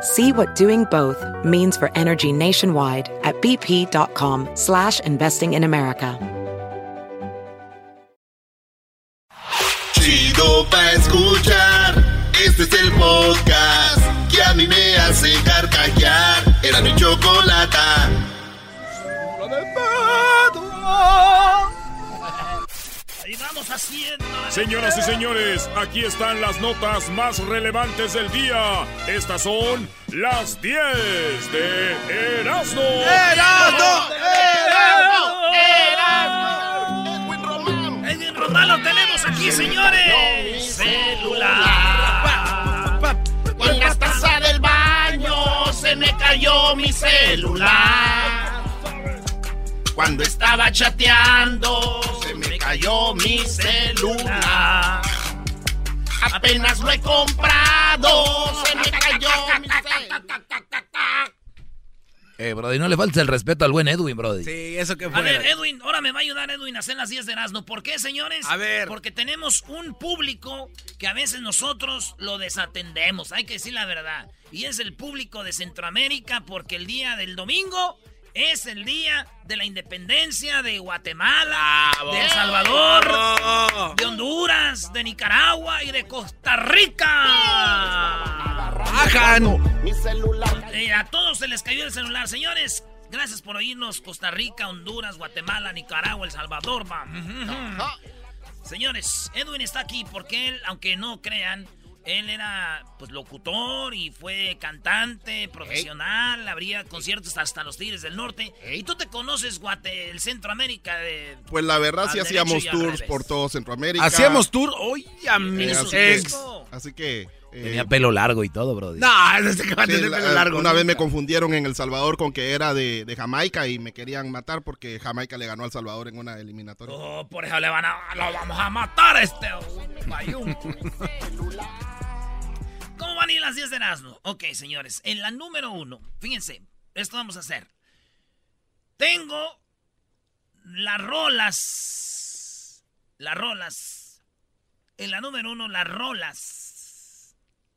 See what doing both means for energy nationwide at bp.com slash investing in America. Chido pa' escuchar. Este es el podcast que a mí me hace carcajear. Era mi chocolata. Ahí vamos haciendo. Señoras y señores, aquí están las notas más relevantes del día. Estas son las 10 de Erasmo. ¡Erasmo! ¡Erasmo! Edwin Román lo tenemos aquí, señores. Celular. En la taza del baño se me cayó mi celular. Cuando estaba chateando, se me cayó mi celular. Apenas lo he comprado, se me cayó mi celular. Eh, Brody, no le faltes el respeto al buen Edwin, Brody. Sí, eso que A fue. ver, Edwin, ahora me va a ayudar Edwin a hacer las 10 de Erasmo. ¿Por qué, señores? A ver. Porque tenemos un público que a veces nosotros lo desatendemos, hay que decir la verdad. Y es el público de Centroamérica porque el día del domingo es el día de la independencia de Guatemala, Bravo. de El Salvador, Bravo. de Honduras, de Nicaragua y de Costa Rica. Bajan. Eh, a todos se les cayó el celular. Señores, gracias por oírnos. Costa Rica, Honduras, Guatemala, Nicaragua, El Salvador. va. Señores, Edwin está aquí porque él, aunque no crean, él era pues locutor y fue cantante profesional, habría conciertos hasta los Tigres del Norte. Y tú te conoces, Guate, el Centroamérica de... Pues la verdad sí hacíamos tours por todo Centroamérica. Hacíamos tour. Oye, su así. Así que... eh, Tenía pelo largo y todo, Brody. No, ese que va a tener pelo largo. Una vez me confundieron en El Salvador con que era de, de Jamaica y me querían matar porque Jamaica le ganó al Salvador en una eliminatoria. Oh, por eso le van a... Lo vamos a matar a este... ¿Cómo van a ir las 10 de Erasmo? Ok, señores. En la número uno, fíjense, esto vamos a hacer. Tengo las rolas. Las rolas. En la número uno, las rolas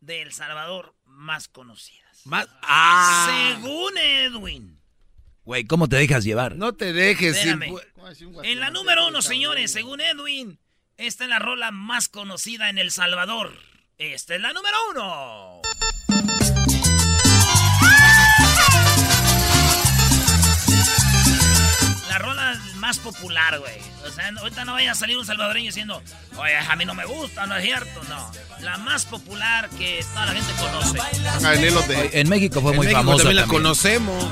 de El Salvador más conocidas. Más- Ah. Según Edwin. Güey, ¿cómo te dejas llevar? No te dejes. sin En la número uno, señores, según Edwin, esta es la rola más conocida en El Salvador. Esta es la número uno. Popular, güey. O sea, ahorita no vaya a salir un salvadoreño diciendo, oye, a mí no me gusta, no es cierto, no. La más popular que toda la gente conoce. Van a venir los de- En México fue En muy México famosa también la también. conocemos.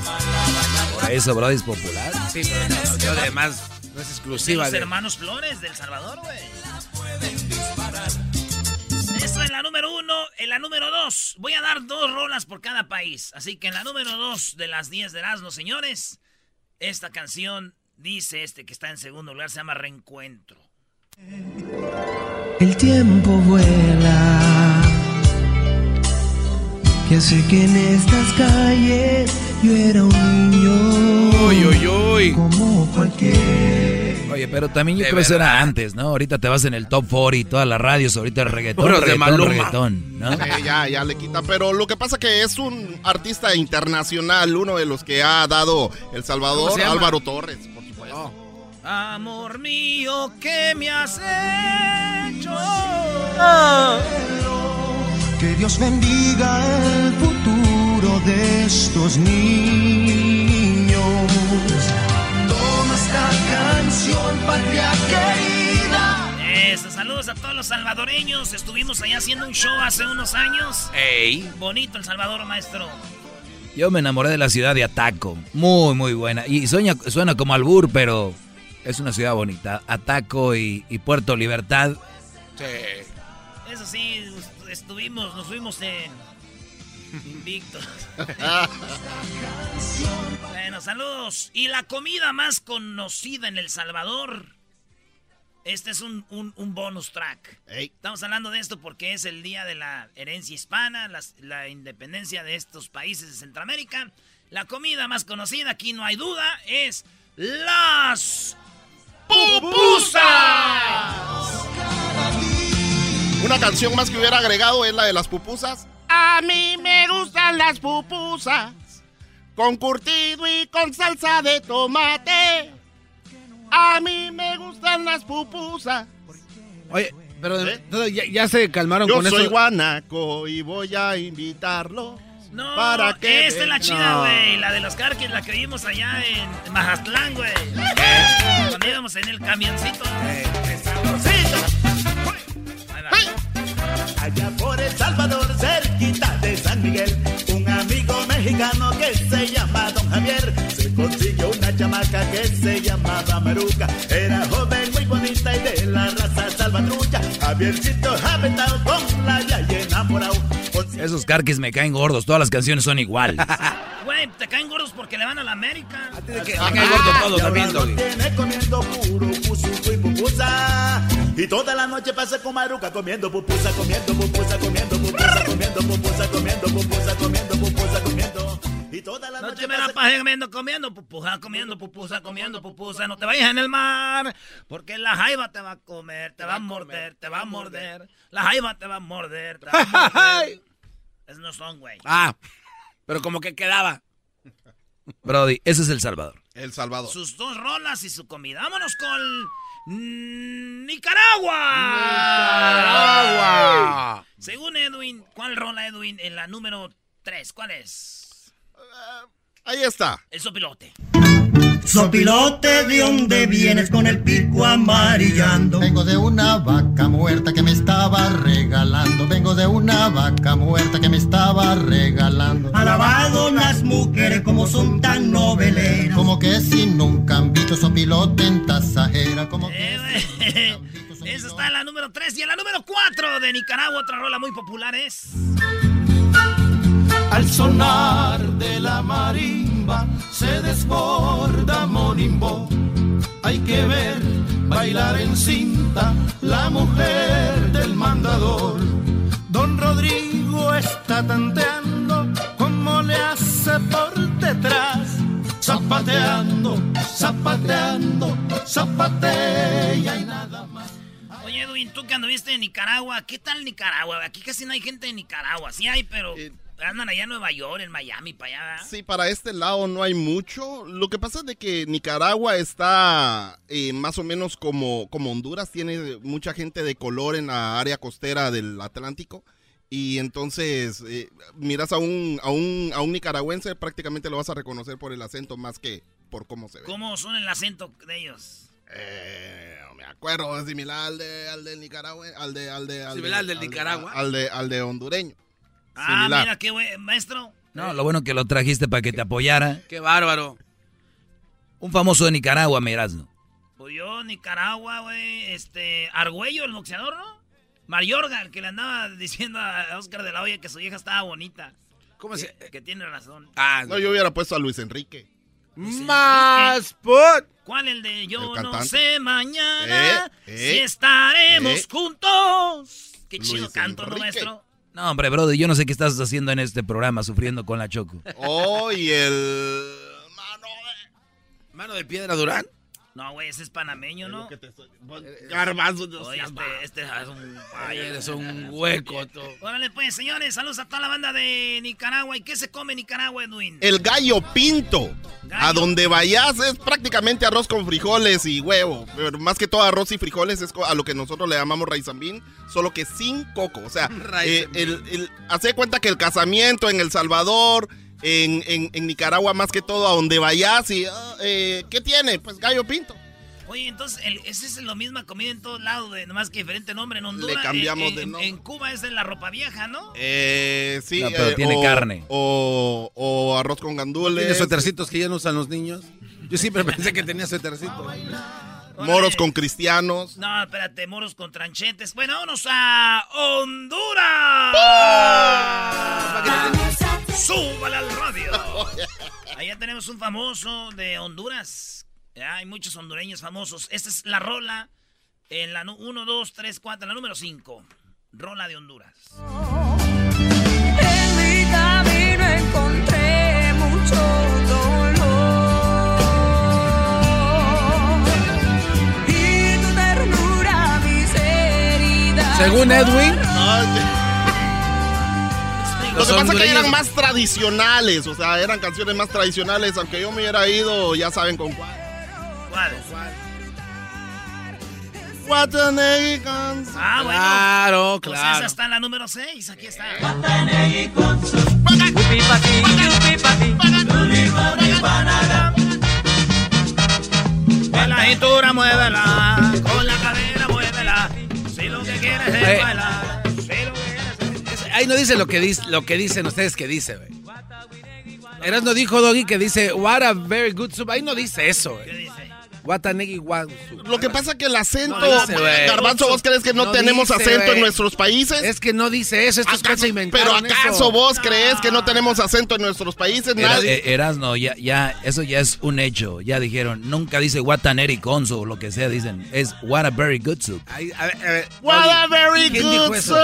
Por eso, Brody, es popular. Sí, pero no, yo además no es De exclusiva los de... hermanos Flores del Salvador, güey. Eso en la número uno. En la número dos, voy a dar dos rolas por cada país. Así que en la número dos de las 10 de Erasmo, señores, esta canción dice este que está en segundo lugar, se llama Reencuentro. El tiempo vuela. Que sé que en estas calles yo era un niño. Uy, uy, uy. Como cualquier. Oye, pero también yo De creo que eso era antes, ¿no? Ahorita te vas en el top 40 y todas las radios, ahorita el reggaetón, Puros de reggaetón, Maluma. reggaetón, ¿no? Eh, ya, ya le quita. Pero lo que pasa que es un artista internacional, uno de los que ha dado El ¿Cómo Salvador? Álvaro Torres. Amor mío, ¿qué me has hecho? Que Dios bendiga el futuro de estos niños. Toma esta canción, patria querida. Eso, saludos a todos los salvadoreños. Estuvimos allá haciendo un show hace unos años. Ey. Bonito El Salvador, maestro. Yo me enamoré de la ciudad de Ataco. Muy, muy buena. Y sueña, suena como albur, pero es una ciudad bonita. Ataco y, y Puerto Libertad. Sí. Eso sí, estuvimos, nos fuimos en invictos. bueno, saludos. Y la comida más conocida en El Salvador. Este es un, un- un bonus track. Estamos hablando de esto porque es el día de la herencia hispana, las- la independencia de estos países de Centroamérica. La comida más conocida, aquí no hay duda, es las pupusas. Una canción más que hubiera agregado es la de las pupusas. A mí me gustan las pupusas. Con curtido y con salsa de tomate. A mí me gustan las pupusas. Oye, pero ¿Eh? ya, ya se calmaron Yo con soy eso. guanaco y voy a invitarlo. No, ¿Para qué esta es la chida, No. güey. La de los carques, la que vimos allá en Mazatlán, güey. Cuando íbamos en el camioncito. Allá por El Salvador, cerquita de San Miguel, un amigo mexicano que se llama Don Javier se consiguió una chamaca que se llamaba Maruca. Era joven, muy bonita y de la raza salvatrucha. Javiercito aventado con la yaya enamorado. Esos carques me caen gordos. Todas las canciones son iguales. Güey, te caen gordos porque le van a la América. Que- que hay gordo todo Y ahora también, Doggy. tiene comiendo puro pusuco y pupusa. Y toda la noche pasa con Maruca comiendo pupusa, comiendo pupusa, comiendo pupusa, comiendo pupusa, comiendo pupusa, comiendo pupusa, comiendo. Y toda la No noche te me la pases comiendo, comiendo pupusa, comiendo pupusa, comiendo pupusa. No te vayas en el mar, porque la jaiba te va a comer, te va a morder, te va a morder. La jaiba te va a morder, te va a morder. Esos no son, güey. Ah, pero como que quedaba. Brody, ese es El Salvador. El Salvador. Sus dos rolas y su comida. Vámonos con Nicaragua. Agua. Según Edwin, ¿cuál rola Edwin en la número 3? ¿Cuál es? Ahí está. El sopilote. Sopilote, ¿de dónde vienes con el pico amarillando? Vengo de una vaca muerta que me estaba regalando. Vengo de una vaca muerta que me estaba regalando. Alabado las mujeres como son tan noveleras. Como que si nunca han visto sopilote en tasajera. Como que Eh. Esa está en la número 3. Y en la número 4 de Nicaragua, otra rola muy popular es. Al sonar de la se desborda Monimbo. Hay que ver bailar en cinta la mujer del mandador. Don Rodrigo está tanteando como le hace por detrás. Zapateando, zapateando, zapatea y nada más. Oye, Edwin, tú que anduviste en Nicaragua, ¿qué tal Nicaragua? Aquí casi no hay gente de Nicaragua. Sí hay, pero Eh, andan allá en Nueva York, en Miami, para allá. ¿verdad? Sí, para este lado no hay mucho. Lo que pasa es de que Nicaragua está eh, más o menos como, como Honduras, tiene mucha gente de color en la área costera del Atlántico. Y entonces, eh, miras a un, a, un, a un nicaragüense, prácticamente lo vas a reconocer por el acento más que por cómo se ve. ¿Cómo son el acento de ellos? Eh, no me acuerdo, es similar al de, al del Nicaragua, al de, al de, al de- ¿Similar al del al de- Nicaragua? Al de, al de hondureño. Ah, Similar. mira qué güey, maestro. No, lo bueno que lo trajiste para que te apoyara. Qué bárbaro. Un famoso de Nicaragua, miras, ¿no? Pues yo, Nicaragua, güey, este, Argüello, el boxeador, ¿no? Mariorga, el que le andaba diciendo a Oscar de la Hoya que su vieja estaba bonita. ¿Cómo se.? Que, que tiene razón. Ah, No, yo hubiera puesto a Luis Enrique. Más put. ¿Cuál el de yo El no sé mañana Eh, eh, si estaremos eh. juntos? Qué Luis chido canto, ¿no, Enrique. maestro? No, hombre, Brody, yo no sé qué estás haciendo en este programa sufriendo con la Choco. Oh, y el... Mano Mano de piedra Durán. No, güey, ese es panameño, ¿no? Garbanzo, no Oye, seas este, este es un... Ay, eres un hueco. tú. Órale, pues, señores, saludos a toda la banda de Nicaragua. ¿Y qué se come en Nicaragua, Edwin? El gallo pinto. Gallo. A donde vayas es prácticamente arroz con frijoles y huevo. Pero más que todo arroz y frijoles es a lo que nosotros le llamamos raizambín, solo que sin coco. O sea, eh, Raizambín. el, el- hace cuenta que el casamiento en El Salvador, en, en- en Nicaragua más que todo, a donde vayas y... ah, eh, ¿Qué tiene? Pues gallo pinto. Oye, entonces, el, esa es la misma comida en todos lados, de, nomás que diferente nombre en Honduras. Le cambiamos en, de en- nombre. En Cuba es de la ropa vieja, ¿no? Eh, sí. No, pero eh, tiene o- carne. O, o arroz con gandules. ¿Tiene suétercitos que ya no usan los niños? Yo siempre pensé que tenía suétercitos. Moros con cristianos. No, espérate, moros con tranchetes. Bueno, vámonos a Honduras. ¡Súbale al radio! Allá tenemos un famoso de Honduras. Hay muchos hondureños famosos. Esta es la rola en la 1, 2, 3, 4, la número 5. Rola de Honduras. En mi camino encontré mucho dolor y tu ternura mis heridas. Según Edwin, Lo que pasa es que eran más tradicionales, o sea, eran canciones más tradicionales, aunque yo me hubiera ido, ya saben con cuál. ¿Cuál? Guatanegicans. Ah, bueno. Claro, Pues claro. esa está en la número 6. Aquí está. Con la cintura muévela, con la cadera muévela. Si lo que quieres es Eh. bailar, Ahí no dice lo que, dice, lo que dicen ustedes que dice, güey. Eras no dijo Doggy que dice, what a very good soup. Ahí no dice eso, güey. Soup. Lo que pasa es que el acento, No dice. Garbanzo, ¿vos crees que no, No tenemos dice, acento en nuestros países? Es que no dice eso, estos ¿Acaso- cosas inventaron Pero ¿acaso eso. vos crees que no tenemos acento en nuestros países? Era- Nadie. eh, Erasno, ya, ya, eso ya es un hecho. Ya dijeron, nunca dice Wataneri Conso o lo que sea, dicen, es what a very good soup. A ver, a ver, What a very ¿quién good soup.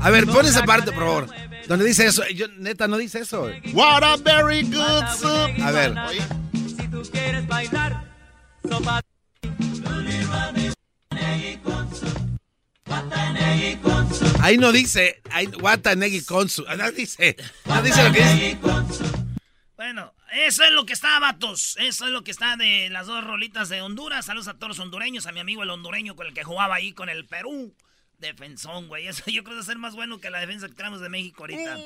A ver, pon esa parte, por favor. Donde dice eso. Yo, neta, no dice eso. What a very good soup. A ver. Oye, Si tú quieres bailar. Ahí no dice, ahí, what a negi con su. No dice, no dice lo que dice. Bueno, eso es lo que está, vatos. Eso es lo que está de las dos rolitas de Honduras. Saludos a todos los hondureños, a mi amigo el hondureño con el que jugaba ahí con el Perú. Defensón, güey. Eso yo creo que va a ser más bueno que la defensa que tenemos de México ahorita.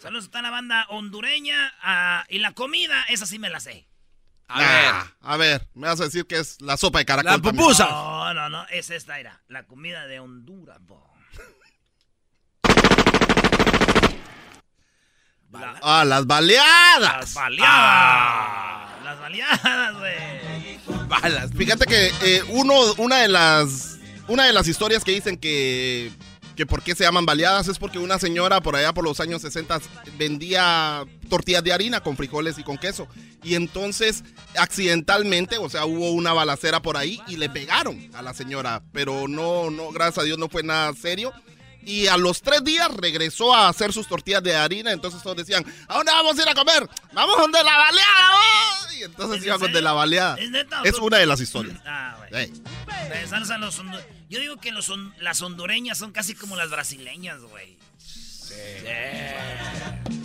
Saludos a toda la banda hondureña. ah, y la comida, esa sí me la sé. A ver. ah, a ver, me vas a decir que es la sopa de caracol. La pupusa. No, no, no. Es esta, era. La comida de Honduras, bo. Ah, las baleadas. las baleadas. Las baleadas, güey. Balas. Fíjate que eh, uno, una de las una de las historias que dicen que, que por qué se llaman baleadas es porque una señora por allá por los años 60 vendía tortillas de harina con frijoles y con queso. Y entonces, accidentalmente, o sea, hubo una balacera por ahí y le pegaron a la señora. Pero no, no, gracias a Dios no fue nada serio. Y a los tres días regresó a hacer sus tortillas de harina. Entonces todos decían, ¿a dónde vamos a ir a comer? ¡Vamos donde la baleada! vos". Y entonces ¿Es iba en donde la baleada. ¿Es neta? Es una de las historias. Ah, los Yo digo que los las hondureñas son casi como las brasileñas, güey.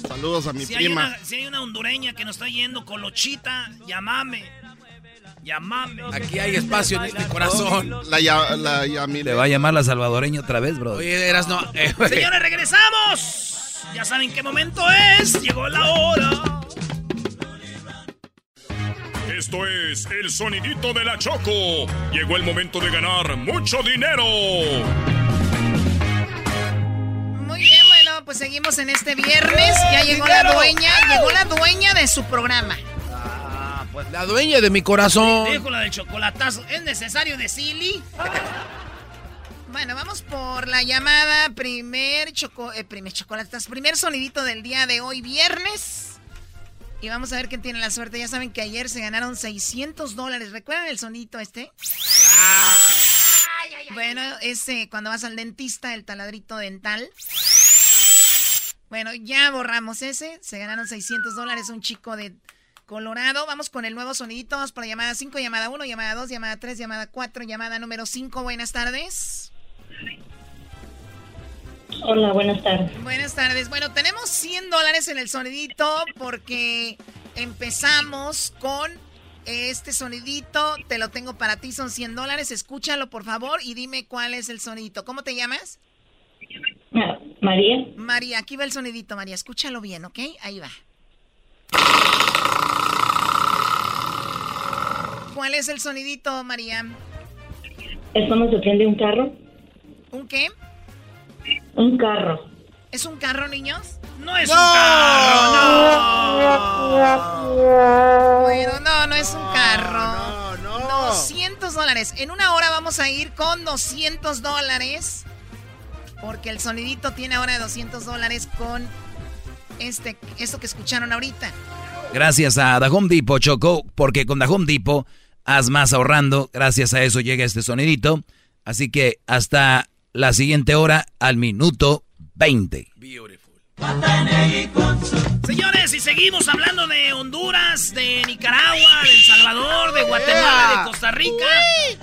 Saludos a mi Si hay, prima. una, si hay una hondureña que nos está yendo colochita, llámame. Llámame. Aquí hay espacio en este corazón. La, ya, la Yamile. Te va a llamar la salvadoreña otra vez, bro. Oye, eras no. eh. Señores, regresamos. Ya saben qué momento es. Llegó la hora. Esto es el sonidito de la Choco. Llegó el momento de ganar mucho dinero. Muy bien, bueno, pues seguimos en este viernes. Ya llegó la dueña, llegó la dueña de su programa. Ah, pues la dueña de mi corazón. Dijo la del chocolatazo. ¿Es necesario decirle? Bueno, vamos por la llamada primer choco, eh, primer chocolatazo, primer sonidito del día de hoy, viernes. Y vamos a ver quién tiene la suerte. Ya saben que ayer se ganaron 600 dólares. ¿Recuerdan el sonidito este? Bueno, ese cuando vas al dentista, el taladrito dental. Bueno, ya borramos ese. Se ganaron 600 dólares un chico de Colorado. Vamos con el nuevo sonidito. Vamos por la llamada 5, llamada 1, llamada 2, llamada 3, llamada 4, llamada número 5. Buenas tardes. Hola, buenas tardes. Buenas tardes. Bueno, tenemos 100 dólares en el sonidito porque empezamos con este sonidito. Te lo tengo para ti, son 100 dólares. Escúchalo, por favor, y dime cuál es el sonidito. ¿Cómo te llamas? María. María, aquí va el sonidito, María. Escúchalo bien, ¿ok? Ahí va. ¿Cuál es el sonidito, María? ¿Es cuando se prende un carro? ¿Un qué? Un carro. ¿Es un carro, niños? No es un carro, no. Bueno, no, no es un carro. No, no. 200 dólares. En una hora vamos a ir con 200 dólares. Porque el sonidito tiene ahora 200 dólares con este, esto que escucharon ahorita. Gracias a The Home Depot, Choco, porque con The Home Depot haz más ahorrando. Gracias a eso llega este sonidito. Así que hasta la siguiente hora al minuto 20. Señores, y seguimos hablando de Honduras, de Nicaragua, de El Salvador, de Guatemala, de Costa Rica.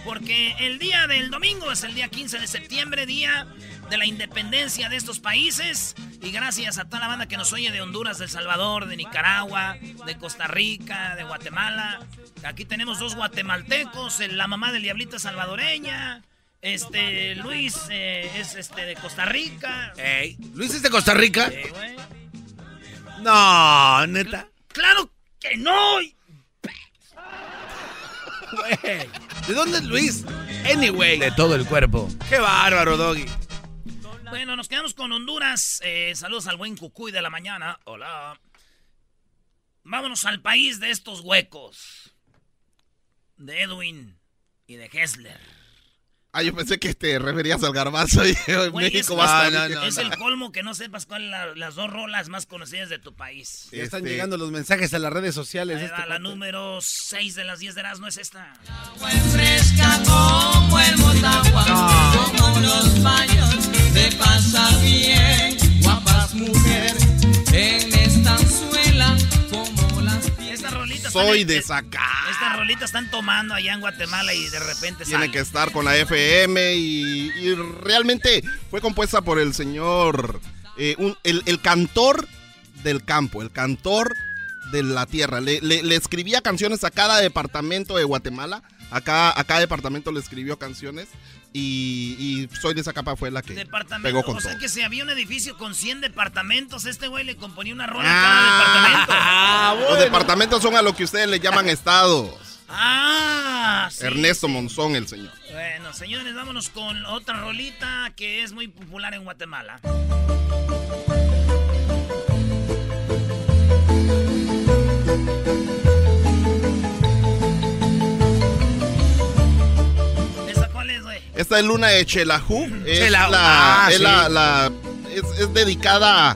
Porque el día del domingo es el día 15 de septiembre, día de la independencia de estos países. Y gracias a toda la banda que nos oye de Honduras, de El Salvador, de Nicaragua, de Costa Rica, de Guatemala. Aquí tenemos dos guatemaltecos, la mamá del diablito es salvadoreña. Este, Luis eh, es este de Costa Rica. Ey, ¿Luis es de Costa Rica? Sí, güey. No, neta. ¡Claro que no! Güey, ¿De dónde es Luis? Anyway. De todo el cuerpo. Qué bárbaro, Doggy. Bueno, nos quedamos con Honduras. Eh, saludos al buen Cucuy de la mañana. Hola. Vámonos al país de estos huecos. De Edwin y de Hessler. Ah, yo pensé que te referías al garbanzo y en Güey, México es, va a es- estar- es el colmo que no sepas cuáles son las dos rolas más conocidas de tu país. Ya están Este- llegando los mensajes a las redes sociales. Este la número 6 de las 10 de no es esta. fresca como el Motagua, como los baños de pasa bien, guapas mujer, en esta las Estas rolitas Soy están- de sacar. Estas rolitas están tomando allá en Guatemala y de repente Tiene que estar con la FM y, y realmente fue compuesta por el señor, eh, un- el, el cantor del campo, el cantor de la tierra. Le, le- le escribía canciones a cada departamento de Guatemala. Acá, a cada departamento le escribió canciones y, y Soy de esa capa fue la que Departamento, pegó con o sea todo. que si había un edificio con 100 departamentos, este güey le componía una rola Ah, a cada departamento. Los departamentos son a lo que ustedes le llaman estados. Ah, sí. Ernesto Monzón, el señor. Bueno, señores, vámonos con otra rolita que es muy popular en Guatemala. Esta es Luna de Chelajú. Es, la, ah, es, sí. la- la- es- es dedicada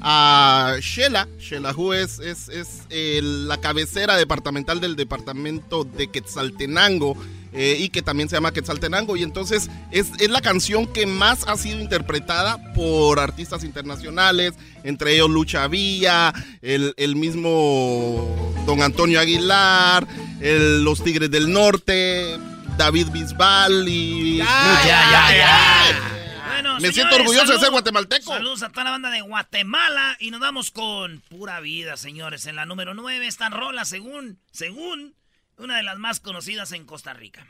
a Shela. Xelajú es, es, es eh, la cabecera departamental del departamento de Quetzaltenango. eh, y que también se llama Quetzaltenango. Y entonces es, es la canción que más ha sido interpretada por artistas internacionales, entre ellos Lucha Villa, el, el mismo Don Antonio Aguilar, el- los Tigres del Norte, David Bisbal y... Ya, ya, ya, Bueno, Me señores, siento orgulloso de ser guatemalteco. Saludos a toda la banda de Guatemala y nos vamos con pura vida, señores. En la número 9 están rolas según, según, una de las más conocidas en Costa Rica.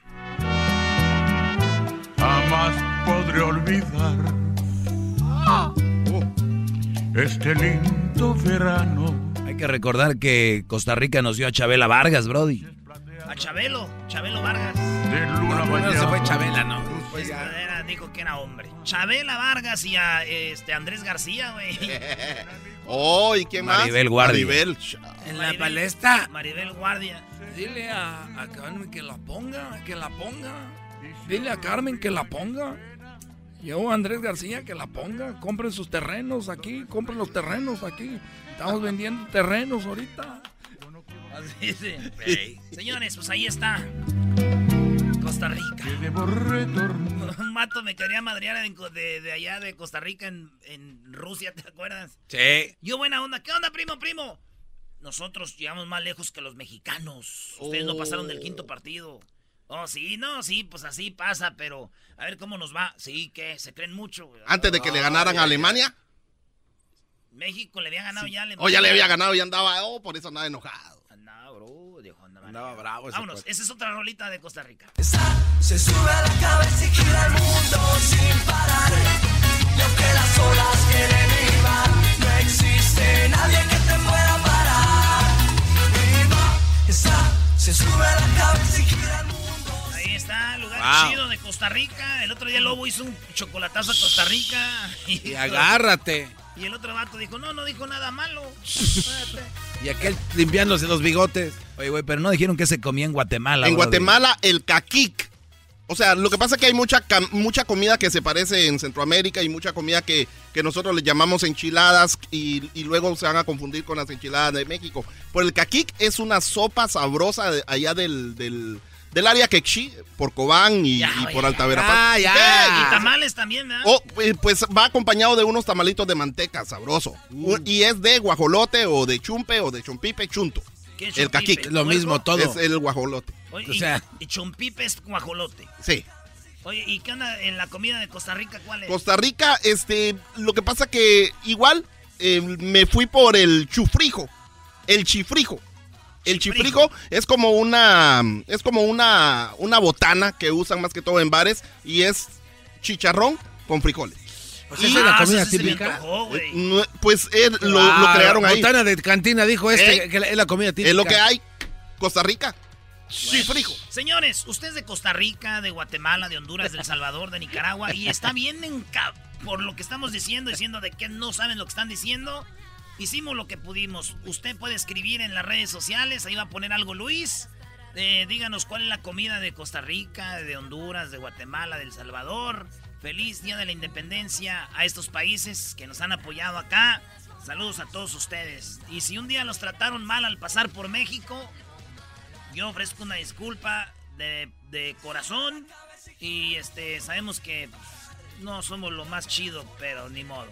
Jamás podré olvidar este lindo verano. Hay que recordar que Costa Rica nos dio a Chabela Vargas, Brody. A Chabelo, Chabelo Vargas. De luna Primero se fue. Chabela, ¿no? Pues era- dijo que era hombre. Chabela Vargas y a este Andrés García, güey. Oh, ¿y quién más? Maribel Guardia. Maribel. En la palestra. Maribel Guardia. Dile a, a Carmen que la ponga, que la ponga. Dile a Carmen que la ponga. Yo, Andrés García, que la ponga. Compren sus terrenos aquí, compren los terrenos aquí. Estamos vendiendo terrenos ahorita. Así, sí. Señores, pues ahí está. Costa Rica. Un mato me quería madrear de, de allá de Costa Rica en, en Rusia, ¿te acuerdas? Sí. Yo buena onda. ¿Qué onda, primo, primo? Nosotros llegamos más lejos que los mexicanos. Ustedes no pasaron del quinto partido. Oh, sí, no, sí, pues así pasa, pero a ver cómo nos va. Sí, que se creen mucho. Antes de que le ganaran a Alemania. México le había ganado ya a Alemania. Oh, ya le había ganado y andaba, oh, por eso andaba enojado. Andaba, bro, dijo, andaba. Andaba bravo ese Vámonos, cuate. esa es otra rolita de Costa Rica. Se sube a la cabeza y gira el mundo sin parar. Y aunque las olas quieren ir, va, no existe nadie que te pueda parar. Y va, esa, se sube a la cabeza y gira Wow. chido de Costa Rica. El otro día Lobo hizo un chocolatazo a Costa Rica. Y agárrate. Y el otro vato dijo, no, no dijo nada malo. Y aquel limpiándose los bigotes. Oye, güey, pero no dijeron que se comía en Guatemala. En. Guatemala, el caquic. O sea, lo que pasa es que hay mucha, mucha comida que se parece en Centroamérica y mucha comida que, que nosotros le llamamos enchiladas y, y luego se van a confundir con las enchiladas de México. Por el caquic es una sopa sabrosa de- allá del, del, del área quechí, por Cobán y, y por Alta Verapaz. Y tamales también, ¿verdad? Oh, eh, pues va acompañado de unos tamalitos de manteca, sabroso. Un- Y es de guajolote o de chumpe o de chompipe, chunto. ¿Qué es El caquic. Lo mismo todo. Es el guajolote. Oye, o sea- y, chompipe es guajolote. Sí. Oye, ¿y qué onda en la comida de Costa Rica? ¿Cuál es? Costa Rica, este, lo que pasa que igual eh, me fui por el chufrijo, el chifrijo. El chifrijo es como una, es como una, una botana que usan más que todo en bares y es chicharrón con frijoles. Pues esa es la comida típica. Eh, Pues eh, lo, lo Ah, crearon ahí. Botana de cantina dijo este ¿Eh? que es la comida típica. Es lo que hay. Costa Rica. Chifrijo. Señores, usted es de Costa Rica, de Guatemala, de Honduras, de El Salvador, de Nicaragua, y está bien enca- por lo que estamos diciendo, diciendo de que no saben lo que están diciendo. Hicimos lo que pudimos. Usted puede escribir en las redes sociales, ahí va a poner algo Luis. Eh, díganos cuál es la comida de Costa Rica, de Honduras, de Guatemala, de El Salvador. Feliz Día de la Independencia a estos países que nos han apoyado acá. Saludos a todos ustedes. Y si un día los trataron mal al pasar por México, yo ofrezco una disculpa de, de corazón y este sabemos que no somos lo más chido, pero ni modo.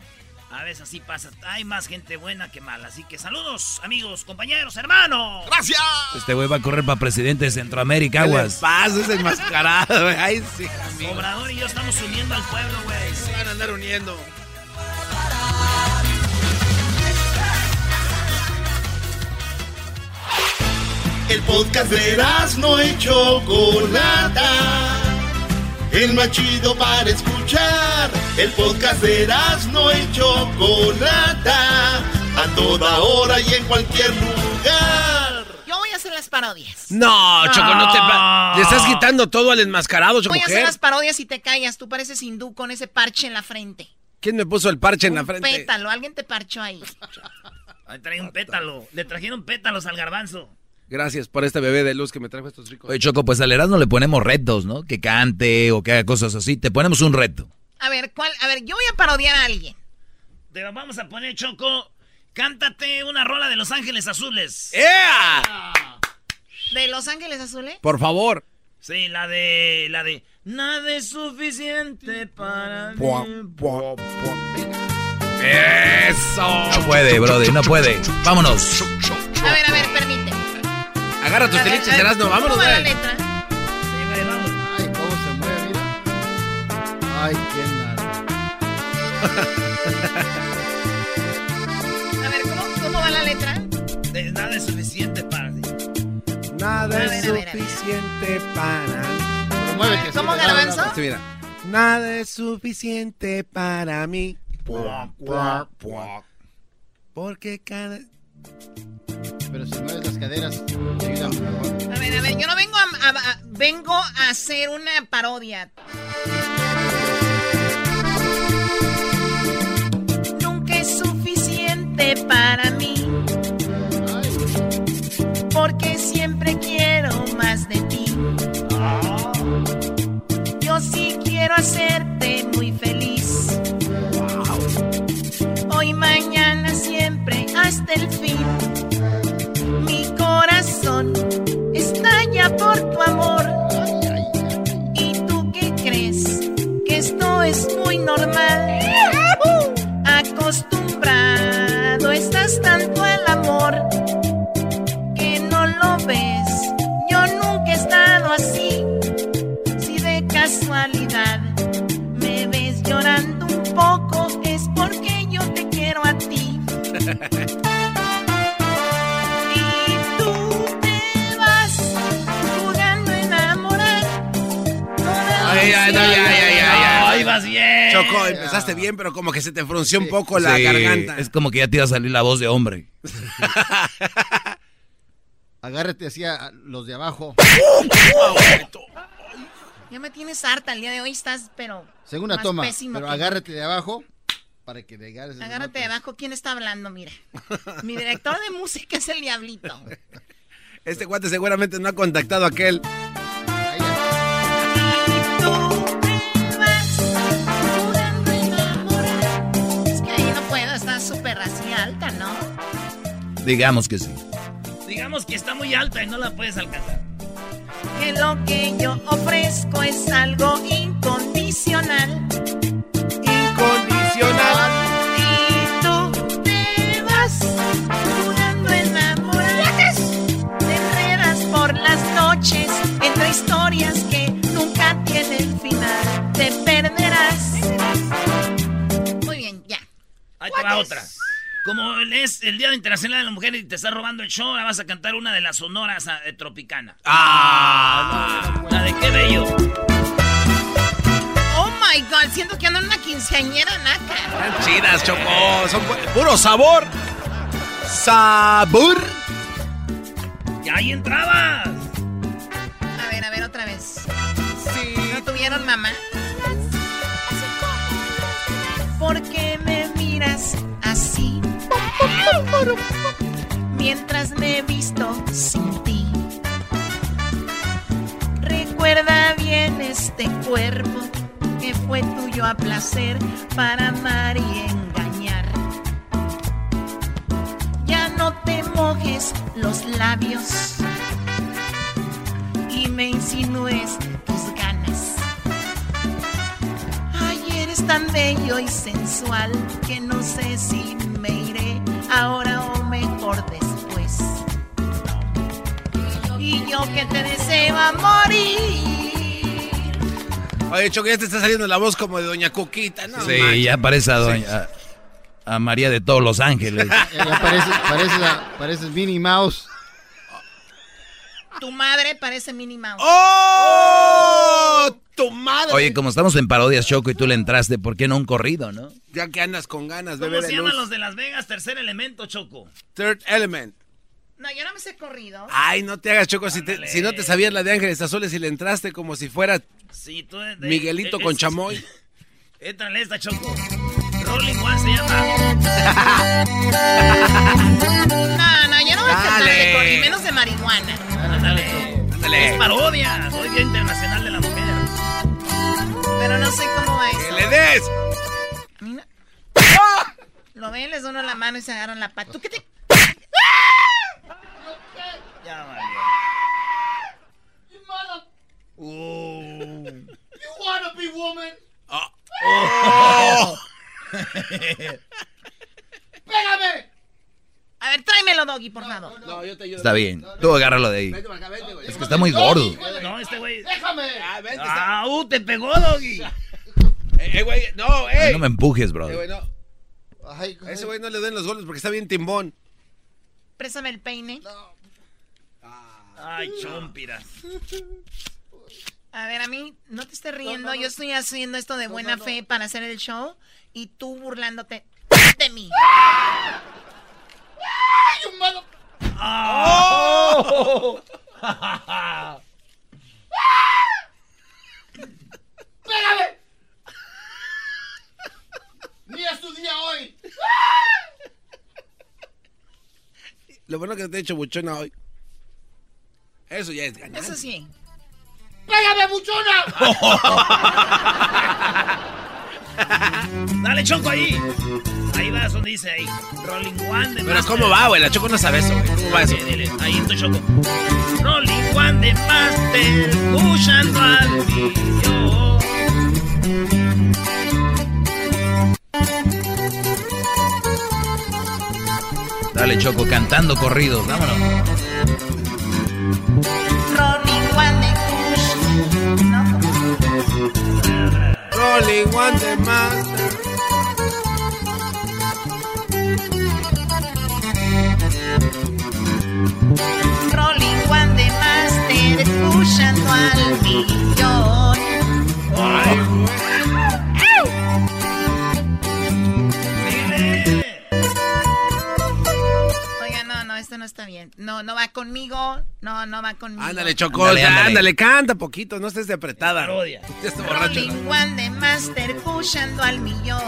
A veces así pasa. Hay más gente buena que mala. Así que saludos, amigos, compañeros, hermanos. ¡Gracias! Este güey va a correr para presidente de Centroamérica, aguas. Paz, es enmascarado, güey. Ay, sí, amigo. Obrador y yo estamos uniendo al pueblo, güey. Se van a andar uniendo. El podcast de no y Chocolata. El más chido para escuchar. El podcast de no y Chocolata. A toda hora y en cualquier lugar. Yo voy a hacer las parodias. No, Choco, no te Le estás quitando todo al enmascarado, Choco. Voy a hacer las parodias y te callas. Tú pareces hindú con ese parche en la frente. ¿Quién me puso el parche en la Un frente? pétalo. Alguien te parchó ahí. Ahí trae un pétalo. Le trajeron pétalos al garbanzo. Gracias por este bebé de luz que me trajo estos ricos. Oye, Choco, pues al Erasmo le ponemos retos, ¿no? Que cante o que haga cosas así. Te ponemos un reto. A ver, ¿cuál? A ver, yo voy a parodiar a alguien. Te vamos a poner, Choco. Cántate una rola de Los Ángeles Azules. ¿De Los Ángeles Azules? Por favor. Sí, la de. La de. Nada es suficiente para mí. Eso. No puede, brody, no puede. Vámonos. A ver, a ver, permíteme. Agarra tus teliches, ver, Erasmo, vámonos, ¿Cómo va la güey. letra? Ay, cómo se mueve, mira. Ay, quién A ver, ¿cómo, cómo va la letra? De- Nada es suficiente para ti. Nada ver, es suficiente para Muévete, ¿Cómo, Garbanzo? Sí, mira. Nada es suficiente para mí. Porque cada... Pero si mueves las caderas. A ver, a ver, yo no vengo a- vengo a hacer una parodia. Nunca es suficiente para mí. Porque siempre quiero más de ti. Yo sí quiero hacerte muy feliz. Hoy, mañana, siempre, hasta el fin. Por tu amor. ¿Y tú qué crees? Que esto es muy normal. Acostumbrado estás tanto al amor que no lo ves. Yo nunca he estado así. Si de casualidad me ves llorando un poco, es porque yo te quiero a ti. Ay, vas bien. Choco, empezaste bien, pero como que se te frunció un poco la Sí, garganta. Es como que ya te iba a salir la voz de hombre. Agárrate así a los de abajo. Ya me tienes harta el día de hoy, estás, pero. Segunda toma, pero que- agárrate de abajo para que le agarres. Agárrate de abajo, ¿quién está hablando? Mira. Mi director de música es el Diablito. Este cuate seguramente no ha contactado a aquel. Alta, ¿no? Digamos que sí. Digamos que está muy alta y no la puedes alcanzar. Que lo que yo ofrezco es algo incondicional. Incondicional. Y tú te vas jurando enamorarte. Te enredas por las noches entre historias que nunca tienen final. Te perderás. Muy bien, ya. Ahí te va otra. Como es el Día Internacional de la Mujer y te está robando el show, ahora vas a cantar una de las sonoras ah, de Tropicana. ¡Ah! La de qué bello. Oh my god, siento que ando en una quinceañera naca. Están chidas, Choco. Son pu- puro sabor. Sabor. Y ahí entrabas. A ver, a ver, otra vez. ¿No tuvieron mamá? ¿Por qué me miras? Mientras me he visto sin ti. Recuerda bien este cuerpo que fue tuyo a placer para amar y engañar. Ya no te mojes los labios y me insinúes tus ganas. Ay, eres tan bello y sensual que no sé si me ahora o mejor después. Y yo que te deseo a morir. Oye, Choco, ya te está saliendo la voz como de Doña Cuquita, ¿no? Sí, manches. ya parece a, doña- a, a María de todos los ángeles. Ya parece, parece Minnie Mouse. Tu madre parece Minnie Mouse. ¡Oh! ¡Tu madre! Oye, como estamos en parodias, Choco, y tú le entraste, ¿por qué no un corrido, no? Ya que andas con ganas, ¿Cómo bebé se de llaman los de Las Vegas? Tercer elemento, Choco. Third Element. No, yo no me sé corrido. Ay, no te hagas, Choco. Si, te- si no te sabías la de Ángeles Azules y le entraste como si fuera Sí, tú de- de- Miguelito eh, con es- chamoy. Éntrale esta, Choco. Rolling One se llama. No, no, yo no voy a cantar de Dale. corrido, y menos de marihuana. Ándale. Es parodia. Hoy Día Internacional de la Mujer. Pero no sé cómo va eso. ¡Que le des! Mira. Lo ven, les doy la mano y se agarran la pata. ¿Tú qué te...? Ya valió. You wanna be woman? Oh. ¡Pégame! A ver, tráemelo, Doggy, por favor. No, yo te ayudo. Está bien, tú agárralo de ahí. Es que está muy gordo. No, este güey. ¡Déjame! Ah, uh, te pegó, Doggy. Eh, güey, no, Ay, ey. No me empujes, Eh, brother. güey, no. A ese güey no le den los goles porque está bien timbón. Préstame el peine. Ay, chompiras. A ver, a mí, no te estés riendo. Yo estoy haciendo esto de buena fe para hacer el show y tú burlándote de mí. You mother... Oh. ¡Pégame! Ni es tu día hoy. Lo bueno que te he hecho buchona hoy. Eso ya es ganar. Eso sí. ¡Pégame, buchona! Dale, Choco, ahí. Ahí vas donde dice ahí. Rolling One de Pero Master. ¿cómo va, güey? La Choco no sabe eso, güey. ¿Cómo va eso? Dile, dile. Ahí estoy, Choco. Rolling One de Master. Pushando al millón. Dale, Choco, cantando corridos, vámonos. Rolling One de. No, Rolling one de master. No, no, va, conmigo. No, no va conmigo. Ándale, Choco, Ándale, ándale, ándale. canta poquito, no estés de apretada. Borracho. Rolling One de Master pushando al millón.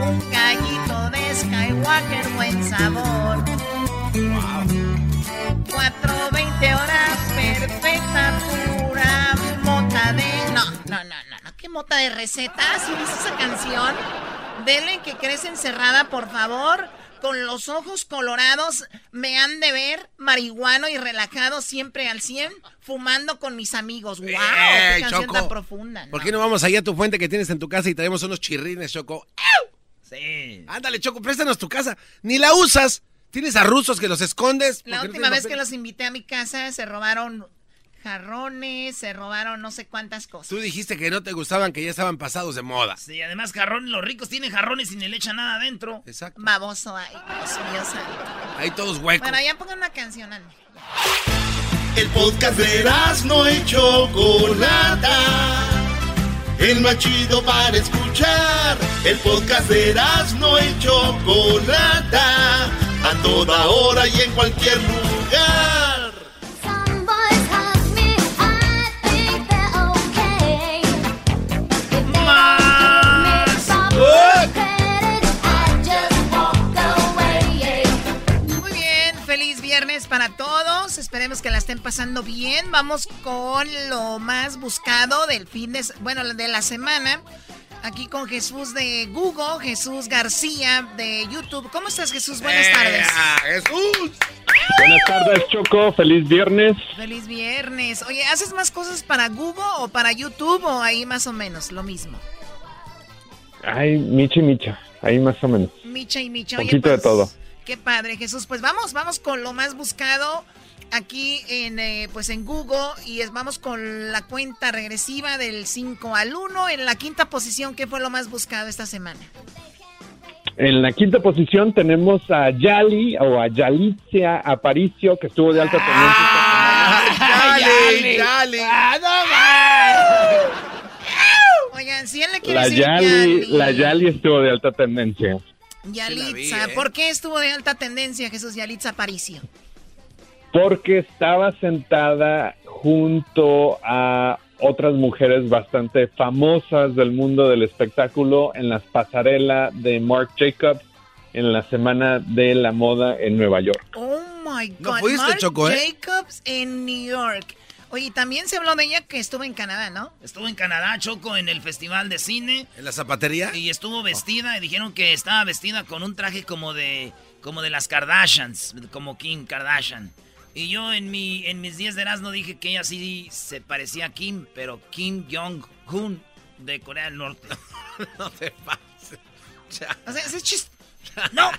Un gallito de Skywalker, buen sabor. 420 horas perfecta, pura mota de. No, no, no, no, no. ¿Qué mota de recetas? ¿Sí viste esa canción? Dele que crece encerrada, por favor. Con los ojos colorados, me han de ver marihuano y relajado siempre al 100, fumando con mis amigos. ¡Wow! ¡Qué Ey, canción Choco. tan profunda! ¿Por qué no vamos allá a tu fuente que tienes en tu casa y traemos unos chirrines, Choco? Sí. Ándale, Choco, préstanos tu casa. Ni la usas. Tienes a rusos que los escondes. La no última vez que los invité a mi casa se robaron jarrones, se robaron no sé cuántas cosas. Tú dijiste que no te gustaban, que ya estaban pasados de moda. Sí, además jarrones, los ricos tienen jarrones y ni le echan nada adentro. Exacto. Baboso, ay, Dios mío santo. Ahí todos huecos. Bueno, ya pongan una canción, ande. El podcast de no y Chocolata. El más chido para escuchar. El podcast de no y Chocolata. A toda hora y en cualquier lugar. Muy bien, feliz viernes para todos. Esperemos que la estén pasando bien. Vamos con lo más buscado del fin de, bueno, de la semana. Aquí con Jesús de Google, Jesús García de YouTube. ¿Cómo estás, Jesús? Buenas tardes. Jesús! Buenas tardes, Choco. Feliz viernes. Feliz viernes. Oye, ¿haces más cosas para Google o para YouTube o ahí más o menos lo mismo? Ay, Micha y Micha. Ahí más o menos. Micha y Micha. Oye, Poquito de pues, todo. Qué padre, Jesús. Pues vamos, vamos con lo más buscado aquí en, eh, pues en Google y es, vamos con la cuenta regresiva del 5 al 1. En la quinta posición, ¿qué fue lo más buscado esta semana? En la quinta posición tenemos a Yali o a Yalicia Aparicio, que estuvo de alta ¡Yali! ¡Yali! Oigan, si él le quiere La decir Yali, Yali, la Yali estuvo de alta tendencia. Yalitza, ¿eh? ¿por qué estuvo de alta tendencia Jesús Yalitza Aparicio? Porque estaba sentada junto a otras mujeres bastante famosas del mundo del espectáculo en las pasarelas de Marc Jacobs en la Semana de la Moda en Nueva York. Oh my God. No fuiste, Marc Choco, ¿eh? Jacobs en New York. Oye, también se habló de ella que estuvo en Canadá, ¿no? Estuvo en Canadá, Choco, en el festival de cine. ¿En la zapatería? Y estuvo vestida, y dijeron que estaba vestida con un traje como de, como de las Kardashians, como Kim Kardashian. Y yo en mi, en mis 10 de Erasmo dije que ella sí se parecía a Kim, pero Kim Jong-un de Corea del Norte. no te pases. O sea, ese chiste. ¡No!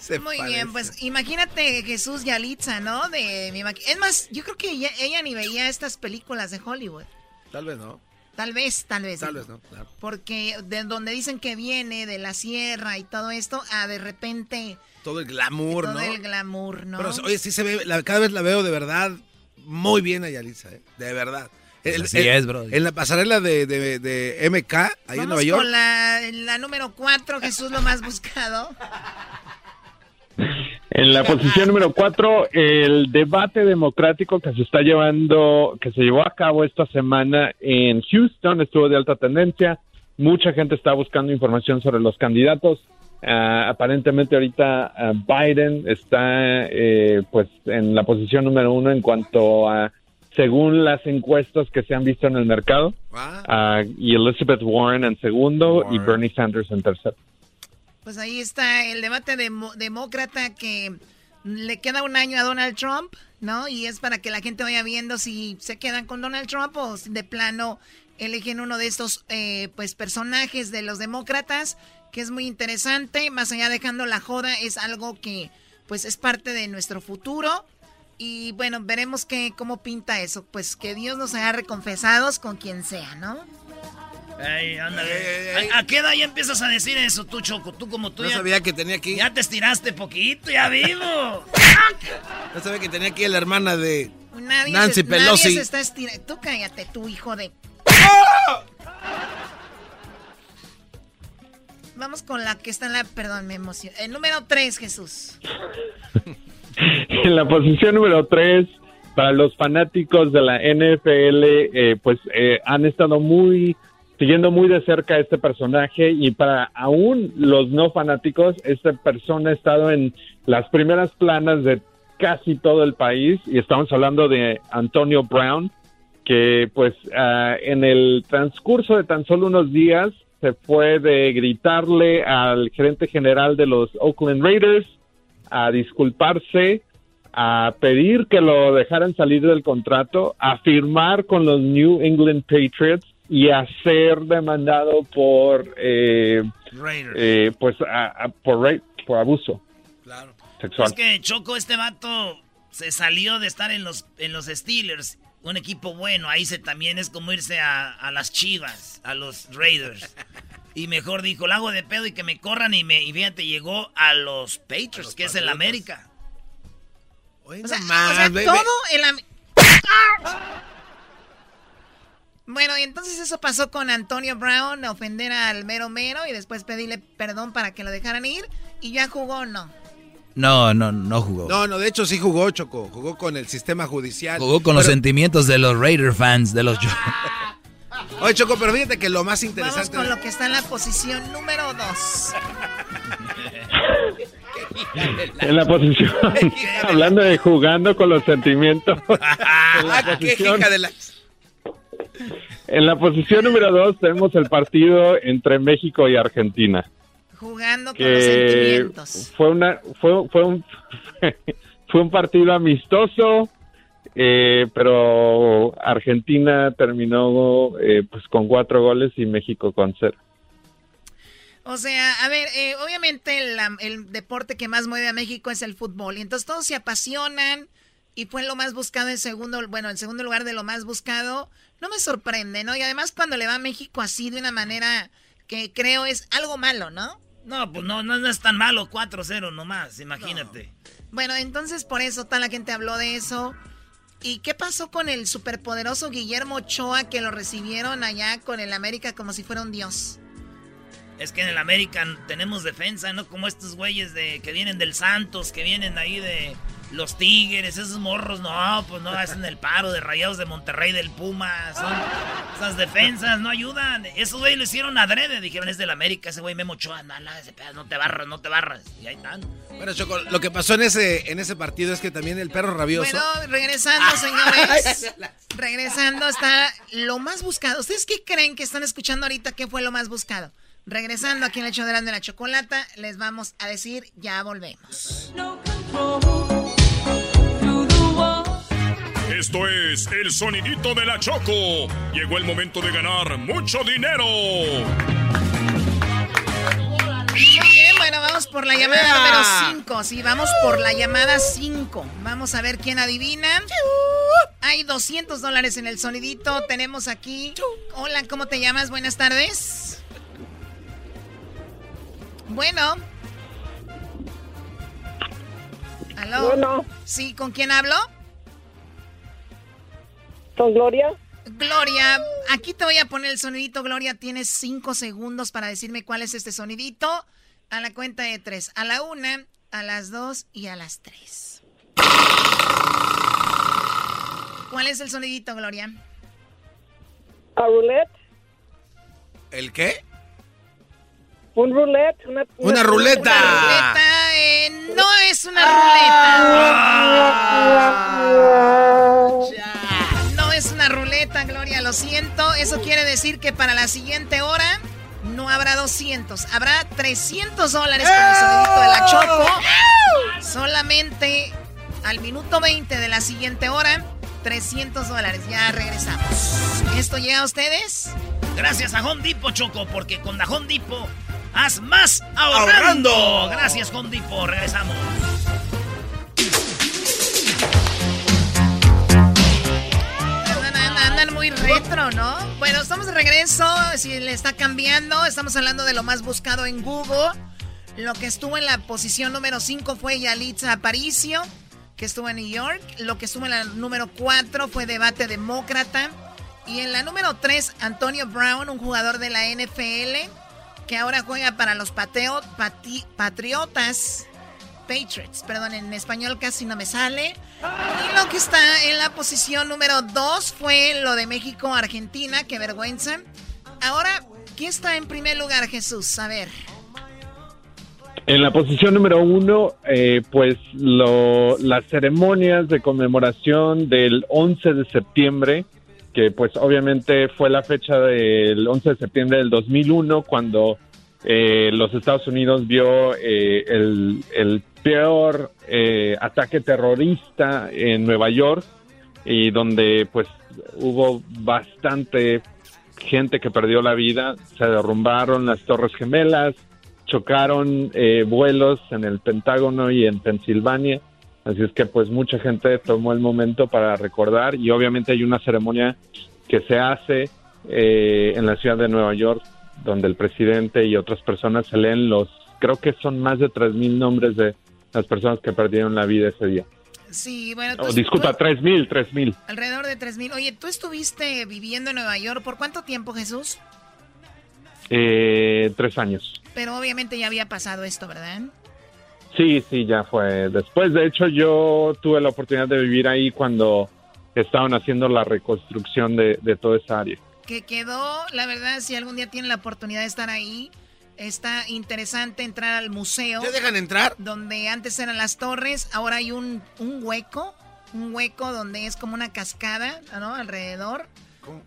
Se Muy parece. bien, pues imagínate Jesús Yalitza, ¿no? De, mi es más, yo creo que ella, ella ni veía estas películas de Hollywood. Tal vez no. Tal vez, tal vez. Tal vez no. claro. Porque de donde dicen que viene, de la sierra y todo esto, a de repente Todo el glamour, todo ¿no? el glamour, ¿no? Pero, oye, sí se ve, la- cada vez la veo de verdad muy bien a Yalitza, ¿eh? De verdad. El- Así el- es, bro. En la pasarela de, de- de MK, ahí en Vamos Nueva York. con la, la número 4, Jesús, lo más buscado. En la posición número cuatro, el debate democrático que se está llevando, que se llevó a cabo esta semana en Houston, estuvo de alta tendencia. Mucha gente está buscando información sobre los candidatos. Ah, aparentemente ahorita ah, Biden está eh, pues en la posición número uno en cuanto a según las encuestas que se han visto en el mercado Ah, y Elizabeth Warren en segundo y Bernie Sanders en tercero. Pues ahí está el debate demo- demócrata que le queda un año a Donald Trump, ¿no? Y es para que la gente vaya viendo si se quedan con Donald Trump o si de plano eligen uno de estos eh, pues personajes de los demócratas, que es muy interesante. Más allá dejando la joda, es algo que pues es parte de nuestro futuro. Y bueno, veremos que, cómo pinta eso. Pues que Dios nos haga reconfesados con quien sea, ¿no? Ey, ándale. ¿A, a qué edad ya empiezas a decir eso tú, Choco? Tú como tú No ya... sabía que tenía aquí. Ya te estiraste poquito, ya vivo. No sabía que tenía aquí a la hermana de Nadie Nancy se, nadie Pelosi. se está estirando. Tú cállate, tu hijo de. vamos con la que está en la. Perdón, me emocioné. El número 3, Jesús. En la posición número 3, para los fanáticos de la NFL, eh, pues eh, han estado muy siguiendo muy de cerca este personaje y para aún los no fanáticos, esta persona ha estado en las primeras planas de casi todo el país y estamos hablando de Antonio Brown, que pues ah, en el transcurso de tan solo unos días se fue de gritarle al gerente general de los Oakland Raiders a disculparse, a pedir que lo dejaran salir del contrato, a firmar con los New England Patriots y a ser demandado por eh, Raiders. eh, pues a- a- por, ra- por abuso sexual. Es que Choco, este vato se salió de estar en los, en los Steelers, un equipo bueno. Ahí se también es como irse a, a las Chivas, a los Raiders. Y mejor dijo, la hago de pedo y que me corran y me y fíjate, llegó a los Patriots, que es el América. O sea, más, o sea, ve- todo el... am- Bueno, y entonces eso pasó con Antonio Brown, ofender al mero mero y después pedirle perdón para que lo dejaran ir. ¿Y ya jugó o no? No, no, no jugó. No, no, de hecho sí jugó, Choco. Jugó con el sistema judicial. Jugó con los sentimientos de los Raider fans, de los... Oye, Choco, pero fíjate que lo más Vamos interesante... con lo que está en la posición número 2. En la posición, hablando de jugando con los sentimientos. en, la Ah, qué posición, hija de la... en la posición número 2 tenemos el partido entre México y Argentina. Jugando con los sentimientos. fue una fue, fue un fue un partido amistoso eh, pero Argentina terminó eh, pues con cuatro goles y México con cero O sea, a ver, eh, obviamente la- el deporte que más mueve a México es el fútbol. Y entonces todos se apasionan y fue lo más buscado en segundo, bueno, en segundo lugar de lo más buscado. No me sorprende, ¿no? Y además cuando le va a México así de una manera que creo es algo malo, ¿no? No, pues no, no, no es tan malo, 4-0 nomás, imagínate. Bueno, entonces por eso toda la gente habló de eso. ¿Y qué pasó con el superpoderoso Guillermo Ochoa que lo recibieron allá con el América como si fuera un dios? Es que en el American tenemos defensa, ¿no? Como estos güeyes de que vienen del Santos, que vienen ahí de los Tigres, esos morros, no, pues no hacen el paro de Rayados de Monterrey, del Puma, son esas defensas, no ayudan. Esos güeyes lo hicieron adrede, dijeron, es del América, ese güey Memo Ochoa, no, no, ese pedazo, no te barras, no te barras. Y ahí están. Bueno, Choco, lo que pasó en ese, en ese partido es que también el perro rabioso... Bueno, regresando, señores. regresando está lo más buscado. ¿Ustedes qué creen que están escuchando ahorita? ¿Qué fue lo más buscado? Regresando aquí en el hecho de la chocolata, les vamos a decir, ya volvemos. Esto es el sonidito de la Choco. Llegó el momento de ganar mucho dinero. Muy bien, bueno, vamos por la llamada número 5. Sí, vamos por la llamada 5. Vamos a ver quién adivina. Hay 200 dólares en el sonidito. Tenemos aquí. Hola, ¿cómo te llamas? Buenas tardes. Bueno. ¿Aló? Bueno. Sí, ¿con quién hablo? ¿Con Gloria? Gloria, aquí te voy a poner el sonidito. Gloria, tienes cinco segundos para decirme cuál es este sonidito. A la cuenta de tres. A la una, a las dos y a las tres. ¿Cuál es el sonidito, Gloria? ¿A roulette? ¿El qué? ¿Un roulette? Una, Una ruleta. Ruleta, eh, no es una ruleta. No es una ruleta, Gloria, lo siento. Eso quiere decir que para la siguiente hora no habrá 200, habrá 300 dólares con el sonidito de la Choco. Solamente al minuto 20 de la siguiente hora, 300 dólares. Ya regresamos. ¿Esto llega a ustedes? Gracias a Home Depot, Choco, porque con la Home Depot haz más ahorrando. Ahorrando. Gracias, Home Depot. Regresamos. Muy retro, ¿no? Bueno, estamos de regreso. Si le está cambiando, estamos hablando de lo más buscado en Google. Lo que estuvo en la posición número 5 fue Yalitza Aparicio, que estuvo en New York. Lo que estuvo en la número 4 fue Debate Demócrata. Y en la número 3, Antonio Brown, un jugador de la NFL, que ahora juega para los Patriotas. Patriots, perdón, en español casi no me sale. Y lo que está en la posición número 2 fue lo de México-Argentina, qué vergüenza. Ahora, ¿quién está en primer lugar, Jesús? A ver. En la posición número uno, eh, pues lo, las ceremonias de conmemoración del 11 de septiembre, que pues obviamente fue la fecha del 11 de septiembre del 2001, cuando eh, los Estados Unidos vio eh, el, el peor eh, ataque terrorista en Nueva York y donde pues hubo bastante gente que perdió la vida, se derrumbaron las Torres Gemelas, chocaron eh, vuelos en el Pentágono y en Pensilvania, así es que pues mucha gente tomó el momento para recordar y obviamente hay una ceremonia que se hace eh, en la ciudad de Nueva York donde el presidente y otras personas se leen los, creo que son más de 3.000 nombres de las personas que perdieron la vida ese día. Sí, bueno, tú, Oh, disculpa, 3.000, 3.000. alrededor de 3.000. Oye, ¿tú estuviste viviendo en Nueva York por cuánto tiempo, Jesús? Eh, tres años. Pero obviamente ya había pasado esto, ¿verdad? Sí, sí, ya fue después. De hecho, yo tuve la oportunidad de vivir ahí cuando estaban haciendo la reconstrucción de, de toda esa área. Que quedó, la verdad, si algún día tienen la oportunidad de estar ahí, está interesante entrar al museo. ¿Te dejan entrar? Donde antes eran las torres, ahora hay un, un hueco, un hueco donde es como una cascada, ¿no? Alrededor.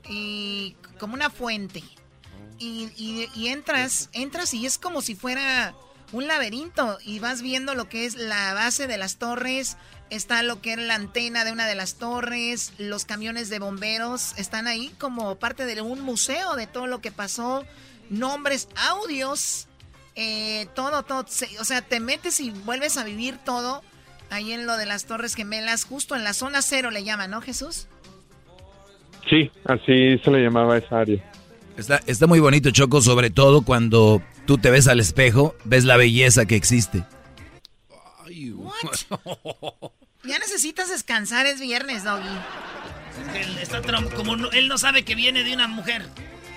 Y como una fuente. Y, y- y entras, entras y es como si fuera un laberinto y vas viendo lo que es la base de las torres, está lo que era la antena de una de las torres, los camiones de bomberos están ahí como parte de un museo de todo lo que pasó, nombres, audios, eh, todo, todo, se- o sea, te metes y vuelves a vivir todo ahí en lo de las torres gemelas, justo en la zona cero le llaman, ¿no, Jesús? Sí, así se le llamaba esa área. Está, está muy bonito, Choco, sobre todo cuando tú te ves al espejo, ves la belleza que existe. Ya necesitas descansar, es viernes, Doggy. Él, está trom- como no- él no sabe que viene de una mujer.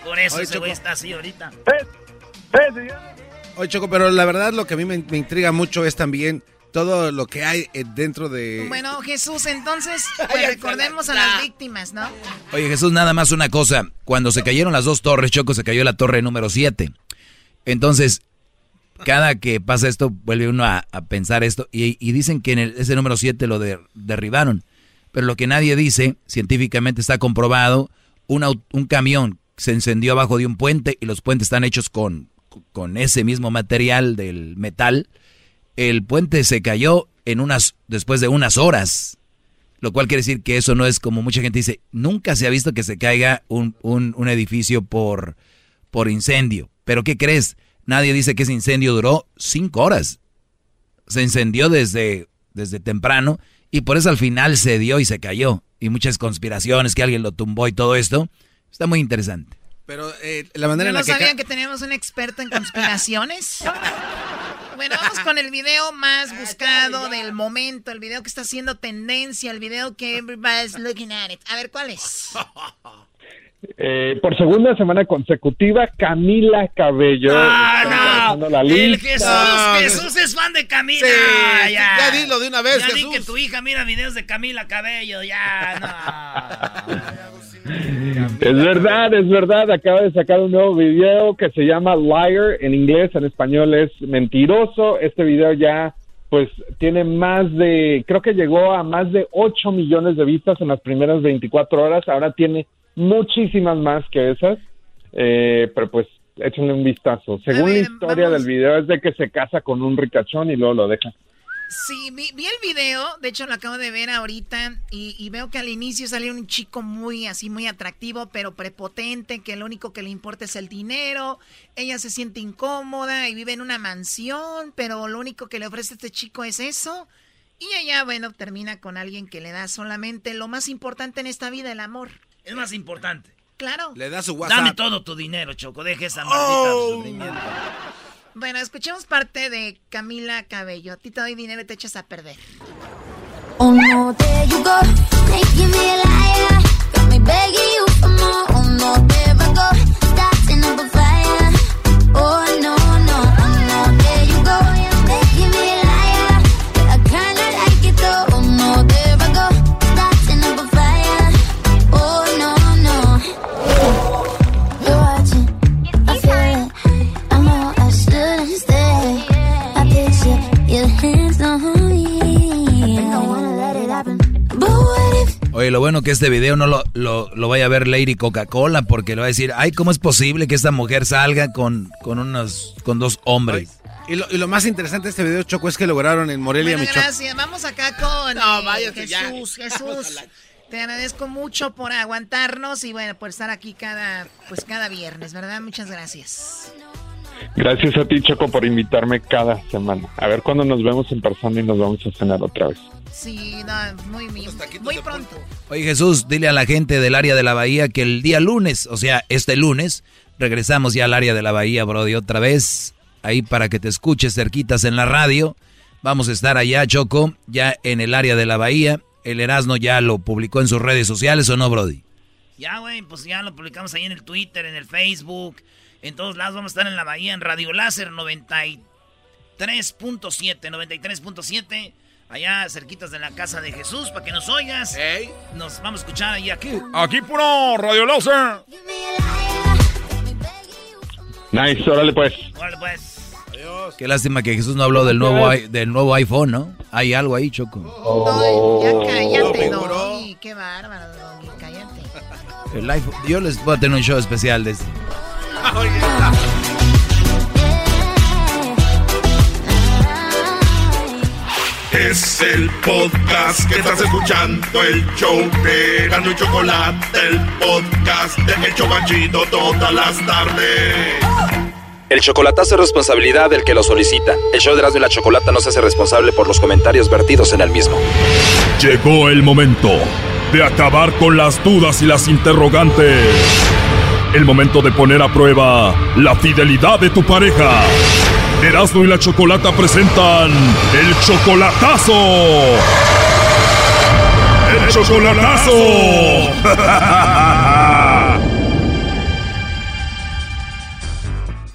Por eso Oye, ese güey Choco. está así ahorita. Oye, Choco, pero la verdad lo que a mí me, me intriga mucho es también todo lo que hay eh, dentro de... Bueno, Jesús, entonces, pues recordemos a las víctimas, ¿no? Oye, Jesús, nada más una cosa. Cuando se cayeron las dos torres, Choco, se cayó la torre número 7. Entonces, cada que pasa esto, vuelve uno a, a pensar esto. Y, y dicen que en el- ese número 7 lo de- derribaron. Pero lo que nadie dice, científicamente está comprobado, un camión se encendió abajo de un puente y los puentes están hechos con, con ese mismo material del metal. El puente se cayó en unas, después de unas horas. Lo cual quiere decir que eso no es como mucha gente dice, nunca se ha visto que se caiga un, un- un edificio por, por incendio. Pero ¿qué crees? Nadie dice que ese incendio duró cinco horas. Se encendió desde, desde temprano y por eso al final se dio y se cayó. Y muchas conspiraciones, que alguien lo tumbó y todo esto. Está muy interesante. Pero eh, la manera ¿No en la que... ca- sabían que teníamos un experto en conspiraciones? Bueno, vamos con el video más buscado del momento, el video que está haciendo tendencia, el video que everybody's looking at it. A ver, ¿cuál es? Eh, por segunda semana consecutiva, Camila Cabello está encabezando la El lista. Jesús, Jesús es fan de Camila. Sí, ya. ya dilo de una vez, ya di Jesús. que tu hija mira videos de Camila Cabello, ya, Es verdad, es verdad. Acaba de sacar un nuevo video que se llama Liar en inglés, en español es mentiroso. Este video ya, pues, tiene más de, creo que llegó a más de 8 millones de vistas en las primeras 24 horas. Ahora tiene muchísimas más que esas. Eh, pero pues, échenle un vistazo. Según la historia del video es de que se casa con un ricachón y luego lo deja. Sí, vi, vi el video, de hecho lo acabo de ver ahorita y, y veo que al inicio salió un chico muy así, muy atractivo, pero prepotente, que lo único que le importa es el dinero, ella se siente incómoda y vive en una mansión, pero lo único que le ofrece este chico es eso. Y ella, bueno, termina con alguien que le da solamente lo más importante en esta vida, el amor. Es más importante. Claro. Le da su WhatsApp. Dame todo tu dinero, Choco. Deje esa maldita Oh. Bueno, escuchemos parte de Camila Cabello. A ti te doy dinero y te echas a perder. Oh no, there you go, making me a liar. Got me begging you for more. Oh no, there I go, starting up a fire. Oh no, no, oh no, there you go. Lo bueno que este video no lo, lo, lo vaya a ver Lady Coca-Cola porque le va a decir, ay, ¿cómo es posible que esta mujer salga con, con, unos, con dos hombres? Y lo, y lo más interesante de este video, Choco, es que lograron en Morelia, Bueno, Michoacán. gracias. Vamos acá con No, eh, ya. Jesús. Jesús, te agradezco mucho por aguantarnos y bueno, por estar aquí cada, pues cada viernes, ¿verdad? Muchas gracias. Gracias a ti, Choco, por invitarme cada semana. A ver cuándo nos vemos en persona y nos vamos a cenar otra vez. Sí, no, muy, muy, muy pronto. Oye Jesús, dile a la gente del área de la bahía que el día lunes, o sea, este lunes, regresamos ya al área de la bahía, Brody, otra vez, ahí para que te escuches cerquitas en la radio. Vamos a estar allá, Choco, ya en el área de la bahía. El Erasmo ya lo publicó en sus redes sociales, ¿o no, Brody? Ya, güey, pues ya lo publicamos ahí en el Twitter, en el Facebook. En todos lados vamos a estar en la bahía, en Radio Láser 93.7, 93.7. Allá cerquitas de la casa de Jesús, para que nos oigas. Nos vamos a escuchar ahí aquí. Aquí puro Radio Láser. Nice, órale pues. Órale, pues. Qué lástima que Jesús no habló del nuevo, del nuevo iPhone, ¿no? Hay algo ahí, Choco. Ya cállate, Doggy. Qué bárbaro, Doggy. Cállate. El iPhone. Yo les voy a tener un show especial de este. Es el podcast que estás escuchando, el show de Gano y Chocolate, el podcast de El Chocachito todas las tardes. El chocolatazo es responsabilidad del que lo solicita. El show de Erasmo y la Chocolata no se hace responsable por los comentarios vertidos en el mismo. Llegó el momento de acabar con las dudas y las interrogantes. El momento de poner a prueba la fidelidad de tu pareja. Erasmo y la Chocolata presentan el chocolatazo. El chocolatazo.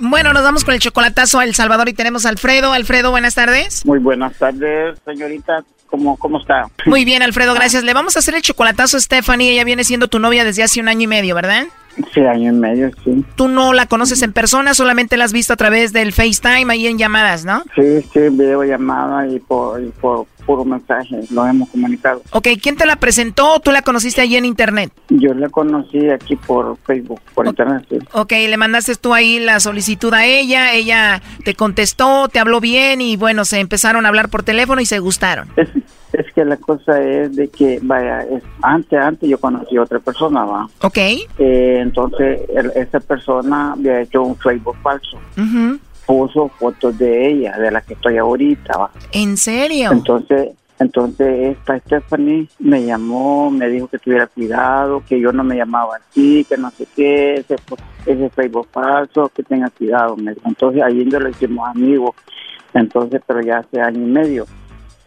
Bueno, nos vamos con el chocolatazo a El Salvador y tenemos a Alfredo. Alfredo, buenas tardes. Muy buenas tardes, señorita. ¿Cómo, cómo está? Muy bien, Alfredo, gracias. Le vamos a hacer el chocolatazo a Stephanie. Ella viene siendo tu novia desde hace un año y medio, ¿verdad? Sí, año y medio, sí. Tú no la conoces en persona, solamente la has visto a través del FaceTime ahí en llamadas, ¿no? Sí, sí, videollamada y por, y por puro mensaje lo hemos comunicado. Ok, ¿quién te la presentó o tú la conociste allí en internet? Yo la conocí aquí por Facebook, por internet, sí. Ok, le mandaste tú ahí la solicitud a ella, ella te contestó, te habló bien y bueno, se empezaron a hablar por teléfono y se gustaron. Es, que la cosa es de que, vaya, es, antes, antes yo conocí a otra persona, va. Ok. Eh, entonces, el- esa persona había hecho un Facebook falso. Ujú. Puso fotos de ella, de la que estoy ahorita, va. ¿En serio? Entonces, entonces esta Stephanie me llamó, me dijo que tuviera cuidado, que yo no me llamaba así, que no sé qué, ese, ese Facebook falso, que tenga cuidado. Entonces ahí yo lo hicimos amigos, entonces, pero ya hace año y medio.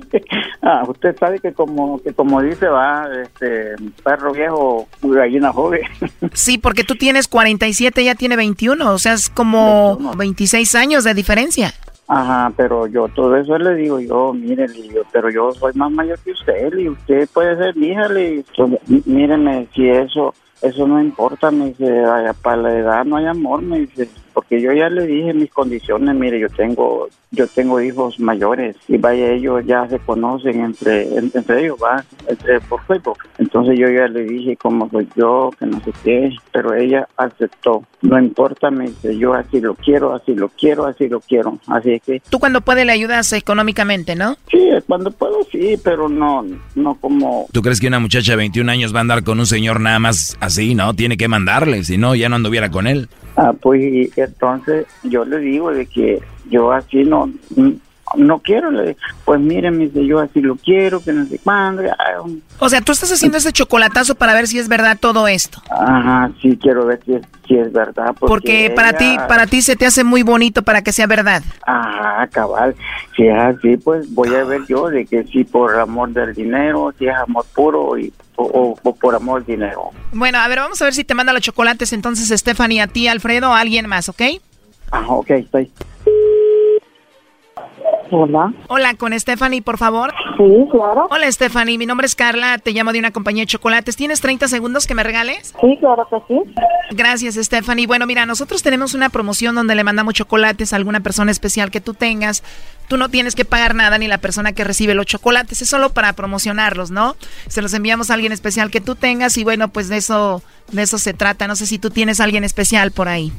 Ah, usted sabe que como que como dice va, este perro viejo, gallina joven. Sí, porque tú tienes 47, ella tiene 21, o sea, es como 26 años de diferencia. Ajá, pero yo todo eso le digo yo, mire, digo, pero yo soy más mayor que usted, y usted puede ser mi hija, le míreme, si eso eso no importa, me dice, para la edad no hay amor, me dice, porque yo ya le dije mis condiciones, mire, yo tengo yo tengo hijos mayores y vaya, ellos ya se conocen entre en- entre ellos, va, entre, por Facebook. Entonces yo ya le dije cómo soy yo, que no sé qué, pero ella aceptó. No importa, me dice, yo así lo quiero, así lo quiero, así lo quiero. Así es que Tú cuando puedes le ayudas económicamente, ¿no? Sí, cuando puedo sí, pero no, no como... ¿Tú crees que una muchacha de 21 años va a andar con un señor nada más así, no? Tiene que mandarle, si no, ya no anduviera con él. Ah, pues entonces yo le digo de que yo así no, no quiero, le pues mire, me dice, yo así lo quiero, que no sé cuándo. O sea, tú estás haciendo ese chocolatazo para ver si es verdad todo esto. Ajá, sí quiero ver si es, si es verdad. Porque, Porque para ella- ti, para ti se te hace muy bonito para que sea verdad. Ajá, cabal. Si es así, pues voy a ver yo de que si por amor del dinero, si es amor puro y o, o- por amor al dinero. Bueno, a ver, vamos a ver si te manda los chocolates entonces Stephanie a ti, Alfredo, a alguien más, ¿ok? Ah, ok, estoy. Hola. Hola, con Stephanie, por favor. Sí, claro. Hola, Stephanie. Mi nombre es Carla. Te llamo de una compañía de chocolates. ¿Tienes 30 segundos que me regales? Sí, claro que sí. Gracias, Stephanie. Bueno, mira, nosotros tenemos una promoción donde le mandamos chocolates a alguna persona especial que tú tengas. Tú no tienes que pagar nada ni la persona que recibe los chocolates. Es solo para promocionarlos, ¿no? Se los enviamos a alguien especial que tú tengas y bueno, pues de eso, de eso se trata. No sé si tú tienes a alguien especial por ahí.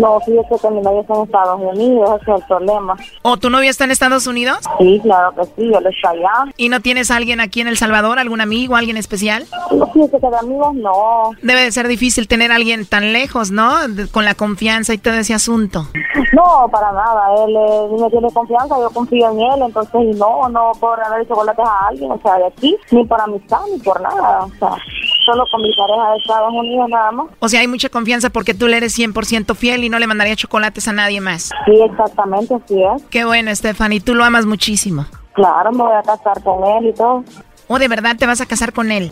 No, fíjate que mi novio está en Estados Unidos, ese es el problema. ¿O tu novia está en Estados Unidos? Sí, claro que sí, él está allá. ¿Y no tienes a alguien aquí en El Salvador, algún amigo, alguien especial? No, fíjate que de amigos no. Debe de ser difícil tener a alguien tan lejos, ¿no? De- con la confianza y todo ese asunto. No, para nada. Él eh, me tiene confianza, yo confío en él, entonces no, no puedo regalar chocolates a alguien, o sea, de aquí, ni por amistad, ni por nada. O sea, solo con mi pareja de Estados Unidos nada más. O sea, hay mucha confianza porque tú le eres 100% fiel y no le mandaría chocolates a nadie más. Sí, exactamente, así es. Qué bueno, Stephanie. Tú lo amas muchísimo. Claro, me voy a casar con él y todo. ¿O de verdad te vas a casar con él?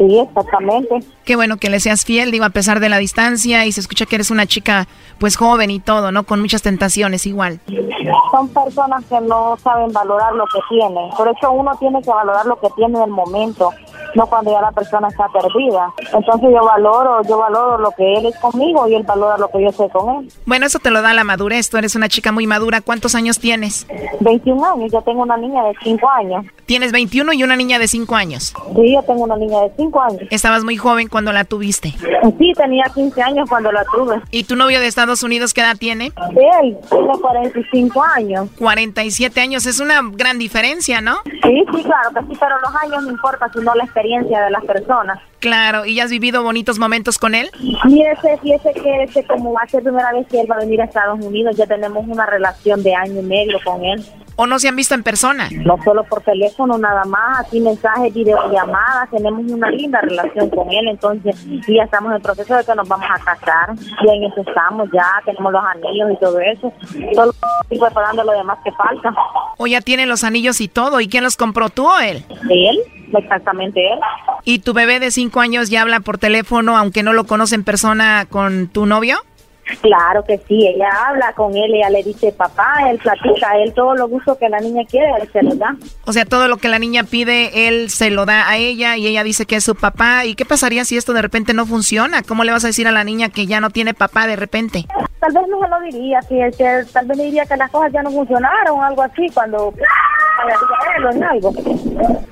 Sí, exactamente. Qué bueno que le seas fiel, digo, a pesar de la distancia y se escucha que eres una chica pues joven y todo, ¿no? Con muchas tentaciones igual. Son personas que no saben valorar lo que tienen. Por eso uno tiene que valorar lo que tiene en el momento, no cuando ya la persona está perdida. Entonces yo valoro, yo valoro lo que él es conmigo y él valora lo que yo soy con él. Bueno, eso te lo da la madurez. Tú eres una chica muy madura. ¿Cuántos años tienes? 21 años, yo tengo una niña de 5 años. Tienes 21 y una niña de 5 años. Sí, yo tengo una niña de 5 años. Estabas muy joven cuando la tuviste. Sí, tenía 15 años cuando la tuve. ¿Y tu novio de Estados Unidos qué edad tiene? Él tiene 45 años. 47 años, es una gran diferencia, ¿no? Sí, sí, claro que sí, pero los años no importa, sino la experiencia de las personas. Claro, ¿y ya has vivido bonitos momentos con él? Fíjese, fíjese que este, como va a ser primera vez que él va a venir a Estados Unidos, ya tenemos una relación de año y medio con él. ¿O no se han visto en persona? No solo por teléfono, nada más, aquí mensajes, videollamadas, tenemos una linda relación con él, entonces y ya estamos en el proceso de que nos vamos a casar, y en eso estamos ya, tenemos los anillos y todo eso, solo estoy preparando lo demás que falta. ¿O ya tienen los anillos y todo? ¿Y quién los compró, tú o él? Él, exactamente. ¿Y tu bebé de 5 años ya habla por teléfono, aunque no lo conoce en persona, con tu novio? Claro que sí, ella habla con él, ella le dice papá, él platica, a él todo lo gusto que la niña quiere, él se lo da. O sea, todo lo que la niña pide, él se lo da a ella y ella dice que es su papá. ¿Y qué pasaría si esto de repente no funciona? ¿Cómo le vas a decir a la niña que ya no tiene papá de repente? Tal vez no se lo diría, si es que tal vez le diría que las cosas ya no funcionaron o algo así, cuando en algo.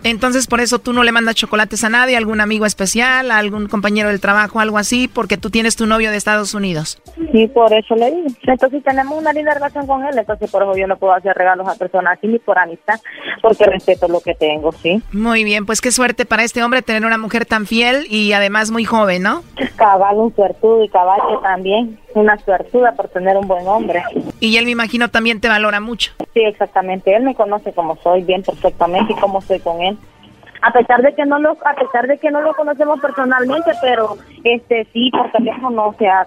Entonces, por eso tú no le mandas chocolates a nadie, algún amigo especial, a algún compañero del trabajo, algo así, porque tú tienes tu novio de Estados Unidos. Sí, por eso le digo. Entonces tenemos una linda relación con él, entonces por eso yo no puedo hacer regalos a personas así ni por amistad, porque respeto lo que tengo, sí. Muy bien, pues qué suerte para este hombre tener una mujer tan fiel y además muy joven, ¿no? Cabal, un suertudo y caballo también, una suertuda por tener un buen hombre. Y él me imagino también te valora mucho. Sí, exactamente. Él me conoce como soy bien perfectamente y cómo soy con él. A pesar de que no lo, a pesar de que no lo conocemos personalmente, pero este sí por teléfono, o sea,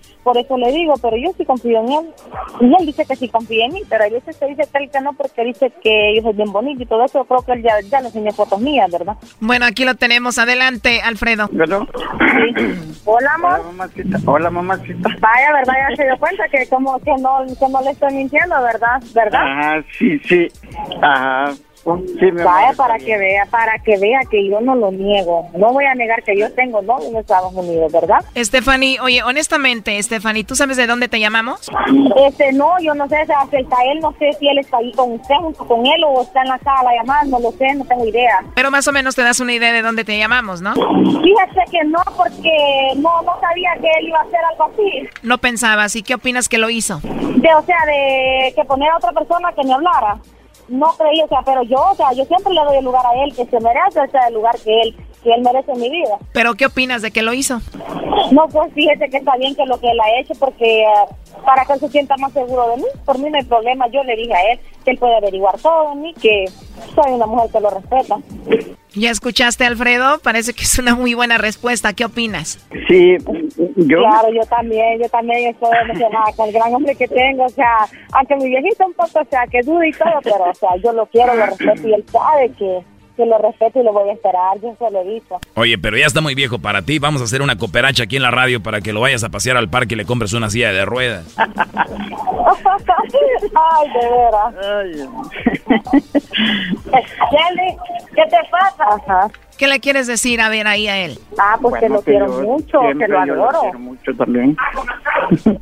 por eso le digo, pero yo sí confío en él. Y él dice que sí confía en mí, pero hay veces que dice que él que no porque dice que yo soy bien bonito y todo eso, yo creo que él ya, ya le enseñó fotos mías, ¿verdad? Bueno, aquí lo tenemos. Adelante, Alfredo. ¿Verdad? Hola, amor. Hola, mamacita. Hola, mamacita. Vaya, ¿verdad? Ya se dio cuenta que como que no, que no le estoy mintiendo, ¿verdad? ¿Verdad? Ajá, sí, sí. Ajá. Sí, Vaya amor, para está que vea, para que vea que yo no lo niego. No voy a negar que yo tengo novio en Estados Unidos, ¿verdad? Stephanie, oye, honestamente, Stephanie, ¿tú sabes de dónde te llamamos? Este, no, yo no sé, o sea, acerca a él, no sé si él está ahí con usted, junto con él, o está en la sala llamando, no lo sé, no tengo idea. Pero más o menos te das una idea de dónde te llamamos, ¿no? Fíjese que no, porque no, no sabía que él iba a hacer algo así. No pensabas. ¿Y qué opinas que lo hizo? De, o sea, de que poner a otra persona que me hablara. No creí, o sea, pero yo, o sea, yo siempre le doy el lugar a él, que se merece, o sea, el lugar que él, que él merece en mi vida. ¿Pero qué opinas de que lo hizo? No, pues fíjese que está bien que lo que él ha hecho, porque ah, para que él se sienta más seguro de mí. Por mí no hay problema. Yo le dije a él que él puede averiguar todo de mí, que soy una mujer que lo respeta. ¿Ya escuchaste, Alfredo? Parece que es una muy buena respuesta. ¿Qué opinas? Sí, yo... Claro, yo también, yo también estoy emocionada con el gran hombre que tengo, o sea, aunque mi viejito un poco, o sea, que dude y todo, pero, o sea, yo lo quiero, lo respeto y él sabe que, que lo respeto y lo voy a esperar, yo se lo he dicho. Oye, pero ya está muy viejo para ti. Vamos a hacer una cooperacha aquí en la radio para que lo vayas a pasear al parque y le compres una silla de ruedas. Ay, de veras. Kelly, ¿qué te pasa? ¿Qué le quieres decir a ver ahí a él? Ah, pues que lo quiero mucho, que lo yo adoro. quiero mucho también.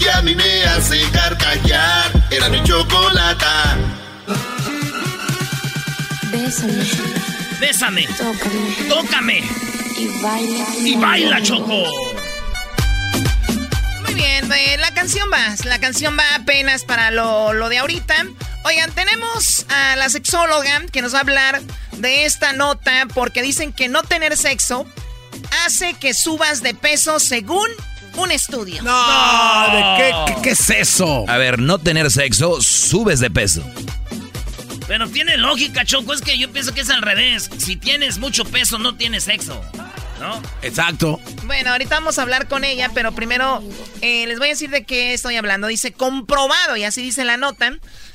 que a mí me hace carcajear. Era mi chocolata. Bésame, Bésame. tócame Tócame. y baila. Y baila, Choco. Muy bien, eh, la canción va. La canción va apenas para lo, lo de ahorita. Oigan, tenemos a la sexóloga que nos va a hablar de esta nota porque dicen que no tener sexo hace que subas de peso según un estudio. No, ¿de qué, qué, qué es eso? A ver, no tener sexo, subes de peso. Pero tiene lógica, Choco. Es que yo pienso que es al revés. Si tienes mucho peso, no tienes sexo. ¿No? Exacto. Bueno, ahorita vamos a hablar con ella, pero primero eh, les voy a decir de qué estoy hablando. Dice, comprobado, y así dice la nota,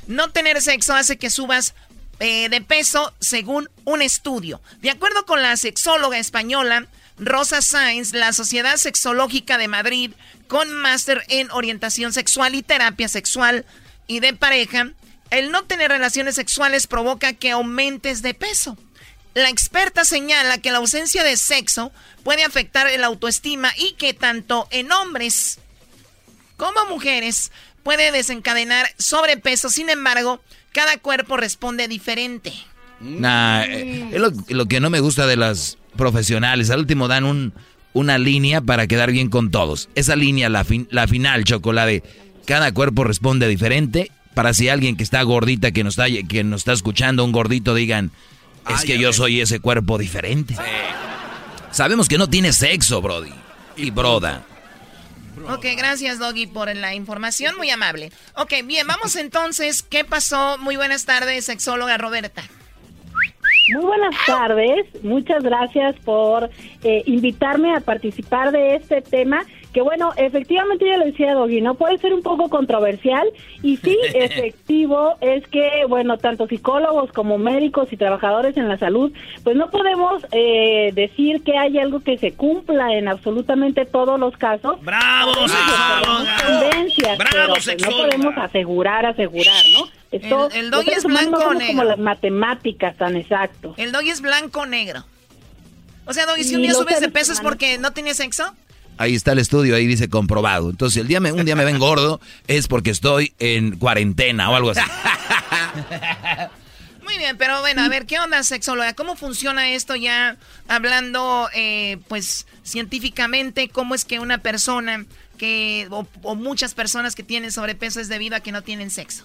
no tener sexo hace que subas eh, de peso según un estudio. De acuerdo con la sexóloga española Rosa Sainz, la Sociedad Sexológica de Madrid, con máster en orientación sexual y terapia sexual y de pareja, el no tener relaciones sexuales provoca que aumentes de peso. La experta señala que la ausencia de sexo puede afectar el autoestima y que tanto en hombres como mujeres puede desencadenar sobrepeso. Sin embargo, cada cuerpo responde diferente. Nah, eh, es lo, lo que no me gusta de las profesionales. Al último dan un, una línea para quedar bien con todos. Esa línea, la, fin- la final, chocolate. Cada cuerpo responde diferente. Para si alguien que está gordita, que nos está, que nos está escuchando, un gordito, digan, es que yo soy ese cuerpo diferente. Sabemos que no tiene sexo, Brody. Y broda. Ok, gracias Doggy por la información, muy amable. Ok, bien, vamos entonces. ¿Qué pasó? Muy buenas tardes, sexóloga Roberta. Muy buenas tardes, muchas gracias por eh, invitarme a participar de este tema, que bueno, efectivamente yo le decía a Doggy, ¿no? Puede ser un poco controversial y sí, efectivo es que, bueno, tanto psicólogos como médicos y trabajadores en la salud, pues no podemos eh, decir que hay algo que se cumpla en absolutamente todos los casos. ¡Bravo, tendencias, ¡Bravo, pero, pues, no podemos asegurar, asegurar, ¿no? Esto, El- Doggy es blanco o negro. como las matemáticas, tan exacto. El Doggy es blanco o negro. O sea, Doggy, si Y un día subes de peso es porque no tienes sexo. Ahí está el estudio, ahí dice comprobado. Entonces, el día me, un día me ven gordo es porque estoy en cuarentena o algo así. Muy bien, pero bueno, a ver, ¿qué onda, sexóloga? ¿Cómo funciona esto ya hablando, eh, pues, científicamente? ¿Cómo es que una persona que, o, o muchas personas que tienen sobrepeso es debido a que no tienen sexo?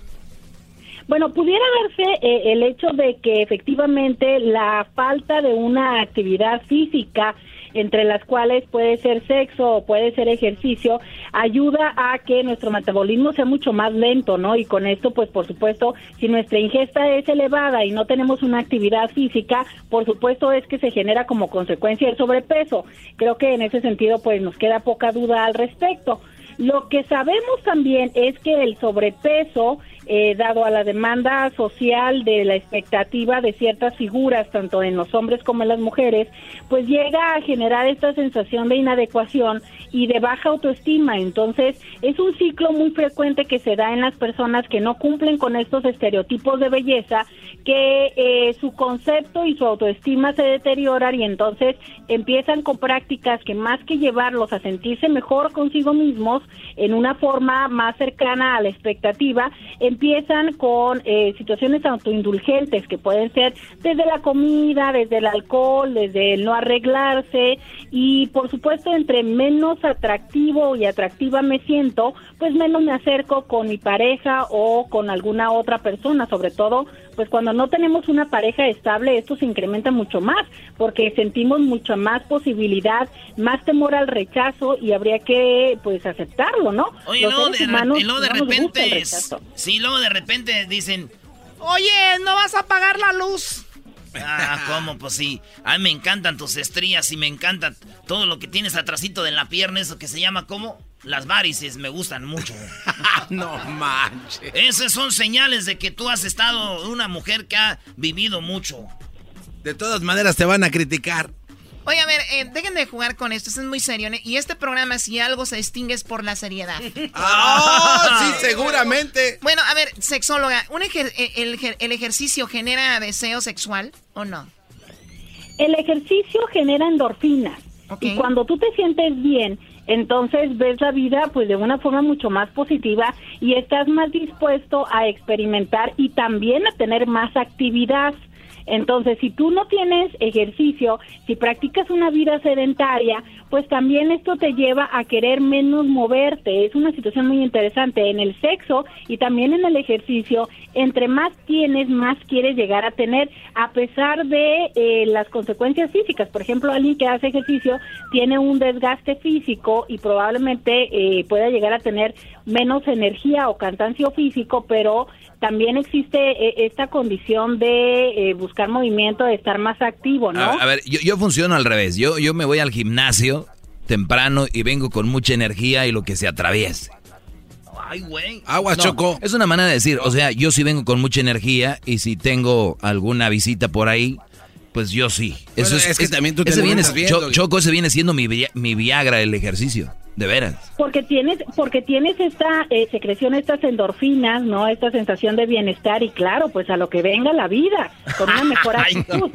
Bueno, pudiera verse eh, el hecho de que efectivamente la falta de una actividad física entre las cuales puede ser sexo o puede ser ejercicio, ayuda a que nuestro metabolismo sea mucho más lento, ¿no? Y con esto, pues por supuesto, si nuestra ingesta es elevada y no tenemos una actividad física, por supuesto es que se genera como consecuencia el sobrepeso. Creo que en ese sentido, pues nos queda poca duda al respecto. Lo que sabemos también es que el sobrepeso eh, dado a la demanda social de la expectativa de ciertas figuras, tanto en los hombres como en las mujeres, pues llega a generar esta sensación de inadecuación y de baja autoestima. Entonces, es un ciclo muy frecuente que se da en las personas que no cumplen con estos estereotipos de belleza, que eh, su concepto y su autoestima se deterioran y entonces empiezan con prácticas que más que llevarlos a sentirse mejor consigo mismos en una forma más cercana a la expectativa, empiezan con eh, situaciones autoindulgentes que pueden ser desde la comida, desde el alcohol, desde el no arreglarse. Y por supuesto entre menos atractivo y atractiva me siento, pues menos me acerco con mi pareja o con alguna otra persona, sobre todo pues cuando no tenemos una pareja estable esto se incrementa mucho más porque sentimos mucha más posibilidad, más temor al rechazo y habría que pues aceptarlo, ¿no? Oye, Los luego seres de, humanos y luego de no repente, sí, luego de repente dicen, Oye, ¿no vas a apagar la luz? ah, ¿cómo? Pues sí, a mí me encantan tus estrías y me encanta todo lo que tienes atrasito de la pierna, eso que se llama, ¿cómo? Las varices me gustan mucho. no manches. Esas son señales de que tú has estado una mujer que ha vivido mucho. De todas maneras te van a criticar. Oye, a ver, eh, dejen de jugar con esto, esto es muy serio. ¿eh? Y este programa, si algo se distingue, es por la seriedad. ¡Ah! sí, seguramente. Bueno, a ver, sexóloga, ¿un ejer- eh, el, ejer- ¿el ejercicio genera deseo sexual o no? El ejercicio genera endorfinas y cuando tú te sientes bien, entonces ves la vida pues de una forma mucho más positiva y estás más dispuesto a experimentar y también a tener más actividad. Entonces, si tú no tienes ejercicio, si practicas una vida sedentaria, pues también esto te lleva a querer menos moverte. Es una situación muy interesante en el sexo y también en el ejercicio. Entre más tienes, más quieres llegar a tener, a pesar de eh, las consecuencias físicas. Por ejemplo, alguien que hace ejercicio tiene un desgaste físico y probablemente eh, pueda llegar a tener menos energía o cansancio físico, pero también existe eh, esta condición de eh, buscar movimiento, de estar más activo, ¿no? A, a ver, yo, yo funciono al revés. Yo, yo me voy al gimnasio temprano y vengo con mucha energía y lo que se atraviese. Ay, güey. Agua, No, Choco. Es una manera de decir, o sea, yo sí vengo con mucha energía y si tengo alguna visita por ahí, pues yo sí. Eso Bueno, es que también tú te ese viene, alimentas bien, Cho-. Choco, ese viene siendo mi, mi Viagra el ejercicio, de veras. Porque tienes, porque tienes esta eh, secreción, estas endorfinas, ¿no? Esta sensación de bienestar y claro, pues a lo que venga la vida, con una mejor actitud.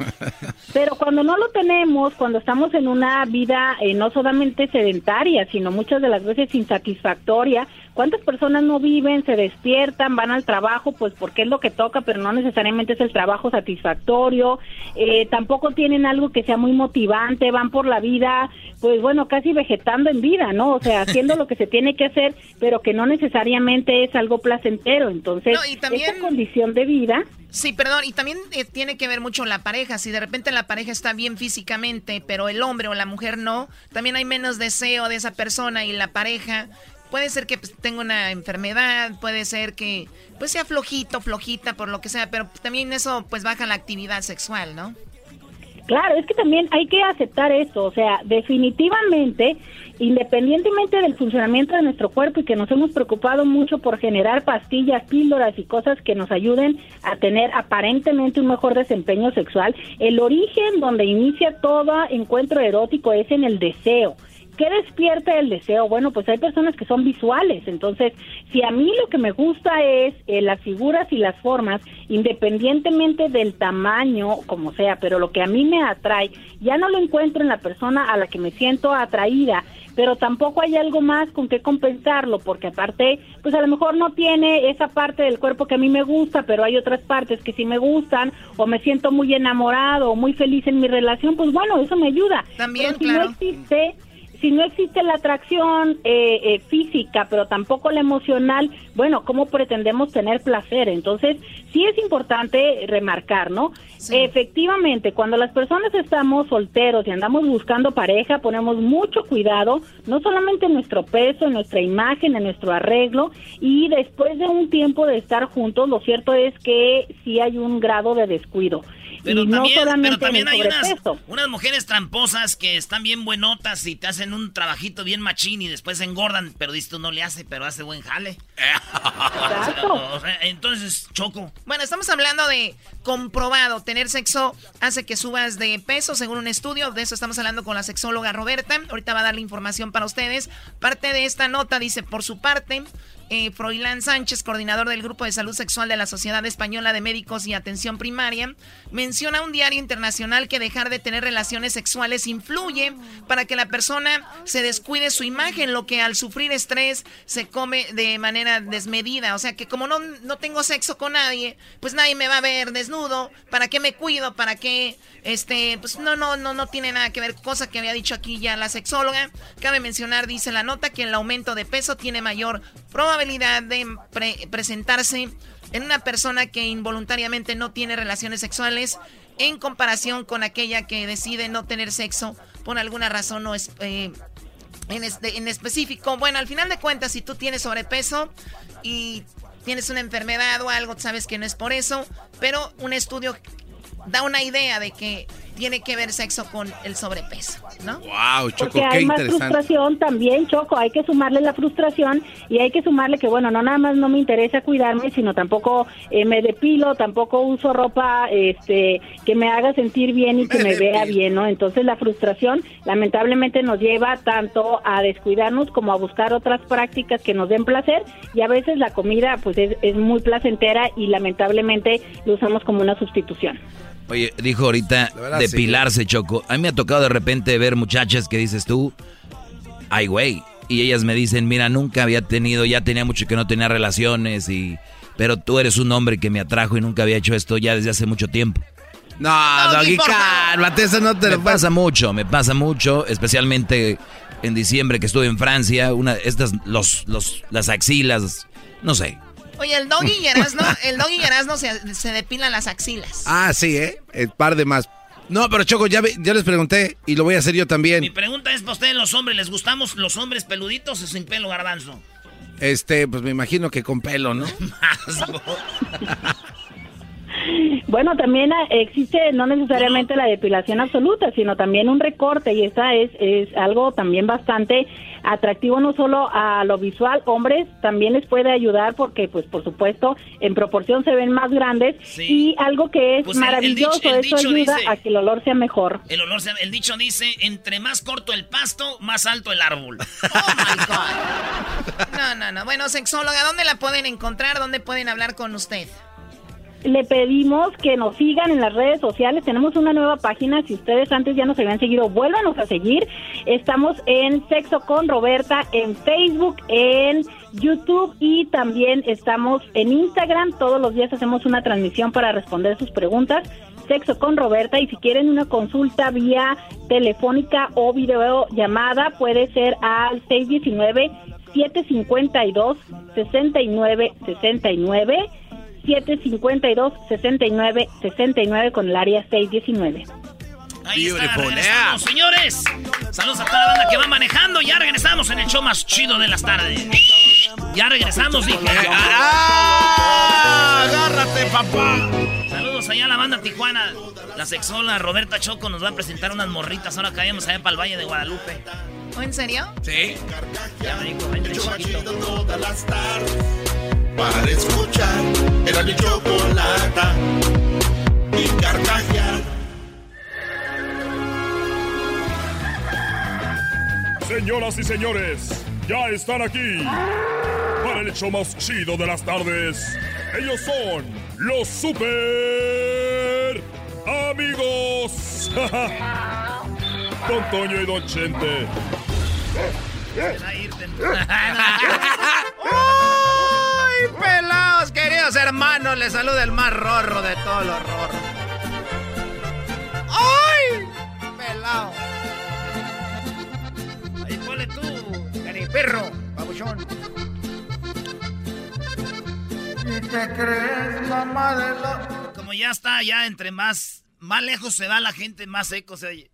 Pero cuando no lo tenemos, cuando estamos en una vida eh, no solamente sedentaria, sino muchas de las veces insatisfactoria, ¿cuántas personas no viven, se despiertan, van al trabajo, pues porque es lo que toca, pero no necesariamente es el trabajo satisfactorio, eh, tampoco tienen algo que sea muy motivante, van por la vida, pues bueno, casi vegetando en vida, ¿no? O sea, haciendo lo que se tiene que hacer, pero que no necesariamente es algo placentero. Entonces, No, y también- esta condición de vida Sí, perdón, y también eh, tiene que ver mucho la pareja. Si de repente la pareja está bien físicamente, pero el hombre o la mujer no, también hay menos deseo de esa persona y la pareja. Puede ser que pues, tenga una enfermedad, puede ser que pues sea flojito, flojita, por lo que sea, pero también eso pues baja la actividad sexual, ¿no? Claro, es que también hay que aceptar eso, o sea, definitivamente, independientemente del funcionamiento de nuestro cuerpo y que nos hemos preocupado mucho por generar pastillas, píldoras y cosas que nos ayuden a tener aparentemente un mejor desempeño sexual, el origen donde inicia todo encuentro erótico es en el deseo. ¿Qué despierta el deseo? Bueno, pues hay personas que son visuales, entonces si a mí lo que me gusta es eh, las figuras y las formas, independientemente del tamaño, como sea, pero lo que a mí me atrae, ya no lo encuentro en la persona a la que me siento atraída, pero tampoco hay algo más con que compensarlo, porque aparte, pues a lo mejor no tiene esa parte del cuerpo que a mí me gusta, pero hay otras partes que sí me gustan, o me siento muy enamorado, o muy feliz en mi relación, pues bueno, eso me ayuda. También, Pero si claro. no existe si no existe la atracción eh, eh, física, pero tampoco la emocional, bueno, ¿cómo pretendemos tener placer? Entonces, sí es importante remarcar, ¿no? Efectivamente, cuando las personas estamos solteros y andamos buscando pareja, ponemos mucho cuidado, no solamente en nuestro peso, en nuestra imagen, en nuestro arreglo, y después de un tiempo de estar juntos, lo cierto es que sí hay un grado de descuido. Pero y no también, solamente pero también hay unas, unas mujeres tramposas que están bien buenotas y te hacen un trabajito bien machín y después engordan, pero dices tú no le hace, pero hace buen jale. Entonces, Choco. Bueno, estamos hablando de comprobado. Tener sexo hace que subas de peso, según un estudio. De eso estamos hablando con la sexóloga Roberta. Ahorita va a dar la información para ustedes. Parte de esta nota dice, por su parte, eh, Froilán Sánchez, coordinador del Grupo de Salud Sexual de la Sociedad Española de Médicos y Atención Primaria, menciona un diario internacional que dejar de tener relaciones sexuales influye para que la persona se descuide su imagen, lo que al sufrir estrés se come de manera desmedida. O sea que como no, no tengo sexo con nadie, pues nadie me va a ver desnudo. ¿Para qué me cuido? ¿Para qué? Este, pues no, no, no, no tiene nada que ver, cosa que había dicho aquí ya la sexóloga. Cabe mencionar, dice la nota, que el aumento de peso tiene mayor probabilidad de pre- presentarse en una persona que involuntariamente no tiene relaciones sexuales en comparación con aquella que decide no tener sexo por alguna razón no es, eh, en, este- en específico. Bueno, al final de cuentas, si tú tienes sobrepeso y tienes una enfermedad o algo, sabes que no es por eso, pero un estudio da una idea de que tiene que ver sexo con el sobrepeso, ¿no? Wow, Choco, Porque qué hay más interesante. frustración también, Choco. Hay que sumarle la frustración y hay que sumarle que, bueno, no nada más no me interesa cuidarme, sino tampoco eh, me depilo, tampoco uso ropa este, que me haga sentir bien y que me, vea bien, ¿no? Entonces la frustración lamentablemente nos lleva tanto a descuidarnos como a buscar otras prácticas que nos den placer y a veces la comida pues es, es muy placentera y lamentablemente lo usamos como una sustitución. Oye, dijo ahorita depilarse, Choco. A mí me ha tocado de repente ver muchachas que dices tú, ay, güey. Y ellas me dicen, mira, nunca había tenido, ya tenía mucho que no tenía relaciones y... Pero tú eres un hombre que me atrajo y nunca había hecho esto ya desde hace mucho tiempo. No, Doggy, cálmate, eso no te Me lo pasa mucho, me pasa mucho, especialmente en diciembre que estuve en Francia, una, estas, los, los, las axilas, no sé. Oye, el doggy y Erasno, el doggy y Erasno se, se depilan las axilas. Ah, sí, ¿eh? El par de más. No, pero Choco, ya, les pregunté y lo voy a hacer yo Mi también. pregunta es para ustedes los hombres, ¿les gustamos los hombres peluditos o sin pelo garbanzo? Este, pues me imagino que con pelo, ¿no? Bueno, también ah, existe no necesariamente la depilación absoluta, sino también un recorte y esta es, es algo también bastante atractivo no solo a lo visual, hombres también les puede ayudar porque pues por supuesto en proporción se ven más grandes y algo que es Pues el- el maravilloso, dicho- el eso ayuda dice- a que el olor sea mejor. El olor, el dicho dice, entre más corto el pasto, más alto el árbol. No, no, no. Bueno, sexóloga, ¿dónde la pueden encontrar? ¿Dónde pueden hablar con usted? Le pedimos que nos sigan en las redes sociales. Tenemos una nueva página. Si ustedes antes ya nos habían seguido, vuélvanos a seguir. Estamos en Sexo con Roberta en Facebook, en YouTube y también estamos en Instagram. Todos los días hacemos una transmisión para responder sus preguntas. Sexo con Roberta y si quieren una consulta vía telefónica o videollamada puede ser al 619 752 6969 752 6969 con el área 619. Ahí está, regresamos, señores. Saludos a toda la banda que va manejando. Ya regresamos en el show más chido de las tardes. Ya regresamos, dije. ¡Ah! ¡Agárrate, papá! Saludos allá a la banda Tijuana. La sexola Roberta Choco nos va a presentar unas morritas. Ahora caemos allá para el Valle de Guadalupe. ¿O en serio? Sí. Ya me dijo, vente chiquito. Para escuchar era mi chocolata y carcajear. Señoras y señores, ya están aquí para el hecho más chido de las tardes. Ellos son los super amigos. Don Toño y Don Chente. hermanos! Les saluda el más rorro de todos los rorros. ¡Ay! Pelado. Ahí ponle tú, perro, babuchón. ¿Y te crees mamá de la... Como ya está, ya entre más, más lejos se va la gente, más seco se oye.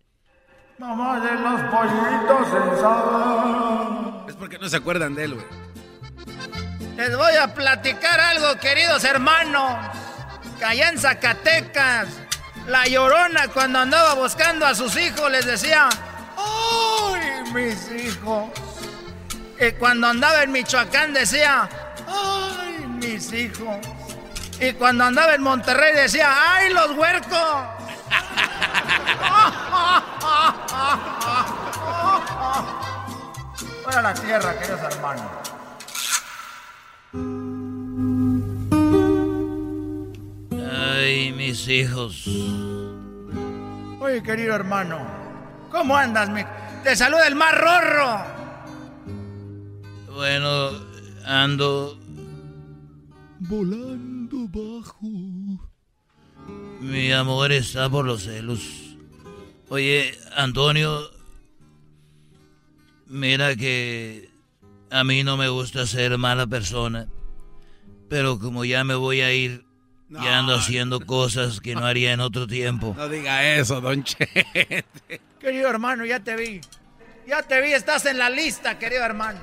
Mamá de los pollitos ensados. Es porque no se acuerdan de él, güey. Les voy a platicar algo, queridos hermanos. Allá en Zacatecas La llorona cuando andaba buscando a sus hijos les decía, ¡ay, mis hijos! Y cuando andaba en Michoacán decía, ¡ay, mis hijos! Y cuando andaba en Monterrey decía, ¡ay, los huercos! Fuera la tierra, queridos hermanos. Ay, mis hijos. Oye, querido hermano, ¿cómo andas? mi- Te saluda el más rorro. Bueno, ando Volando bajo. Mi amor está por los celos. Oye, Antonio, mira que a mí no me gusta ser mala persona, pero como ya me voy a ir, ya ando haciendo cosas que no haría en otro tiempo. No diga eso, don Chente. Querido hermano, ya te vi. Ya te vi, estás en la lista, querido hermano.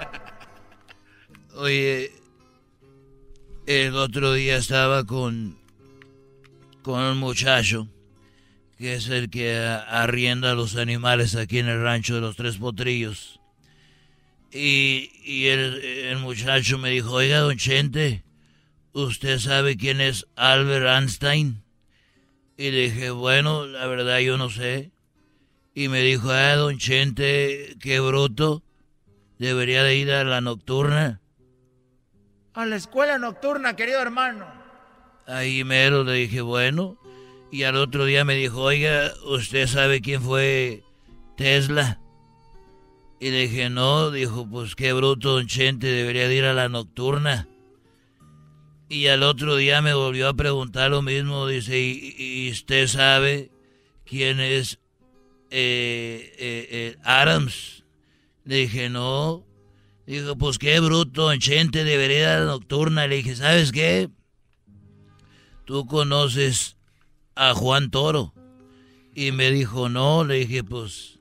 Oye, el otro día estaba con, con un muchacho que es el que arrienda a los animales aquí en el rancho de los Tres Potrillos. Y, y el, el muchacho me dijo, oiga, don Chente, ¿usted sabe quién es Albert Einstein? Y le dije, bueno, la verdad yo no sé. Y me dijo, ah, don Chente, qué bruto, debería de ir a la nocturna. A la escuela nocturna, querido hermano. Ahí mero le dije, bueno. Y al otro día me dijo, oiga, ¿usted sabe quién fue Tesla? Y le dije, no. Dijo, pues qué bruto, don Chente, debería de ir a la nocturna. Y al otro día me volvió a preguntar lo mismo. Dice, ¿y, usted sabe quién es eh, eh, eh, Adams? Le dije, no. Dijo, pues qué bruto, don Chente, debería ir a la nocturna. Le dije, ¿sabes qué? ¿Tú conoces a Juan Toro? Y me dijo, no, le dije, pues,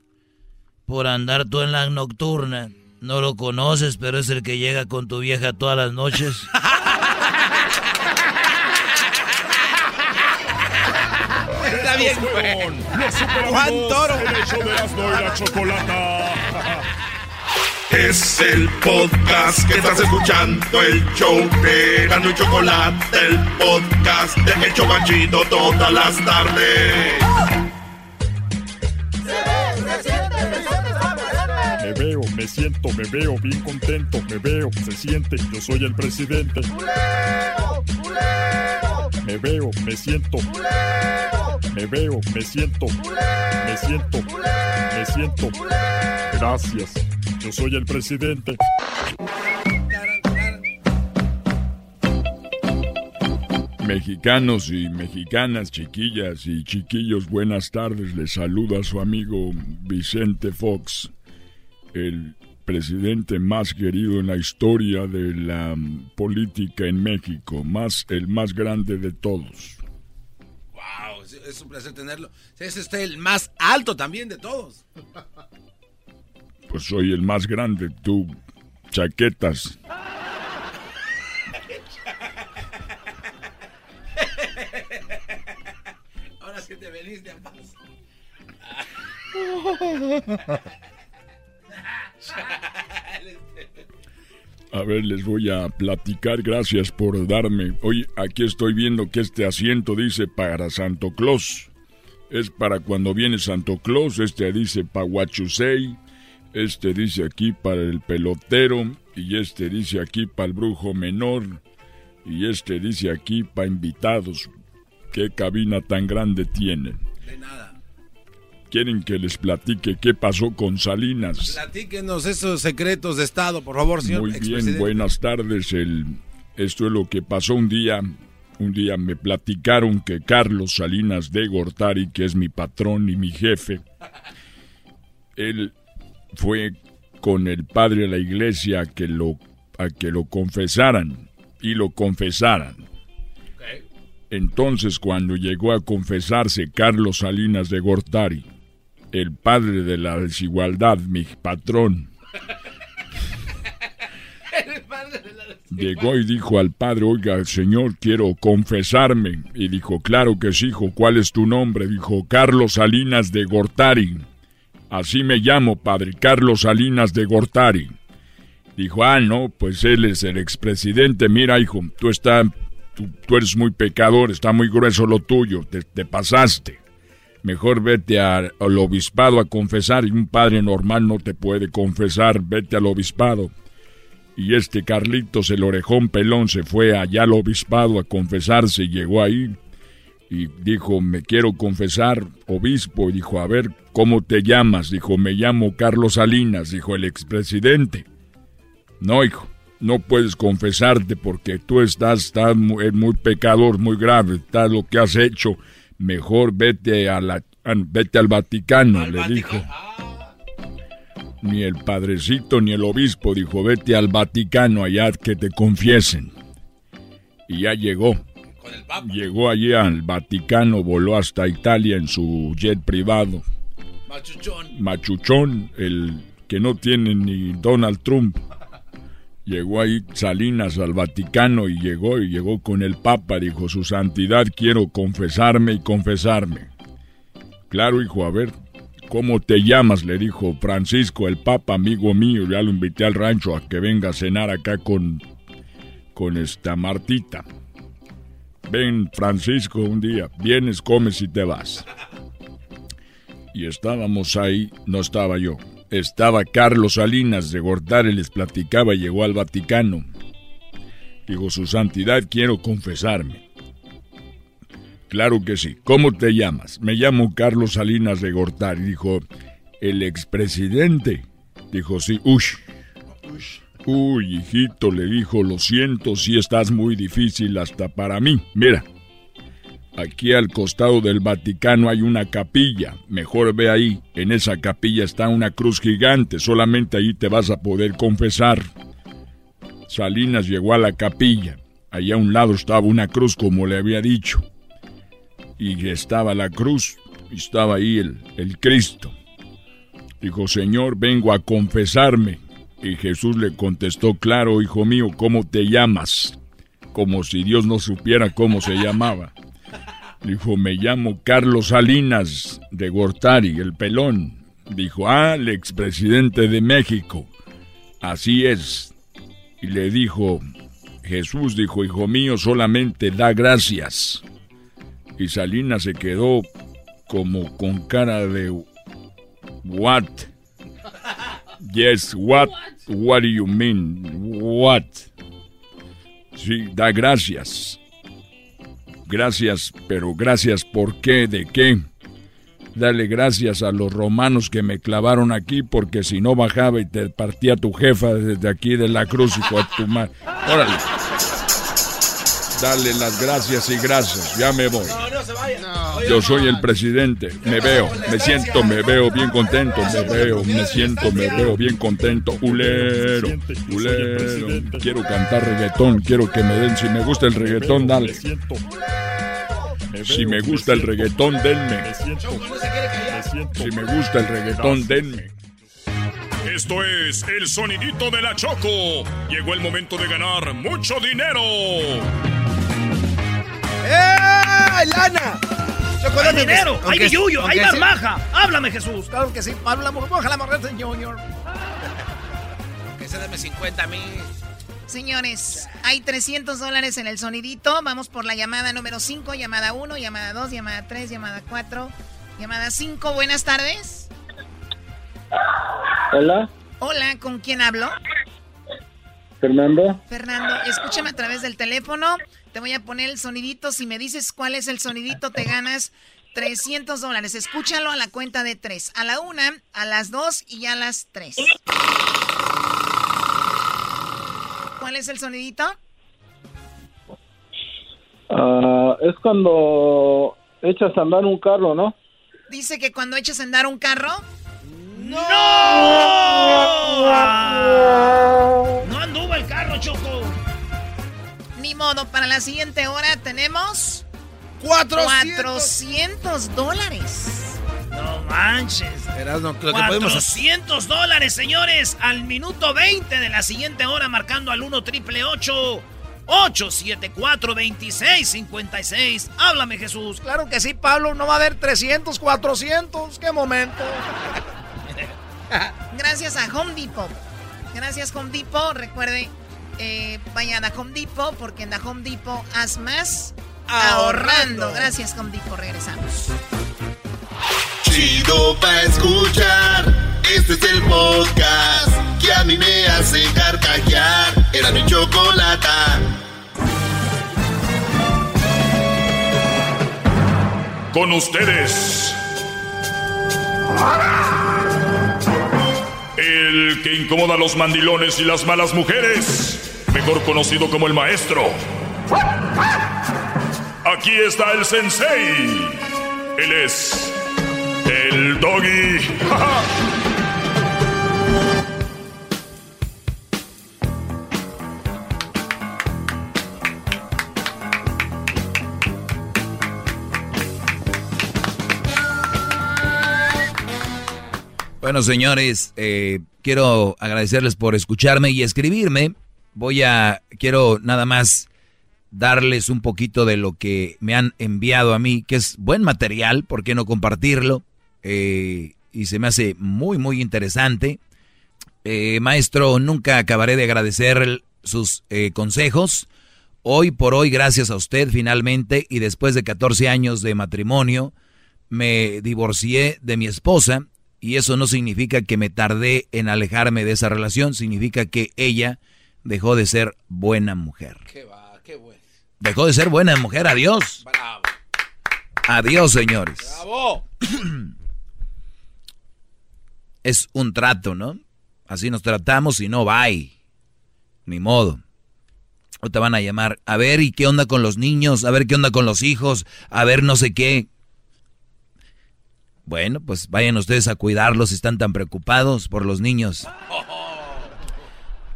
por andar tú en la nocturna, no lo conoces, pero es el que llega con tu vieja todas las noches. Está bien, güey. Juan Toro. Es el podcast que estás escuchando, el show de Gano y Chocolate, el podcast de El Chocachito todas las tardes. Me veo, me siento, me veo bien contento, me veo, se siente, yo soy el presidente. Me veo, me siento. Me veo, me siento. Me siento. Me siento. Gracias. Yo soy el presidente. Mexicanos y mexicanas, chiquillas y chiquillos, buenas tardes. Les saluda su amigo Vicente Fox, el presidente más querido en la historia de la política en México, más el más grande de todos. Es- es un placer tenerlo. Es usted el más alto también de todos. Pues soy el más grande, tú, chaquetas. Ahora sí te veniste a paz. A ver, les voy a platicar, gracias por darme. Oye, aquí estoy viendo que este asiento dice para Santo Claus. Es para cuando viene Santo Claus, este dice para Huachusei, este dice aquí para el pelotero, y este dice aquí para el brujo menor, y este dice aquí para invitados. ¿Qué cabina tan grande tienen? De nada. ¿Quieren que les platique qué pasó con Salinas? Platíquenos esos secretos de Estado, por favor, señor Muy bien, buenas tardes. El, esto es lo que pasó un día. Un día me platicaron que Carlos Salinas de Gortari, que es mi patrón y mi jefe, él fue con el padre de la iglesia a que lo, a que lo confesaran y lo confesaran. Entonces, cuando llegó a confesarse Carlos Salinas de Gortari, el padre de la desigualdad, mi patrón, Llegó y dijo al padre, oiga, señor, quiero confesarme. Y dijo, claro que sí, hijo, ¿cuál es tu nombre? Dijo, Carlos Salinas de Gortari. Así me llamo, padre, Carlos Salinas de Gortari. Dijo, ah, no, pues él es el expresidente. Mira, hijo, tú, está, tú, tú eres muy pecador, está muy grueso lo tuyo, te, te pasaste. Mejor vete al obispado a confesar y un padre normal no te puede confesar, vete al obispado. Y este Carlitos, el orejón pelón, se fue allá al obispado a confesarse y llegó ahí y dijo, me quiero confesar, obispo. Y dijo, a ver, ¿cómo te llamas? Dijo, me llamo Carlos Salinas, dijo el expresidente. No, hijo, no puedes confesarte porque tú estás, estás muy, muy pecador, muy grave, está lo que has hecho. Mejor vete, a la, a- vete al Vaticano, le dijo. Ni el padrecito ni el obispo dijo, vete al Vaticano allá que te confiesen. Y ya llegó. Llegó allí al Vaticano, voló hasta Italia en su jet privado. Machuchón. Machuchón, el que no tiene ni Donald Trump. Llegó ahí Salinas al Vaticano y llegó y llegó con el Papa. Dijo, su santidad, quiero confesarme y confesarme. Claro, hijo, a ver, ¿cómo te llamas? Le dijo Francisco, el Papa, amigo mío. Ya lo invité al rancho a que venga a cenar acá con, con esta Martita. Ven, Francisco, un día. Vienes, comes y te vas. Y estábamos ahí, no estaba yo. Estaba Carlos Salinas de Gortari, les platicaba, llegó al Vaticano. Digo, su santidad, quiero confesarme. Claro que sí. ¿Cómo te llamas? Me llamo Carlos Salinas de Gortari. Dijo, el expresidente. Dijo, sí, ush. Uy, hijito, le dijo, lo siento, si estás muy difícil hasta para mí. Mira, aquí al costado del Vaticano hay una capilla. Mejor ve ahí. En esa capilla está una cruz gigante. Solamente ahí te vas a poder confesar. Salinas llegó a la capilla. Allá a un lado estaba una cruz, como le había dicho. Y estaba la cruz, estaba ahí el, el Cristo. Dijo, Señor, vengo a confesarme. Y Jesús le contestó, claro, hijo mío, ¿cómo te llamas? Como si Dios no supiera cómo se llamaba. Dijo, me llamo Carlos Salinas de Gortari, el pelón. Dijo, ah, el expresidente de México. Así es. Y le dijo, Jesús dijo, hijo mío, solamente da gracias. Y Salinas se quedó como con cara de, what? Yes, what? What do you mean? What? Sí, da gracias. Gracias, pero gracias ¿por qué? ¿De qué? Dale gracias a los romanos que me clavaron aquí porque si no bajaba y te partía tu jefa desde aquí de la cruz y tu madre. Órale. Dale las gracias y gracias. Ya me voy. Yo soy el presidente. Me veo, me siento, me veo bien contento. Me veo, me siento, me veo bien contento. Ulero, ulero. Quiero cantar reggaetón. Quiero que me den. Si me gusta el reggaetón, dale. Si me gusta el reggaetón, denme. Si me gusta el reggaetón, denme. Esto es el sonidito de la Choco. Llegó el momento de ganar mucho dinero. ¡Eh! ¡Lana! ¡Hay dinero! ¡Hay Aunque- billuyo! ¡Hay aunque sí- marmaja! ¡Háblame, Jesús! Claro que sí. Habla, moja la morreta, junior. Que se dame 50 a mí. Señores, hay 300 dólares en el sonidito. Vamos por la llamada número 5, llamada 1, llamada 2, llamada 3, llamada 4, llamada 5. Buenas tardes. Hola, Hola, ¿con quién hablo? Fernando. Fernando, escúchame a través del teléfono. Te voy a poner el sonidito. Si me dices cuál es el sonidito, te ganas 300 dólares. Escúchalo a la cuenta de 3. A la 1, a las 2 y a las 3. ¿Cuál es el sonidito? Ah, es cuando echas a andar un carro, ¿no? Dice que cuando echas a andar un carro. ¡No! ¡No anduvo el carro, Choco! Modo, para la siguiente hora tenemos 400. 400 dólares. No manches. Erasno, lo que podemos hacer. 400 dólares, señores, al minuto 20 de la siguiente hora, marcando al 1 triple 874 2656 Háblame, Jesús. Claro que sí, Pablo. No va a haber 300, 400. ¡Qué momento! Gracias a Home Depot. Gracias, Home Depot. Recuerde, eh, vayan a Home Depot porque en la Home Depot haz más ahorrando. Gracias, Home Depot. Regresamos. Chido pa' escuchar. Este es el podcast que a mí me hace carcajear. Era mi chocolata. Con ustedes. El que incomoda a los mandilones y las malas mujeres. Mejor conocido como el maestro. Aquí está el sensei. Él es el doggy. Bueno, señores, eh, quiero agradecerles por escucharme y escribirme. Voy a, quiero nada más darles un poquito de lo que me han enviado a mí, que es buen material, ¿por qué no compartirlo? Eh, y se me hace muy, muy interesante. Eh, maestro, nunca acabaré de agradecer sus eh, consejos. Hoy por hoy, gracias a usted finalmente, y después de 14 años de matrimonio, me divorcié de mi esposa y eso no significa que me tardé en alejarme de esa relación, significa que ella dejó de ser buena mujer. Qué va, qué bueno. Dejó de ser buena mujer, adiós. Bravo. Adiós, señores. Bravo. Es un trato, ¿no? Así nos tratamos y no bye. Ni modo. O te van a llamar, a ver, ¿y qué onda con los niños? A ver, ¿qué onda con los hijos? A ver, no sé qué. Bueno, pues vayan ustedes a cuidarlos si están tan preocupados por los niños.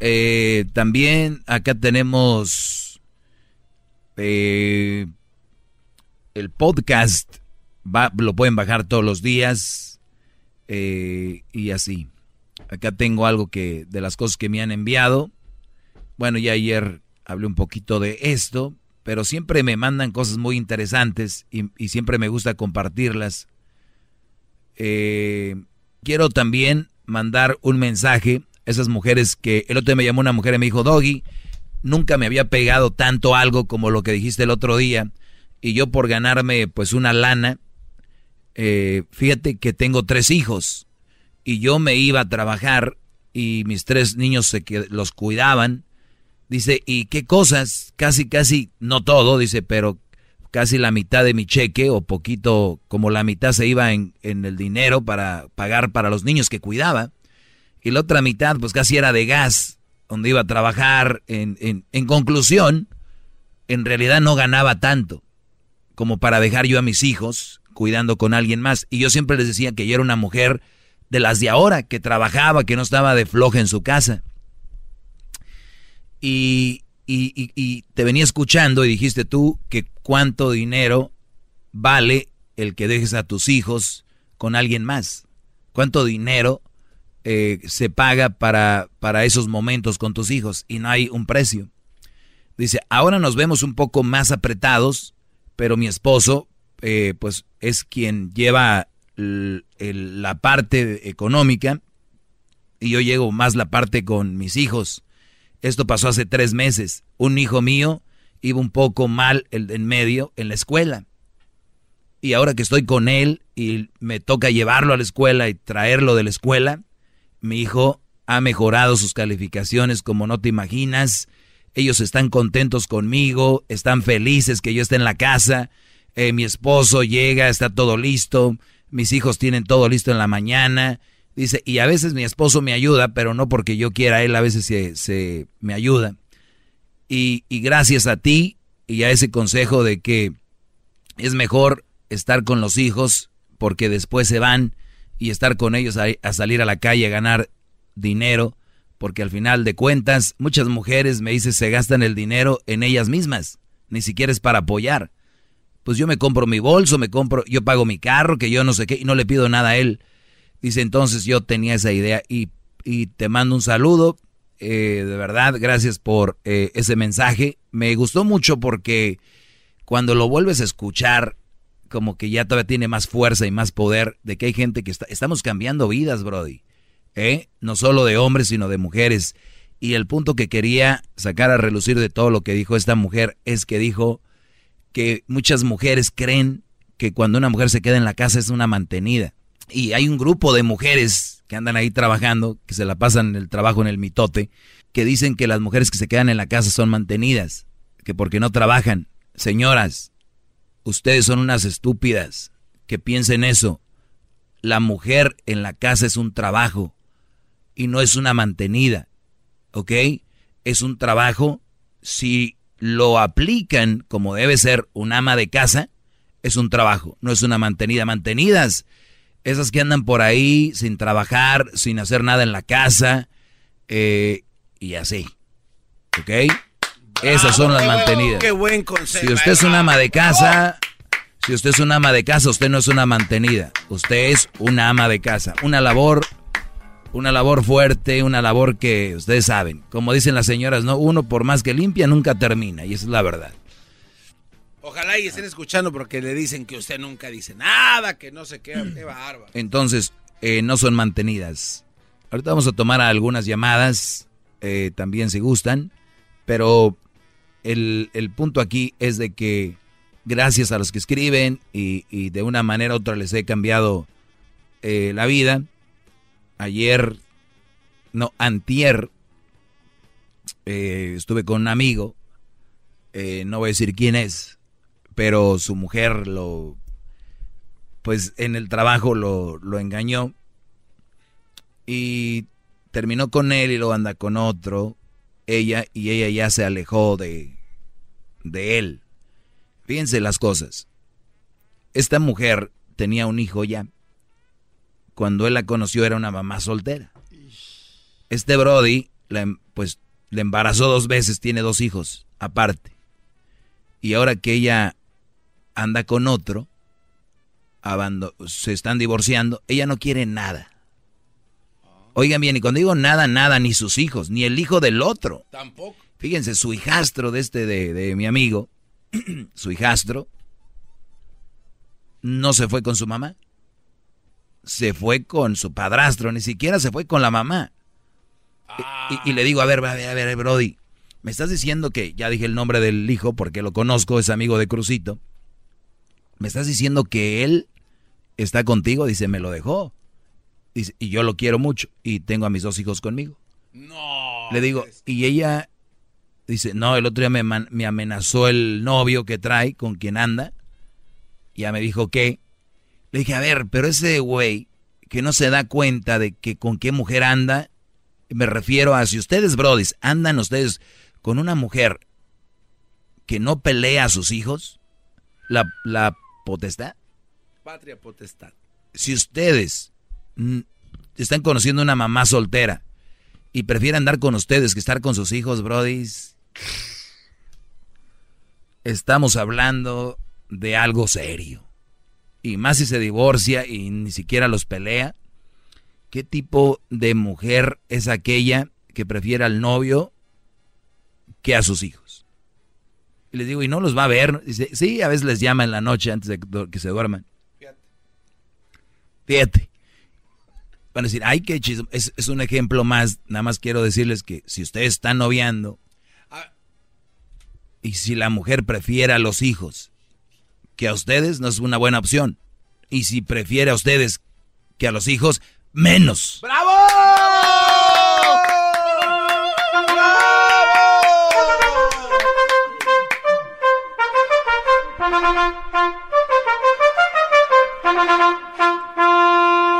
Eh, también acá tenemos eh, el podcast. Va- lo pueden bajar todos los días eh, y así. Acá tengo algo que de las cosas que me han enviado. Bueno, ya ayer hablé un poquito de esto, pero siempre me mandan cosas muy interesantes y, siempre me gusta compartirlas. Quiero también mandar un mensaje esas mujeres que el otro día me llamó una mujer y me dijo, Doggy, nunca me había pegado tanto algo como lo que dijiste el otro día y yo por ganarme pues una lana, eh, fíjate que tengo tres hijos y yo me iba a trabajar y mis tres niños se los cuidaban. Dice, ¿y qué cosas? Casi, casi, no todo, dice, pero casi la mitad de mi cheque o poquito, como la mitad se iba en, en el dinero para pagar para los niños que cuidaba. Y la otra mitad, pues casi era de gas, donde iba a trabajar. En, en, conclusión, en realidad no ganaba tanto como para dejar yo a mis hijos cuidando con alguien más. Y yo siempre les decía que yo era una mujer de las de ahora, que trabajaba, que no estaba de floja en su casa. Y, y, y- y te venía escuchando y dijiste tú que cuánto dinero vale el que dejes a tus hijos con alguien más. ¿Cuánto dinero eh, se paga para, para esos momentos con tus hijos? Y no hay un precio. Dice, ahora nos vemos un poco más apretados, pero mi esposo, eh, pues, es quien lleva la parte económica y yo llego más la parte con mis hijos. Esto pasó hace tres meses. Un hijo mío iba un poco mal el- en medio en la escuela. Y ahora que estoy con él y me toca llevarlo a la escuela y traerlo de la escuela, mi hijo ha mejorado sus calificaciones como no te imaginas. Ellos están contentos conmigo, están felices que yo esté en la casa. Eh, mi esposo llega, está todo listo. Mis hijos tienen todo listo en la mañana. Dice, y a veces mi esposo me ayuda, pero no porque yo quiera, él a veces se, se me ayuda. Y, y gracias a ti y a ese consejo de que es mejor estar con los hijos porque después se van y estar con ellos a, salir a la calle a ganar dinero, porque al final de cuentas muchas mujeres me dicen se gastan el dinero en ellas mismas, ni siquiera es para apoyar. Pues yo me compro mi bolso, me compro, yo pago mi carro, que yo no sé qué, y no le pido nada a él. Dice, entonces yo tenía esa idea y, y te mando un saludo. eh, de verdad, gracias por eh, ese mensaje. Me gustó mucho porque cuando lo vuelves a escuchar, como que ya todavía tiene más fuerza y más poder de que hay gente que está, estamos cambiando vidas, Brody. ¿eh? No solo de hombres, sino de mujeres. Y el punto que quería sacar a relucir de todo lo que dijo esta mujer es que dijo que muchas mujeres creen que cuando una mujer se queda en la casa es una mantenida. Y hay un grupo de mujeres que andan ahí trabajando, que se la pasan el trabajo en el mitote, que dicen que las mujeres que se quedan en la casa son mantenidas, que porque no trabajan. Señoras, ustedes son unas estúpidas que piensen eso. La mujer en la casa es un trabajo y no es una mantenida, ¿ok? Es un trabajo, si lo aplican como debe ser un ama de casa, es un trabajo, no es una mantenida. Mantenidas, esas que andan por ahí sin trabajar, sin hacer nada en la casa, eh, y así, ¿ok? Esas son las mantenidas. Qué buen consejo. Si usted es un ama de casa, si usted es un ama de casa, usted no es una mantenida. Usted es una ama de casa. Una labor, una labor fuerte, una labor que ustedes saben. Como dicen las señoras, no, uno por más que limpia nunca termina. Y esa es la verdad. Ojalá y estén escuchando porque le dicen que usted nunca dice nada, que no sé qué, qué bárbaro. Entonces, eh, no son mantenidas. Ahorita vamos a tomar algunas llamadas, eh, también si gustan, pero el, el punto aquí es de que gracias a los que escriben y, y de una manera u otra les he cambiado eh, la vida. Ayer, no, antier, eh, estuve con un amigo, eh, no voy a decir quién es, pero su mujer lo, pues en el trabajo lo, lo engañó y terminó con él y luego anda con otro, ella, y ella ya se alejó de, de él. Fíjense las cosas. Esta mujer tenía un hijo ya. Cuando él la conoció era una mamá soltera. Este Brody, la em- pues le embarazó dos veces, tiene dos hijos aparte. Y ahora que ella anda con otro, se están divorciando, ella no quiere nada. Oigan bien, y cuando digo nada, nada, ni sus hijos, ni el hijo del otro. Tampoco. Fíjense, su hijastro de este, de, de mi amigo, su hijastro, no se fue con su mamá. Se fue con su padrastro, ni siquiera se fue con la mamá. Y- Y, y le digo, a ver, a ver, a ver, Brody, me estás diciendo que, ya dije el nombre del hijo porque lo conozco, es amigo de Crucito. ¿Me estás diciendo que él está contigo? Dice, me lo dejó. Y yo lo quiero mucho y tengo a mis dos hijos conmigo. No. Le digo, y ella dice, no, el otro día me, me amenazó el novio que trae, con quien anda. Ya me dijo que. Le dije, a ver, pero ese güey que no se da cuenta de que con qué mujer anda, me refiero a si ustedes, brodis, andan ustedes con una mujer que no pelea a sus hijos, la, la potestad. Patria potestad. Si ustedes están conociendo una mamá soltera y prefieren andar con ustedes que estar con sus hijos, brodis, estamos hablando de algo serio. Y más si se divorcia y ni siquiera los pelea. ¿Qué tipo de mujer es aquella que prefiere al novio que a sus hijos? Y les digo, ¿y no los va a ver? Dice, sí, a veces les llama en la noche antes de que- se duerman. Fíjate. Van a decir, ay, qué chismo. Es, es un ejemplo más. Nada más quiero decirles que si ustedes están noviando y si la mujer prefiere a los hijos que a ustedes, no es una buena opción. Y si prefiere a ustedes que a los hijos, menos. ¡Bravo!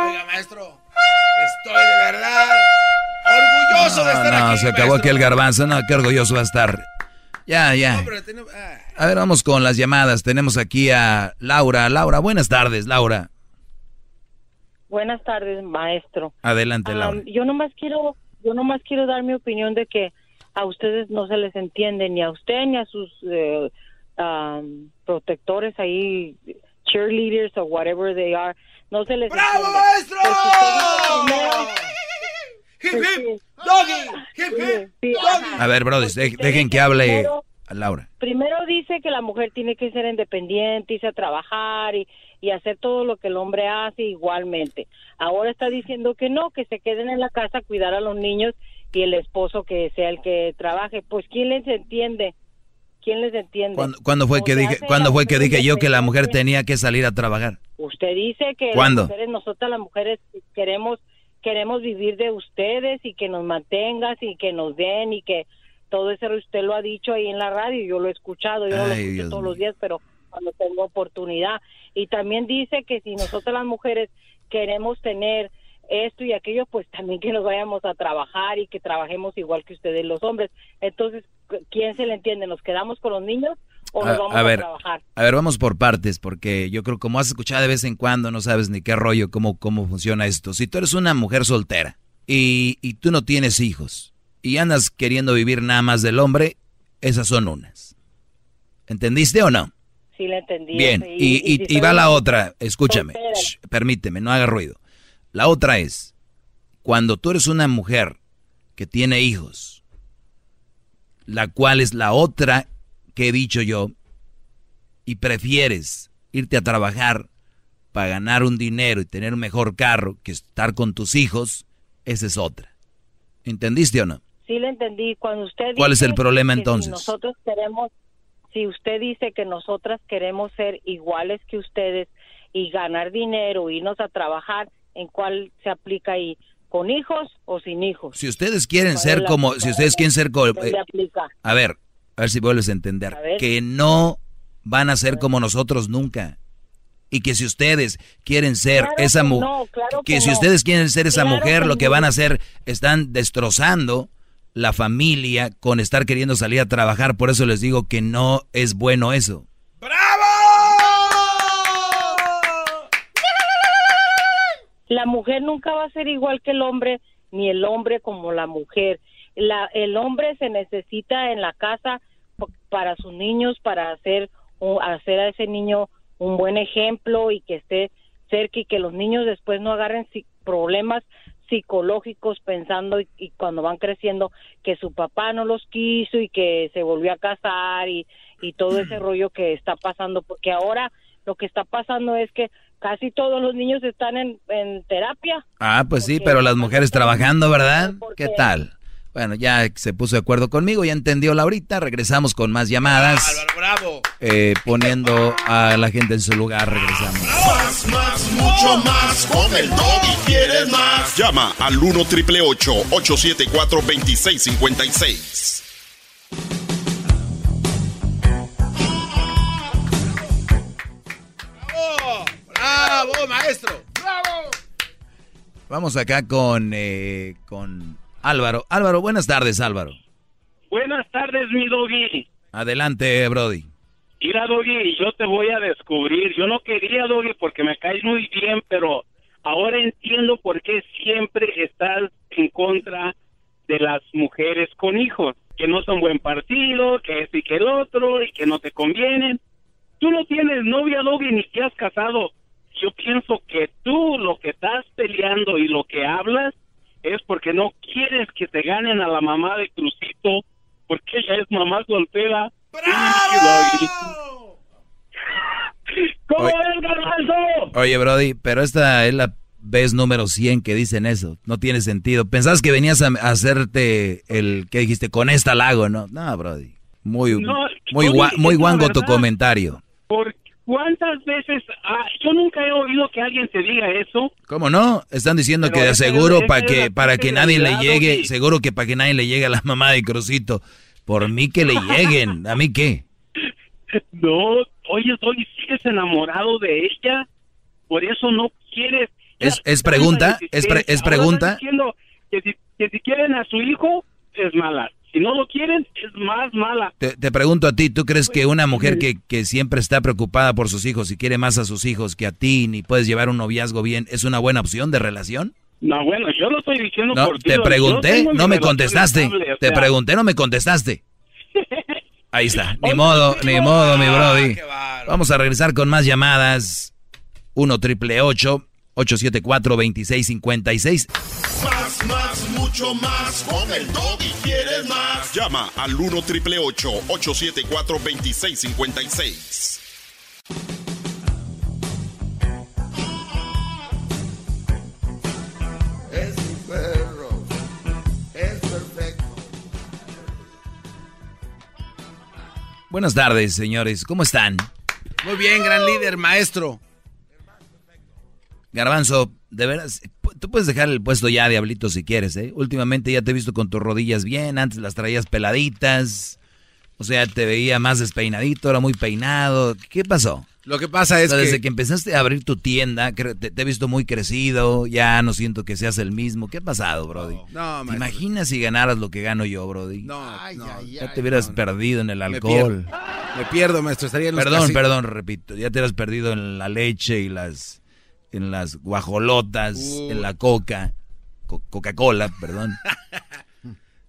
Oiga, maestro, verdad orgulloso de estar no, aquí. se acabó aquí el garbanzo. No, qué orgulloso va a estar. Ya, ya. No, tenemos- ah, A ver, vamos con las llamadas. Tenemos aquí a Laura. Laura, buenas tardes, Laura. Buenas tardes, maestro. Adelante, Ah, Laura. yo nomás quiero, yo nomás quiero dar mi opinión de que a ustedes no se les entiende ni a usted ni a sus eh, um, protectores ahí, cheerleaders o whatever they are, no se les ¡Bravo, entiende. maestro! Pero si usted dice primero- ¡Hip, hip! ¡Doggy! ¡Hip, hip! Sí, ¡Doggy! A ver, Brody, de- dejen que hable Primero- a Laura. primero dice que la mujer tiene que ser independiente, irse a trabajar y, y hacer todo lo que el hombre hace igualmente. Ahora está diciendo que no, que se queden en la casa a cuidar a los niños y el esposo que sea el que trabaje. Pues ¿quién les entiende? ¿Quién les entiende? ¿Cuándo, cuándo fue O que dije, ¿cuándo fue que dije yo que la mujer tenía que salir a trabajar? Usted dice que las mujeres, nosotras las mujeres queremos queremos vivir de ustedes y que nos mantengas y que nos den y que todo eso usted lo ha dicho ahí en la radio, yo lo he escuchado, yo no lo escucho Dios todos mío. los días, pero cuando tengo oportunidad. Y también dice que si nosotras las mujeres queremos tener esto y aquello, pues también que nos vayamos a trabajar y que trabajemos igual que ustedes los hombres. Entonces, ¿quién se le entiende? ¿Nos quedamos con los niños o nos A, vamos a a, ver, trabajar? a ver, vamos por partes, porque yo creo como has escuchado de vez en cuando, no sabes ni qué rollo, cómo, cómo funciona esto. Si tú eres una mujer soltera y, y tú no tienes hijos y andas queriendo vivir nada más del hombre, esas son unas. ¿Entendiste o no? Sí, le entendí. Bien, y, y- si y va la otra, escúchame, shh, permíteme, no haga ruido. La otra es, cuando tú eres una mujer que tiene hijos, la cual es la otra que he dicho yo, y prefieres irte a trabajar para ganar un dinero y tener un mejor carro que estar con tus hijos, esa es otra. ¿Entendiste o no? Sí, le entendí. Cuando usted ¿Cuál es el problema entonces? Si nosotros queremos, si usted dice que nosotras queremos ser iguales que ustedes y ganar dinero, irnos a trabajar, ¿en cuál se aplica ahí? ¿Con hijos o sin hijos? Si ustedes quieren ¿Cuál ser la- como, si ustedes quieren ser como, ¿Dónde aplica? A ver, a ver si vuelves a entender. A. Que no van a ser como nosotros nunca. Y que si ustedes quieren ser Claro esa mujer, no, claro que, que si no. ustedes quieren ser esa Claro mujer, que lo que van a hacer, están destrozando la familia con estar queriendo salir a trabajar. Por eso les digo que no es bueno eso. La mujer nunca va a ser igual que el hombre, ni el hombre como la mujer. La, el hombre se necesita en la casa para sus niños, para hacer, un- hacer a ese niño un buen ejemplo y que esté cerca y que los niños después no agarren si- problemas psicológicos pensando y, y cuando van creciendo que su papá no los quiso y que se volvió a casar y, y todo ese rollo que está pasando porque ahora lo que está pasando es que casi todos los niños están en, en terapia Ah, pues sí, pero las mujeres trabajando, ¿verdad? ¿Qué tal? Bueno, ya se puso de acuerdo conmigo, ya entendió Laurita. Regresamos con más llamadas. ¡Bravo! eh, poniendo a la gente en su lugar. Regresamos. Más, más, mucho más. Con el y quieres más. Llama al 1 triple 874 2656. Maestro! ¡Bravo! Vamos acá con, eh, con Álvaro. Álvaro, buenas tardes, Álvaro. Buenas tardes, mi doggy. Adelante, Brody. Mira, doggy, yo te voy a descubrir. Yo no quería, doggy, porque me caes muy bien, pero ahora entiendo por qué siempre estás en contra de las mujeres con hijos, que no son buen partido, que este y que el otro, y que no te convienen. Tú no tienes novia, doggy, ni te has casado. Yo pienso que tú lo que estás peleando y lo que hablas es porque no quieres que te ganen a la mamá de Crucito, porque ella es mamá soltera. ¡Bravo! ¿Cómo Oye. es, garbanzo? Oye, Brody, pero esta es la vez número 100 que dicen eso. No tiene sentido. Pensabas que venías a, hacerte el, ¿qué dijiste? Con esta lago, ¿no? No, Brody. Muy, No, muy, oye, gua- muy guango tu comentario. ¿Por cuántas veces? ah, yo nunca he oído que alguien te diga eso. ¿Cómo no? Están diciendo Pero que de seguro para que para que nadie le llegue, Doggy. seguro que para que nadie le llegue a la mamá de Crucito. Por mí que le lleguen, ¿a mí qué? No, oye, Tony, sigues enamorado de ella, por eso no quieres. ¿Es, es pregunta? ¿Es, pre- es pregunta? diciendo que si, que si quieren a su hijo, es mala. Si no lo quieren, es más mala. Te, te pregunto a ti, ¿tú crees que una mujer que, que siempre está preocupada por sus hijos y quiere más a sus hijos que a ti, ni puedes llevar un noviazgo bien, es una buena opción de relación? No, bueno, yo lo estoy diciendo No, por ti. te pregunté, no me contestaste. estable, o Te sea, pregunté, no me contestaste. Ahí está. Ni modo, ni modo, mi brody. Vamos a regresar con más llamadas. 1 triple 874 2656 Más, más, mucho más. Con el y quieres más. Llama al 1 triple 874 2656. Es mi perro. Es perfecto. Buenas tardes, señores. ¿Cómo están? Muy bien, gran líder, maestro. Garbanzo, de veras, tú puedes dejar el puesto ya, Diablito, si quieres, ¿eh? Últimamente ya te he visto con tus rodillas bien, antes las traías peladitas, o sea, te veía más despeinadito, ahora muy peinado. ¿Qué pasó? Lo que pasa es O sea, que... Desde que empezaste a abrir tu tienda, te, te he visto muy crecido, ya no siento que seas el mismo. ¿Qué ha pasado, Brody? No, ¿Te maestro. imaginas si ganaras lo que gano yo, Brody? No, no. ya te hubieras perdido en el Me alcohol. pierdo. Me pierdo, maestro. Estaría en los Perdón, casi- perdón, repito. Ya te hubieras perdido en la leche y las en las guajolotas, Uh. en la coca, Co- Coca-Cola, perdón.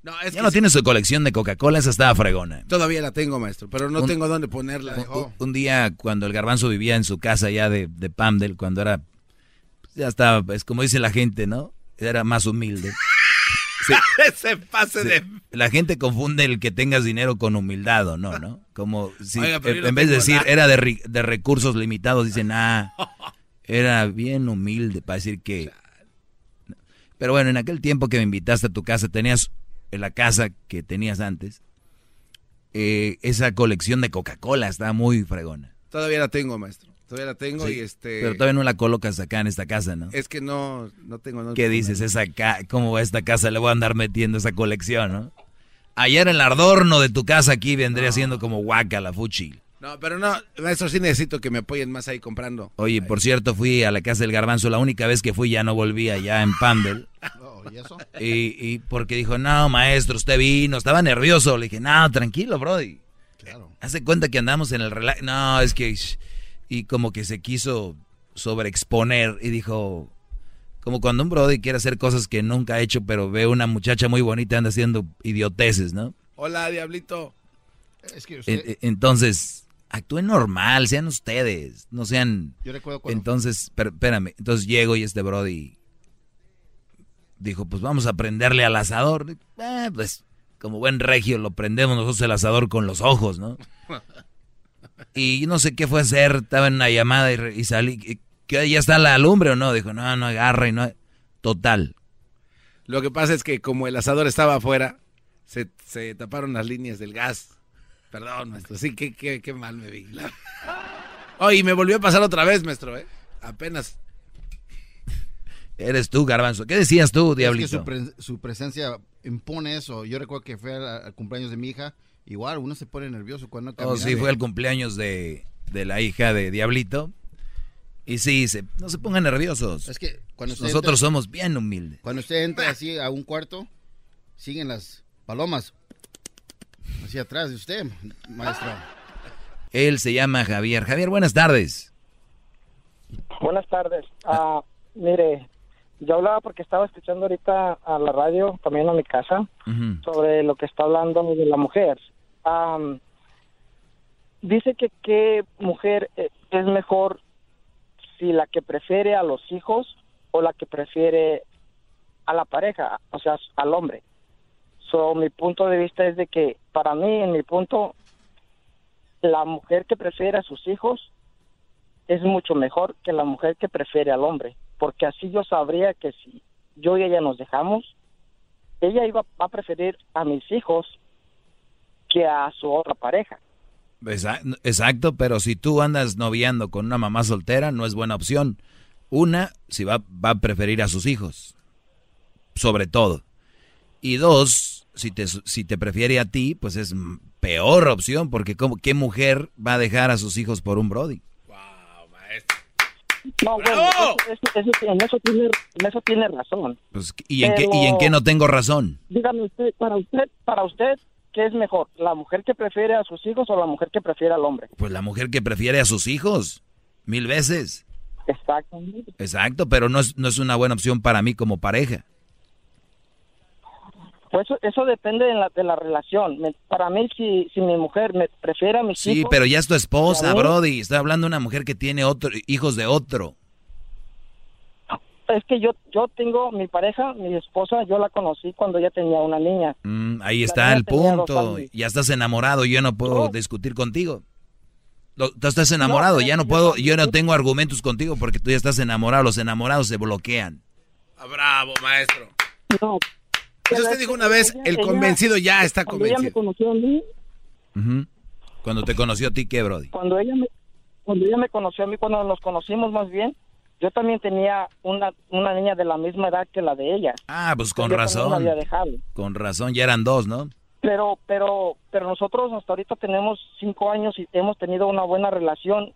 No, es ya que no sí- tienes su colección de Coca-Cola, esa estaba fregona. Todavía la tengo, maestro, pero no Un- tengo dónde ponerla. Un, un día cuando el garbanzo vivía en su casa ya de, de Pamdel, cuando era, ya estaba, es como dice la gente, ¿no? Era más humilde. Sí. Ese pase Sí. de... La gente confunde el que tengas dinero con humildad o no, ¿no? Como si Oiga, en no vez de decir nada. era de, de recursos limitados, dicen, ah, era bien humilde para decir que... Pero bueno, en aquel tiempo que me invitaste a tu casa, tenías en la casa que tenías antes, eh, esa colección de Coca-Cola estaba muy fregona. Todavía la tengo, maestro. Todavía la tengo Sí, y este... Pero todavía no la colocas acá en esta casa, ¿no? Es que no, no tengo dónde ¿Qué dices? Esa ca- ¿Cómo va esta casa? Le voy a andar metiendo esa colección, ¿no? Ayer el adorno de tu casa aquí vendría siendo como guaca la fuchi. No, pero no, maestro, sí necesito que me apoyen más ahí comprando. Oye, por cierto, fui a la casa del garbanzo. La única vez que fui ya no volví allá en Pamdel. ¿Y eso? Y, y porque dijo, no, maestro, usted vino. Estaba nervioso. Le dije, no, tranquilo, Brody. Claro. Hace cuenta que andamos en el relax. No, es que... Y como que se quiso sobreexponer y dijo... Como cuando un Brody quiere hacer cosas que nunca ha hecho, pero ve una muchacha muy bonita anda haciendo idioteces, ¿no? Hola, diablito. Es que En- usted... en- Entonces, actúen normal, sean ustedes, no sean... Yo recuerdo cuando- Entonces, per- espérame, entonces llego y este Brody dijo, pues vamos a prenderle al asador. Eh, pues, como buen regio, lo prendemos nosotros el asador con los ojos, ¿no? Y no sé qué fue hacer, estaba en una llamada y, salí, ¿qué, ¿ya está la lumbre o no? Dijo, no, no agarra y no... Total, Lo que pasa es que como el asador estaba afuera, se, se taparon las líneas del gas. Perdón, maestro. Sí, qué, qué, qué mal me vi. La- Oh, y me volvió a pasar otra vez, maestro, ¿eh? Apenas. eres tú, garbanzo. ¿Qué decías tú, Es que diablito? su, pre- su presencia impone eso. Yo recuerdo que fue al, al cumpleaños de mi hija. Igual, uno se pone nervioso cuando Oh, camina. sí, fue el cumpleaños de, de la hija de Diablito. Y sí, se- no se pongan nerviosos. Es que cuando usted Nosotros entra- somos bien humildes. Cuando usted entra así a un cuarto, siguen las palomas. Atrás de usted, maestro. Él se llama Javier. Javier, buenas tardes. Buenas tardes. Ah, mire, yo hablaba porque estaba escuchando ahorita a la radio, también a mi casa, sobre lo que está hablando de la mujer. Am, dice que qué mujer eh, es mejor si la que prefiere a los hijos o la que prefiere a la pareja, o sea, al hombre. So, mi punto de vista es de que para mí, en mi punto, la mujer que prefiere a sus hijos es mucho mejor que la mujer que prefiere al hombre, porque así yo sabría que si yo y ella nos dejamos, ella iba va a preferir a mis hijos que a su otra pareja. Exa- Exacto, pero si tú andas noviando con una mamá soltera, no es buena opción. Una, si va, va a preferir a sus hijos, sobre todo. Y dos, si te, si te prefiere a ti, pues es peor opción, porque ¿cómo- ¿qué mujer va a dejar a sus hijos por un Brody? No, bueno, eso, eso- eso- en, eso tiene, en eso tiene razón. Pues, ¿y, en qué, ¿Y en qué no tengo razón? Dígame usted, para usted, para usted, ¿qué es mejor? ¿La mujer que prefiere a sus hijos o la mujer que prefiere al hombre? Pues la mujer que prefiere a sus hijos, mil veces. Exactamente. Exacto, pero no es, no es una buena opción para mí como pareja. Pues eso, eso depende de la, de la relación. Me- para mí, si, si mi mujer me prefiere a mis Sí, hijos... pero ya es tu esposa. Brody. Estoy hablando de una mujer que tiene otro, hijos de otro. Es que yo, yo tengo mi pareja, mi esposa, yo la conocí cuando ella tenía una niña. Mm, ahí La está el punto. Ya estás enamorado, yo no puedo discutir contigo. Lo- tú estás enamorado, ya no puedo, yo no tengo argumentos contigo porque tú ya estás enamorado. Los enamorados se bloquean. Ah, bravo, maestro. No. Pues usted dijo una vez, el convencido ya está Cuando ella me convencido. conoció a mí, Ujú. Cuando te conoció a ti, ¿qué, Brody? cuando ella me, cuando ella me conoció a mí, cuando nos conocimos más bien, yo también tenía una, una niña de la misma edad que la de ella. Ah, pues con razón. había dejado. Con razón, ya eran dos, ¿no? Pero, pero, pero nosotros hasta ahorita tenemos cinco años y hemos tenido una buena relación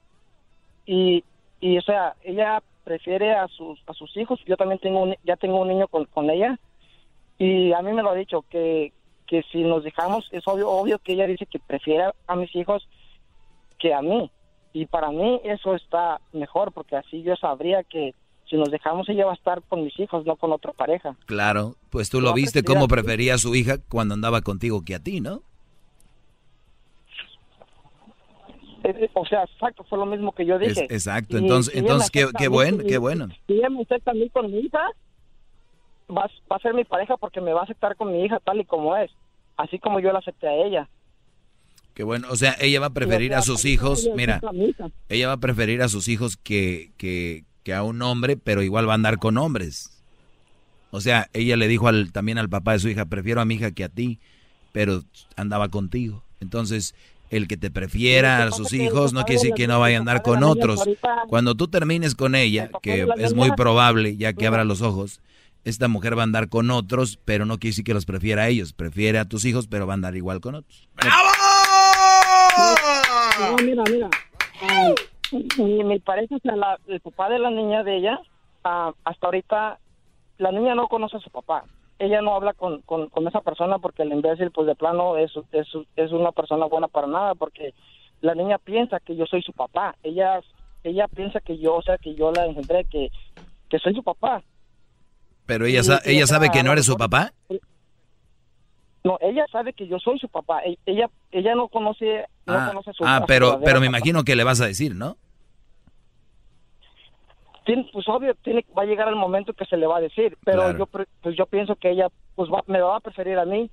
y, y o sea, ella prefiere a sus, a sus hijos. Yo también tengo un, ya tengo un niño con, con ella y a mí me lo ha dicho que, que si nos dejamos es obvio, obvio que ella dice que prefiere a mis hijos que a mí y para mí eso está mejor porque así yo sabría que si nos dejamos ella va a estar con mis hijos, no con otra pareja. Claro, pues tú lo No, viste cómo prefería a su hija cuando andaba contigo que a ti, ¿no? Eh, O sea, exacto, fue lo mismo que yo Es- dije. exacto, Y- entonces, y entonces qué, bueno, qué bueno. Si ella me acepta a mí con mi hija, va, a- va a ser mi pareja porque me va a aceptar con mi hija tal y como es. Así como yo la acepté a ella. Qué bueno, o sea, ella va a preferir a sus hijos, mira, ella va a preferir a sus hijos que, que, que a un hombre, pero igual va a andar con hombres. O sea, ella le dijo al, también al papá de su hija, prefiero a mi hija que a ti, pero andaba contigo. Entonces, el que te prefiera a sus hijos no quiere decir que no vaya a andar con otros. Cuando tú termines con ella, que es muy probable, ya que abra los ojos, esta mujer va a andar con otros, pero no quiere decir que los prefiera a ellos. Prefiere a tus hijos, pero va a andar igual con otros. No, mira, mira. Ah, mi, mi pareja, o sea, la- el papá de la niña de ella, ah, hasta ahorita, la niña no conoce a su papá. Ella no habla con, con, con esa persona porque el imbécil, pues de plano, es, es, es una persona buena para nada porque la niña piensa que yo soy su papá. Ella ella piensa que yo, o sea, que yo la engendré, que, que soy su papá. Pero ella, sa- ella sabe que no eres su papá. No, ella sabe que yo soy su papá. E- Ella ella no conoce no Ah, conoce a su ah, pero, pero me papá. imagino que le vas a decir, ¿no? Tiene- pues obvio tiene va a llegar el momento que se le va a decir pero Claro. yo pues yo pienso que ella pues va- me va a preferir a mí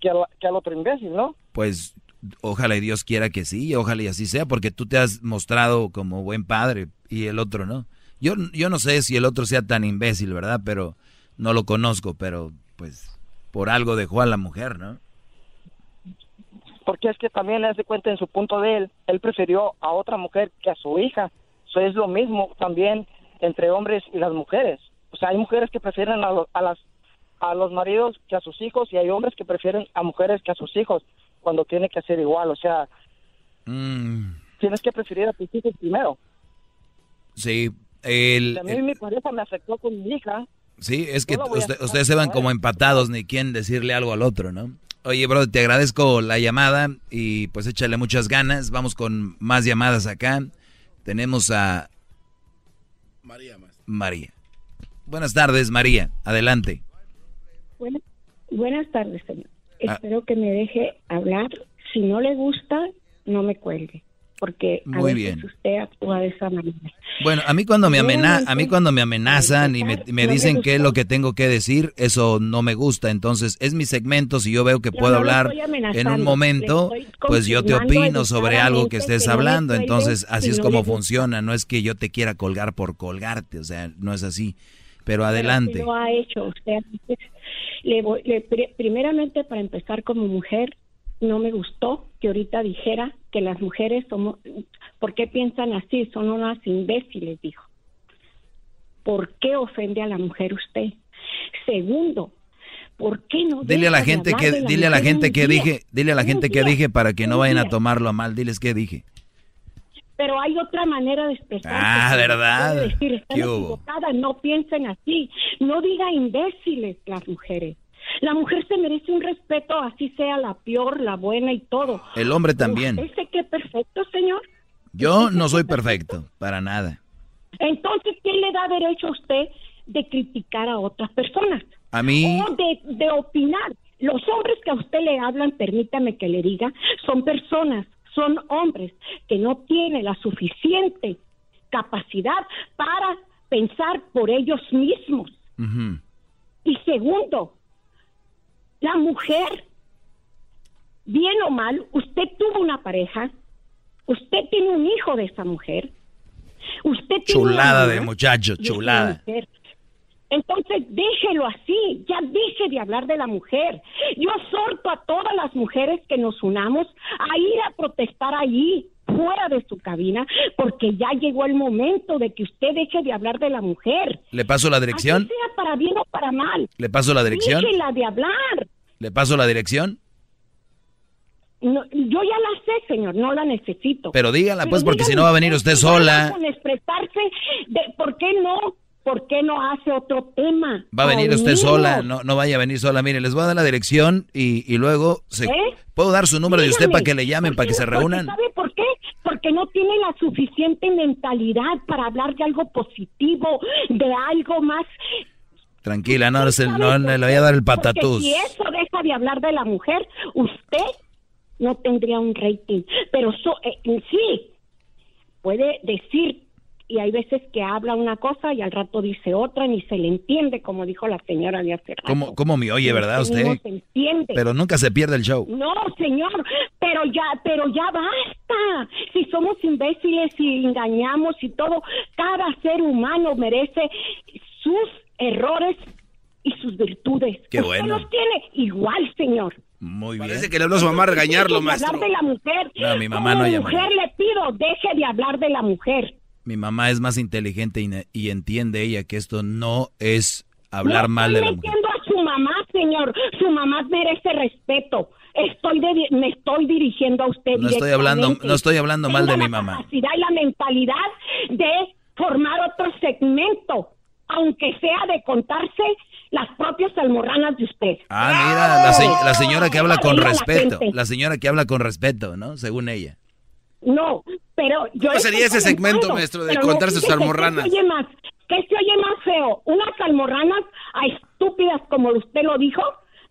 que, a que al otro imbécil no Pues ojalá y Dios quiera que sí, ojalá y así sea, porque tú te has mostrado como buen padre y el otro no. Yo, yo no sé si el otro sea tan imbécil, ¿verdad? Pero no lo conozco, pero pues por algo dejó a la mujer, ¿no? porque es que también le cuenta en su punto de él él prefirió a otra mujer que a su hija. Eso es lo mismo también entre hombres y las mujeres. O sea hay mujeres que prefieren a, lo- a las a los maridos que a sus hijos y hay hombres que prefieren a mujeres que a sus hijos cuando tiene que ser igual. O sea Mm, tienes que preferir a tus hijos primero. Sí, el, a mí el- mi pareja me afectó con mi hija sí, es que usted- ustedes se van como como empatados, ni quién decirle algo al otro, ¿no? Oye, bro, te agradezco la llamada y pues échale muchas ganas. Vamos con más llamadas acá. Tenemos a María más. María. Buenas tardes, María. Adelante. Buenas, buenas tardes, señor. Ah. Espero que me deje hablar. Si no le gusta, no me cuelgue, porque a Muy veces bien. usted actúa de esa manera. Bueno, a mí cuando me amena, Realmente, a mí cuando me amenazan y me, me dicen qué es lo que tengo que decir, eso no me gusta. Entonces, es mi segmento. Si yo veo que puedo no hablar en un momento, pues yo te opino sobre algo que estés que hablando. Entonces, así es como funciona. No es que yo te quiera colgar por colgarte, o sea, no es así. Pero adelante. lo ha hecho. Usted antes- le voy- le- pri- primeramente, para empezar como mujer, no me gustó que ahorita dijera que las mujeres somos, ¿por qué piensan así? Son unas imbéciles, dijo. ¿Por qué ofende a la mujer usted? Segundo, ¿por qué no Dile a la gente que la dile a la gente que día? dije, dile a la gente que dije para que no vayan a tomarlo a mal, diles qué dije. Pero hay otra manera de expresar. Ah, ¿verdad? Decir, están ¿Qué hubo? equivocadas, no piensen así. No diga imbéciles las mujeres. La mujer se merece un respeto, así sea la peor, la buena y todo. El hombre también. ¿Ese qué perfecto, señor? Yo no soy perfecto, para nada. Entonces, ¿quién le da derecho a usted de criticar a otras personas? A mí O de, de opinar. Los hombres que a usted le hablan, permítame que le diga, son personas, son hombres que no tienen la suficiente capacidad para pensar por ellos mismos. Y segundo, la mujer, bien o mal, usted tuvo una pareja, usted tiene un hijo de esa mujer, usted tiene una Chulada de muchacho, chulada. mujer. Entonces déjelo así, ya deje de hablar de la mujer. Yo exhorto a todas las mujeres que nos unamos a ir a protestar allí, fuera de su cabina, porque ya llegó el momento de que usted deje de hablar de la mujer. ¿Le paso la dirección? Así sea para bien o para mal. ¿Le paso la dirección? Déjela de hablar. ¿Le paso la dirección? No, yo ya la sé, señor, no la necesito. Pero dígala, pues, porque si no va a venir usted sola. Con expresarse de por qué no, por qué no hace otro tema. Va a venir usted sola, no, no vaya a venir sola. Mire, les voy a dar la dirección y, y luego se, ¿Eh? puedo dar su número de usted para que le llamen, para que se reúnan. ¿Sabe por qué? Porque no tiene la suficiente mentalidad para hablar de algo positivo, de algo más. Tranquila, no, se- no, le voy a dar el Porque patatús. si eso deja de hablar de la mujer, usted no tendría un rating. Pero so- eh, sí, puede decir, y hay veces que habla una cosa y al rato dice otra, ni se le entiende, como dijo la señora de hace rato. ¿Cómo, cómo me oye, verdad No usted? se entiende. Pero nunca se pierde el show. No, señor, pero ya, pero ya basta. Si somos imbéciles y engañamos y todo, cada ser humano merece sus errores y sus virtudes. Qué Usted bueno. los tiene igual, señor. Muy bien. Parece que le habló a su mamá a regañarlo, maestro. hablar de la mujer. No, mi mamá Como no llama. mujer le pido, deje de hablar de la mujer. Mi mamá es más inteligente y, y entiende ella que esto no es hablar no mal de estoy la mujer. metiendo a su mamá, señor. Su mamá merece respeto. Estoy de- me estoy dirigiendo a usted. No estoy hablando, no estoy hablando mal de mi la mamá. capacidad y la mentalidad de formar otro segmento, aunque sea de contarse las propias almorranas de usted. Ah, mira, la, se- la señora que habla con la respeto. La señora que habla con respeto, ¿no? Según ella. No, pero yo ¿Cómo sería ese segmento, maestro, de contarse sus fíjese, ¿qué almorranas? se oye más? ¿Qué se oye más feo? ¿Unas almorranas a estúpidas como usted lo dijo?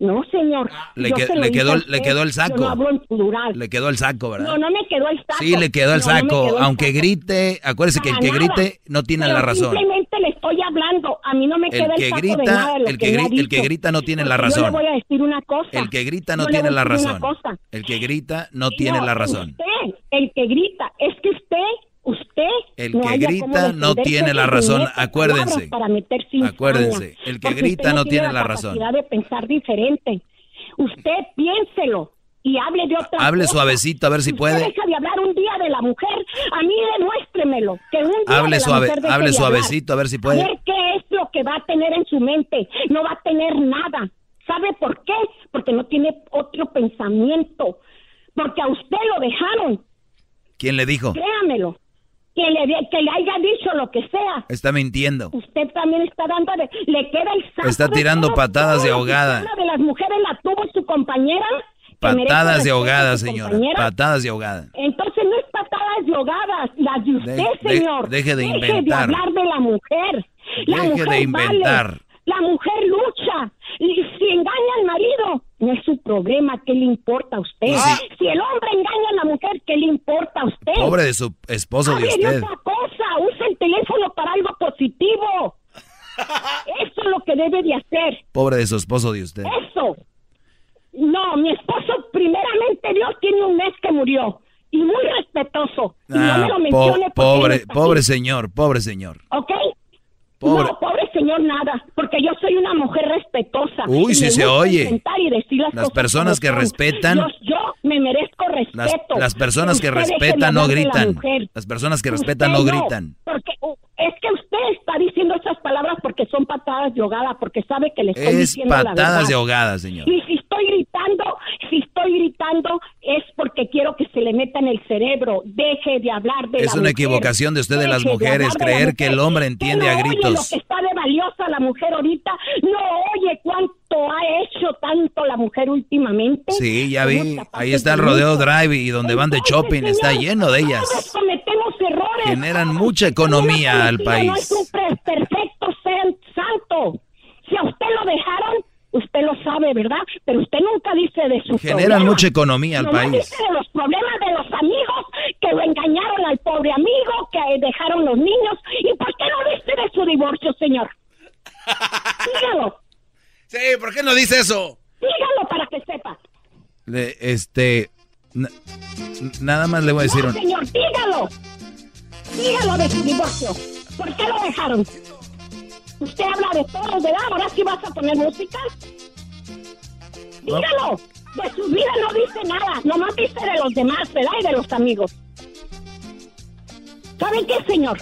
No, señor. Le, Yo que- le quedó, le quedó el Yo no saco. hablo en plural. Le quedó el saco, ¿verdad? No, no me quedó el saco. Sí, le quedó el No, no saco. quedó el Aunque saco. grite, acuérdese que el que nada. grite no tiene Pero la razón. Simplemente le estoy hablando. A mí no me El queda que el saco grita- de nada de lo el que, que me ha gri- el que grita no tiene la Porque Yo razón. le voy a decir una cosa. El que grita no Yo le tiene la razón. El que grita no tiene No, la razón. Usted, el que grita, es que usted, usted. El que grita no tiene la razón, acuérdense. Para Acuérdense, el que grita no tiene la razón. de pensar diferente. Usted piénselo y hable de otra Hable cosa. suavecito a ver si Usted puede. deja de hablar un día de la mujer, a mí demuéstremelo. Que un día Hable de la suave, mujer hable suavecito a ver si puede. A ver qué es lo que va a tener en su mente. No va a tener nada. ¿Sabe por qué? Porque no tiene otro pensamiento. Porque a usted lo dejaron. ¿Quién le dijo? Créamelo. Que le, que le haya dicho lo que sea. Está mintiendo. Usted también está dando de, le queda el saco Está tirando patadas de ahogada. Una de las mujeres la tuvo su compañera. Patadas de ahogada, señora. compañera. Patadas de ahogada. Entonces no es patadas de ahogadas, las de usted, De- señor. deje de Deje inventar. de hablar de la mujer. La Deje mujer de inventar. vale. La mujer lucha. Y si engaña al marido, no es su problema. ¿Qué le importa a usted? Y si- el hombre engaña a la mujer, ¿qué le importa a usted? Pobre de su esposo de usted. otra cosa. Use el teléfono para algo positivo. Eso es lo que debe de hacer. Pobre de su esposo de usted. Eso. No, mi esposo, primeramente Dios, tiene un mes que murió. Y muy respetuoso. Y no Ah, me lo po- mencione porque pobre, pobre señor, pobre señor. ¿Ok? Pobre. No, pobre señor, nada. Porque yo soy una mujer respetuosa. Uy, me se oye. y decir las Las personas que son. respetan- Yo, yo me merezco Las, respeto. las personas que respetan no gritan. Las personas que Usted respetan no no, gritan. Porque es que usted está diciendo esas palabras porque son patadas de ahogada, porque sabe que le estoy Es diciendo la patadas de ahogada, señor. Y si estoy gritando, si estoy gritando es porque quiero que se le meta en el cerebro. Deje de hablar de Es la una mujer. equivocación de usted de las mujeres, la creer que el hombre entiende ¿Qué a no oye gritos. lo que está de valiosa la mujer ahorita? ¿No oye cuánto ha hecho tanto la mujer últimamente? Sí, ya ¿Cómo vi. Ahí está el? Rodeo Drive y donde van de shopping está lleno de ellas. Errores. Generan mucha economía al No es país. un perfecto ser santo. Si a usted lo dejaron, usted lo sabe, ¿verdad? Pero usted no nunca dice de sus Generan problemas. mucha economía al Nomás país. dice de los problemas de los amigos que lo engañaron al pobre amigo, que dejaron los niños. ¿Y por qué no dice de su divorcio, señor? Dígalo, Sí, ¿por qué no dice eso? dígalo para que sepa. Le- este. na- nada más le voy a decir No, un. señor, dígalo. Dígalo de su divorcio. ¿Por qué lo dejaron? Usted habla de todos, ¿verdad? Ahora sí vas a poner música. Dígalo. De su vida no dice nada. Nomás dice de los demás, ¿verdad? Y de los amigos. ¿Sabe qué, señor?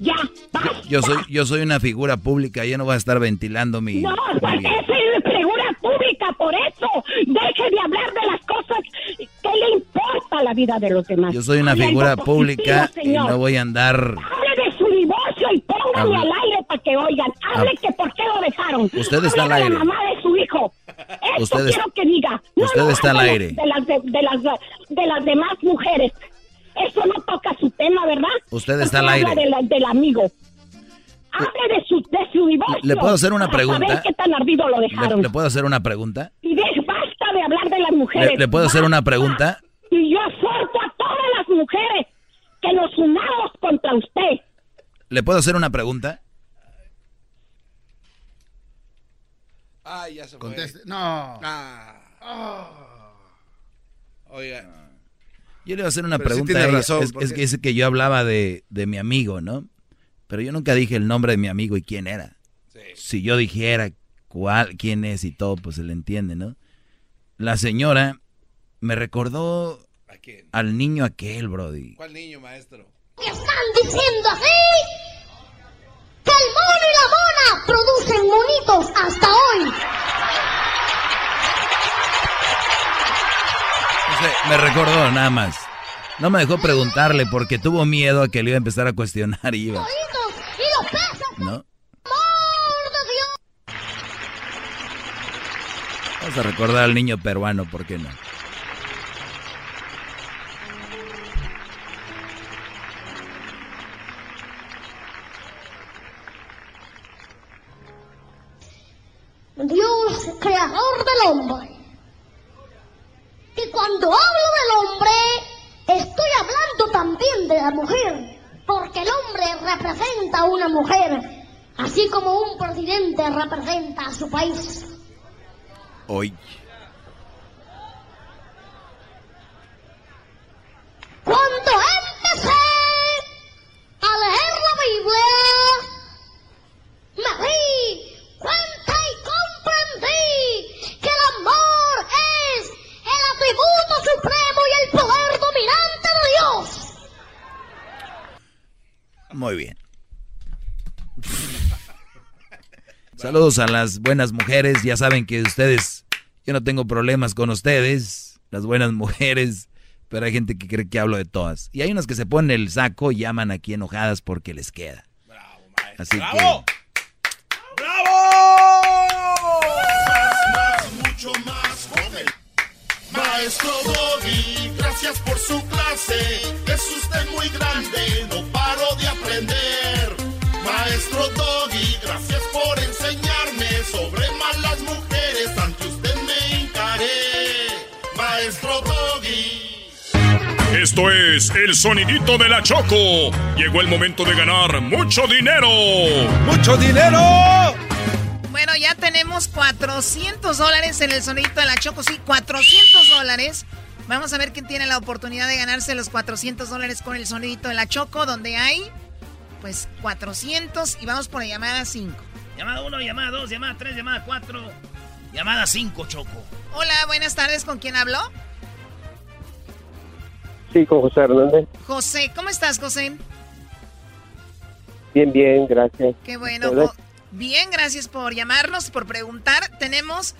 Ya, basta. Yo soy, yo soy una figura pública, yo no voy a estar ventilando mi. No, vida. es figura pública, por eso. Deje de hablar de las cosas que le importa la vida de los demás. Yo soy una Hable figura positivo, pública y no voy a andar. Hable de su divorcio y póngalo Hable- al aire para que oigan. Hable que por qué lo dejaron. Usted está al aire. la mamá de su hijo. Esto Usted es- quiero que diga. No, usted no, está al aire. De las, de, de las, de las demás mujeres. Eso no toca su tema, ¿verdad? Usted está al Porque habla aire. de la- del amigo. Hable de su, de su divorcio. ¿Le puedo hacer una para pregunta? saber qué tan ardido lo ¿Le, dejaron. le puedo hacer una pregunta? Y de, basta de hablar de las mujeres. ¿Le, le puedo hacer una pregunta? Y yo exhorto a todas las mujeres que nos unamos contra usted. ¿Le puedo hacer una pregunta? Ay, ya se fue. Conteste. No. Ah. Oiga. Yo le voy a hacer una Pero sí pregunta. tiene a ella. razón, es, es que dice que yo hablaba de, de mi amigo, ¿no? Pero yo nunca dije el nombre de mi amigo y quién era. Si yo dijera cuál, quién es y todo, pues se le entiende, ¿no? La señora me recordó al niño aquel, Brody. ¿Cuál niño, maestro? Están diciendo así que el mono y la mona producen monitos hasta hoy. O sea, me recordó nada más. No me dejó preguntarle porque tuvo miedo a que le iba a empezar a cuestionar y iba, ¿no? Vamos a recordar al niño peruano, ¿por qué no? Dios, creador del hombre. Y cuando hablo del hombre, estoy hablando también de la mujer, porque el hombre representa a una mujer, así como un presidente representa a su país. Hoy. Cuando empecé a leer la Biblia, me di cuenta y comprendí que el amor es el atributo supremo y el poder dominante de Dios. Muy bien. Saludos a las buenas mujeres. Ya saben que ustedes, yo no tengo problemas con ustedes, las buenas mujeres, pero hay gente que cree que hablo de todas. Y hay unas que se ponen el saco y llaman aquí enojadas porque les queda. Así ¡Bravo! que Más, mucho más con el maestro Doggy. Gracias por su clase. Es usted muy grande, no paro de aprender. Maestro Doggy, gracias por enseñarme sobre malas mujeres. Ante usted me hincaré. Maestro Doggy. Esto es el sonidito de la Choco. Llegó el momento de ganar mucho dinero. ¡Mucho dinero! Bueno, ya tenemos 400 dólares en el sonidito de la Choco. Sí, 400 dólares. Vamos a ver quién tiene la oportunidad de ganarse los 400 dólares con el sonidito de la Choco, donde hay, pues, 400. Y vamos por la llamada 5. Llamada 1, llamada 2, llamada 3, llamada 4, llamada 5, Choco. Hola, buenas tardes. ¿Con quién habló? Sí, con José Hernández. José. ¿Cómo estás, José? Bien, bien, gracias. Qué bueno. Jo- Bien, gracias por llamarnos, por preguntar. Tenemos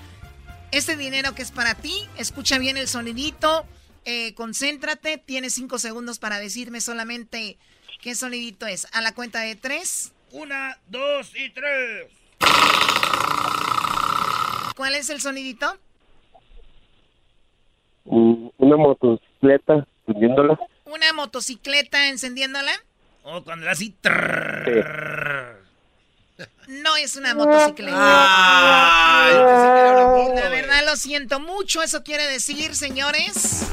este dinero que es para ti. Escucha bien el sonidito. eh, concéntrate. Tienes cinco segundos para decirme solamente qué sonidito es. A la cuenta de tres. Una, dos y tres. ¿Cuál es el sonidito? Mm, Una motocicleta, subiéndola. Una motocicleta encendiéndola. O cuando le así. Sí. No es una motocicleta. Ay, moto, La verdad lo siento mucho. Eso quiere decir, señores.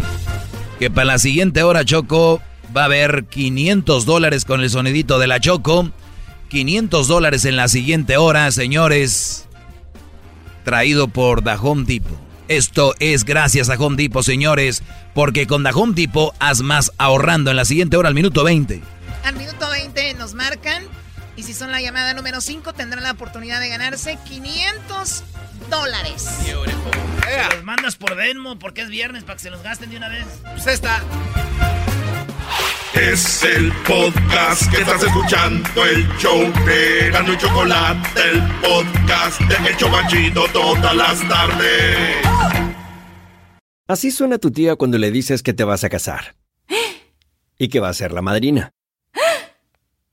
Que para la siguiente hora, Choco, va a haber 500 dólares con el sonidito de la Choco. 500 dólares en la siguiente hora, señores. Traído por The Home Depot. Esto es gracias a Home Depot, señores. Porque con The Home Depot haz más ahorrando en la siguiente hora, al minuto 20. Al minuto 20 nos marcan. Y si son la llamada número 5, tendrán la oportunidad de ganarse 500 dólares. Se los mandas por Venmo porque es viernes para que se los gasten de una vez. Pues esta. Es el podcast que estás escuchando, el show de Gano y Chocolate, el podcast de El Chobachito todas las tardes. Así suena tu tía cuando le dices que te vas a casar. Y que va a ser la madrina.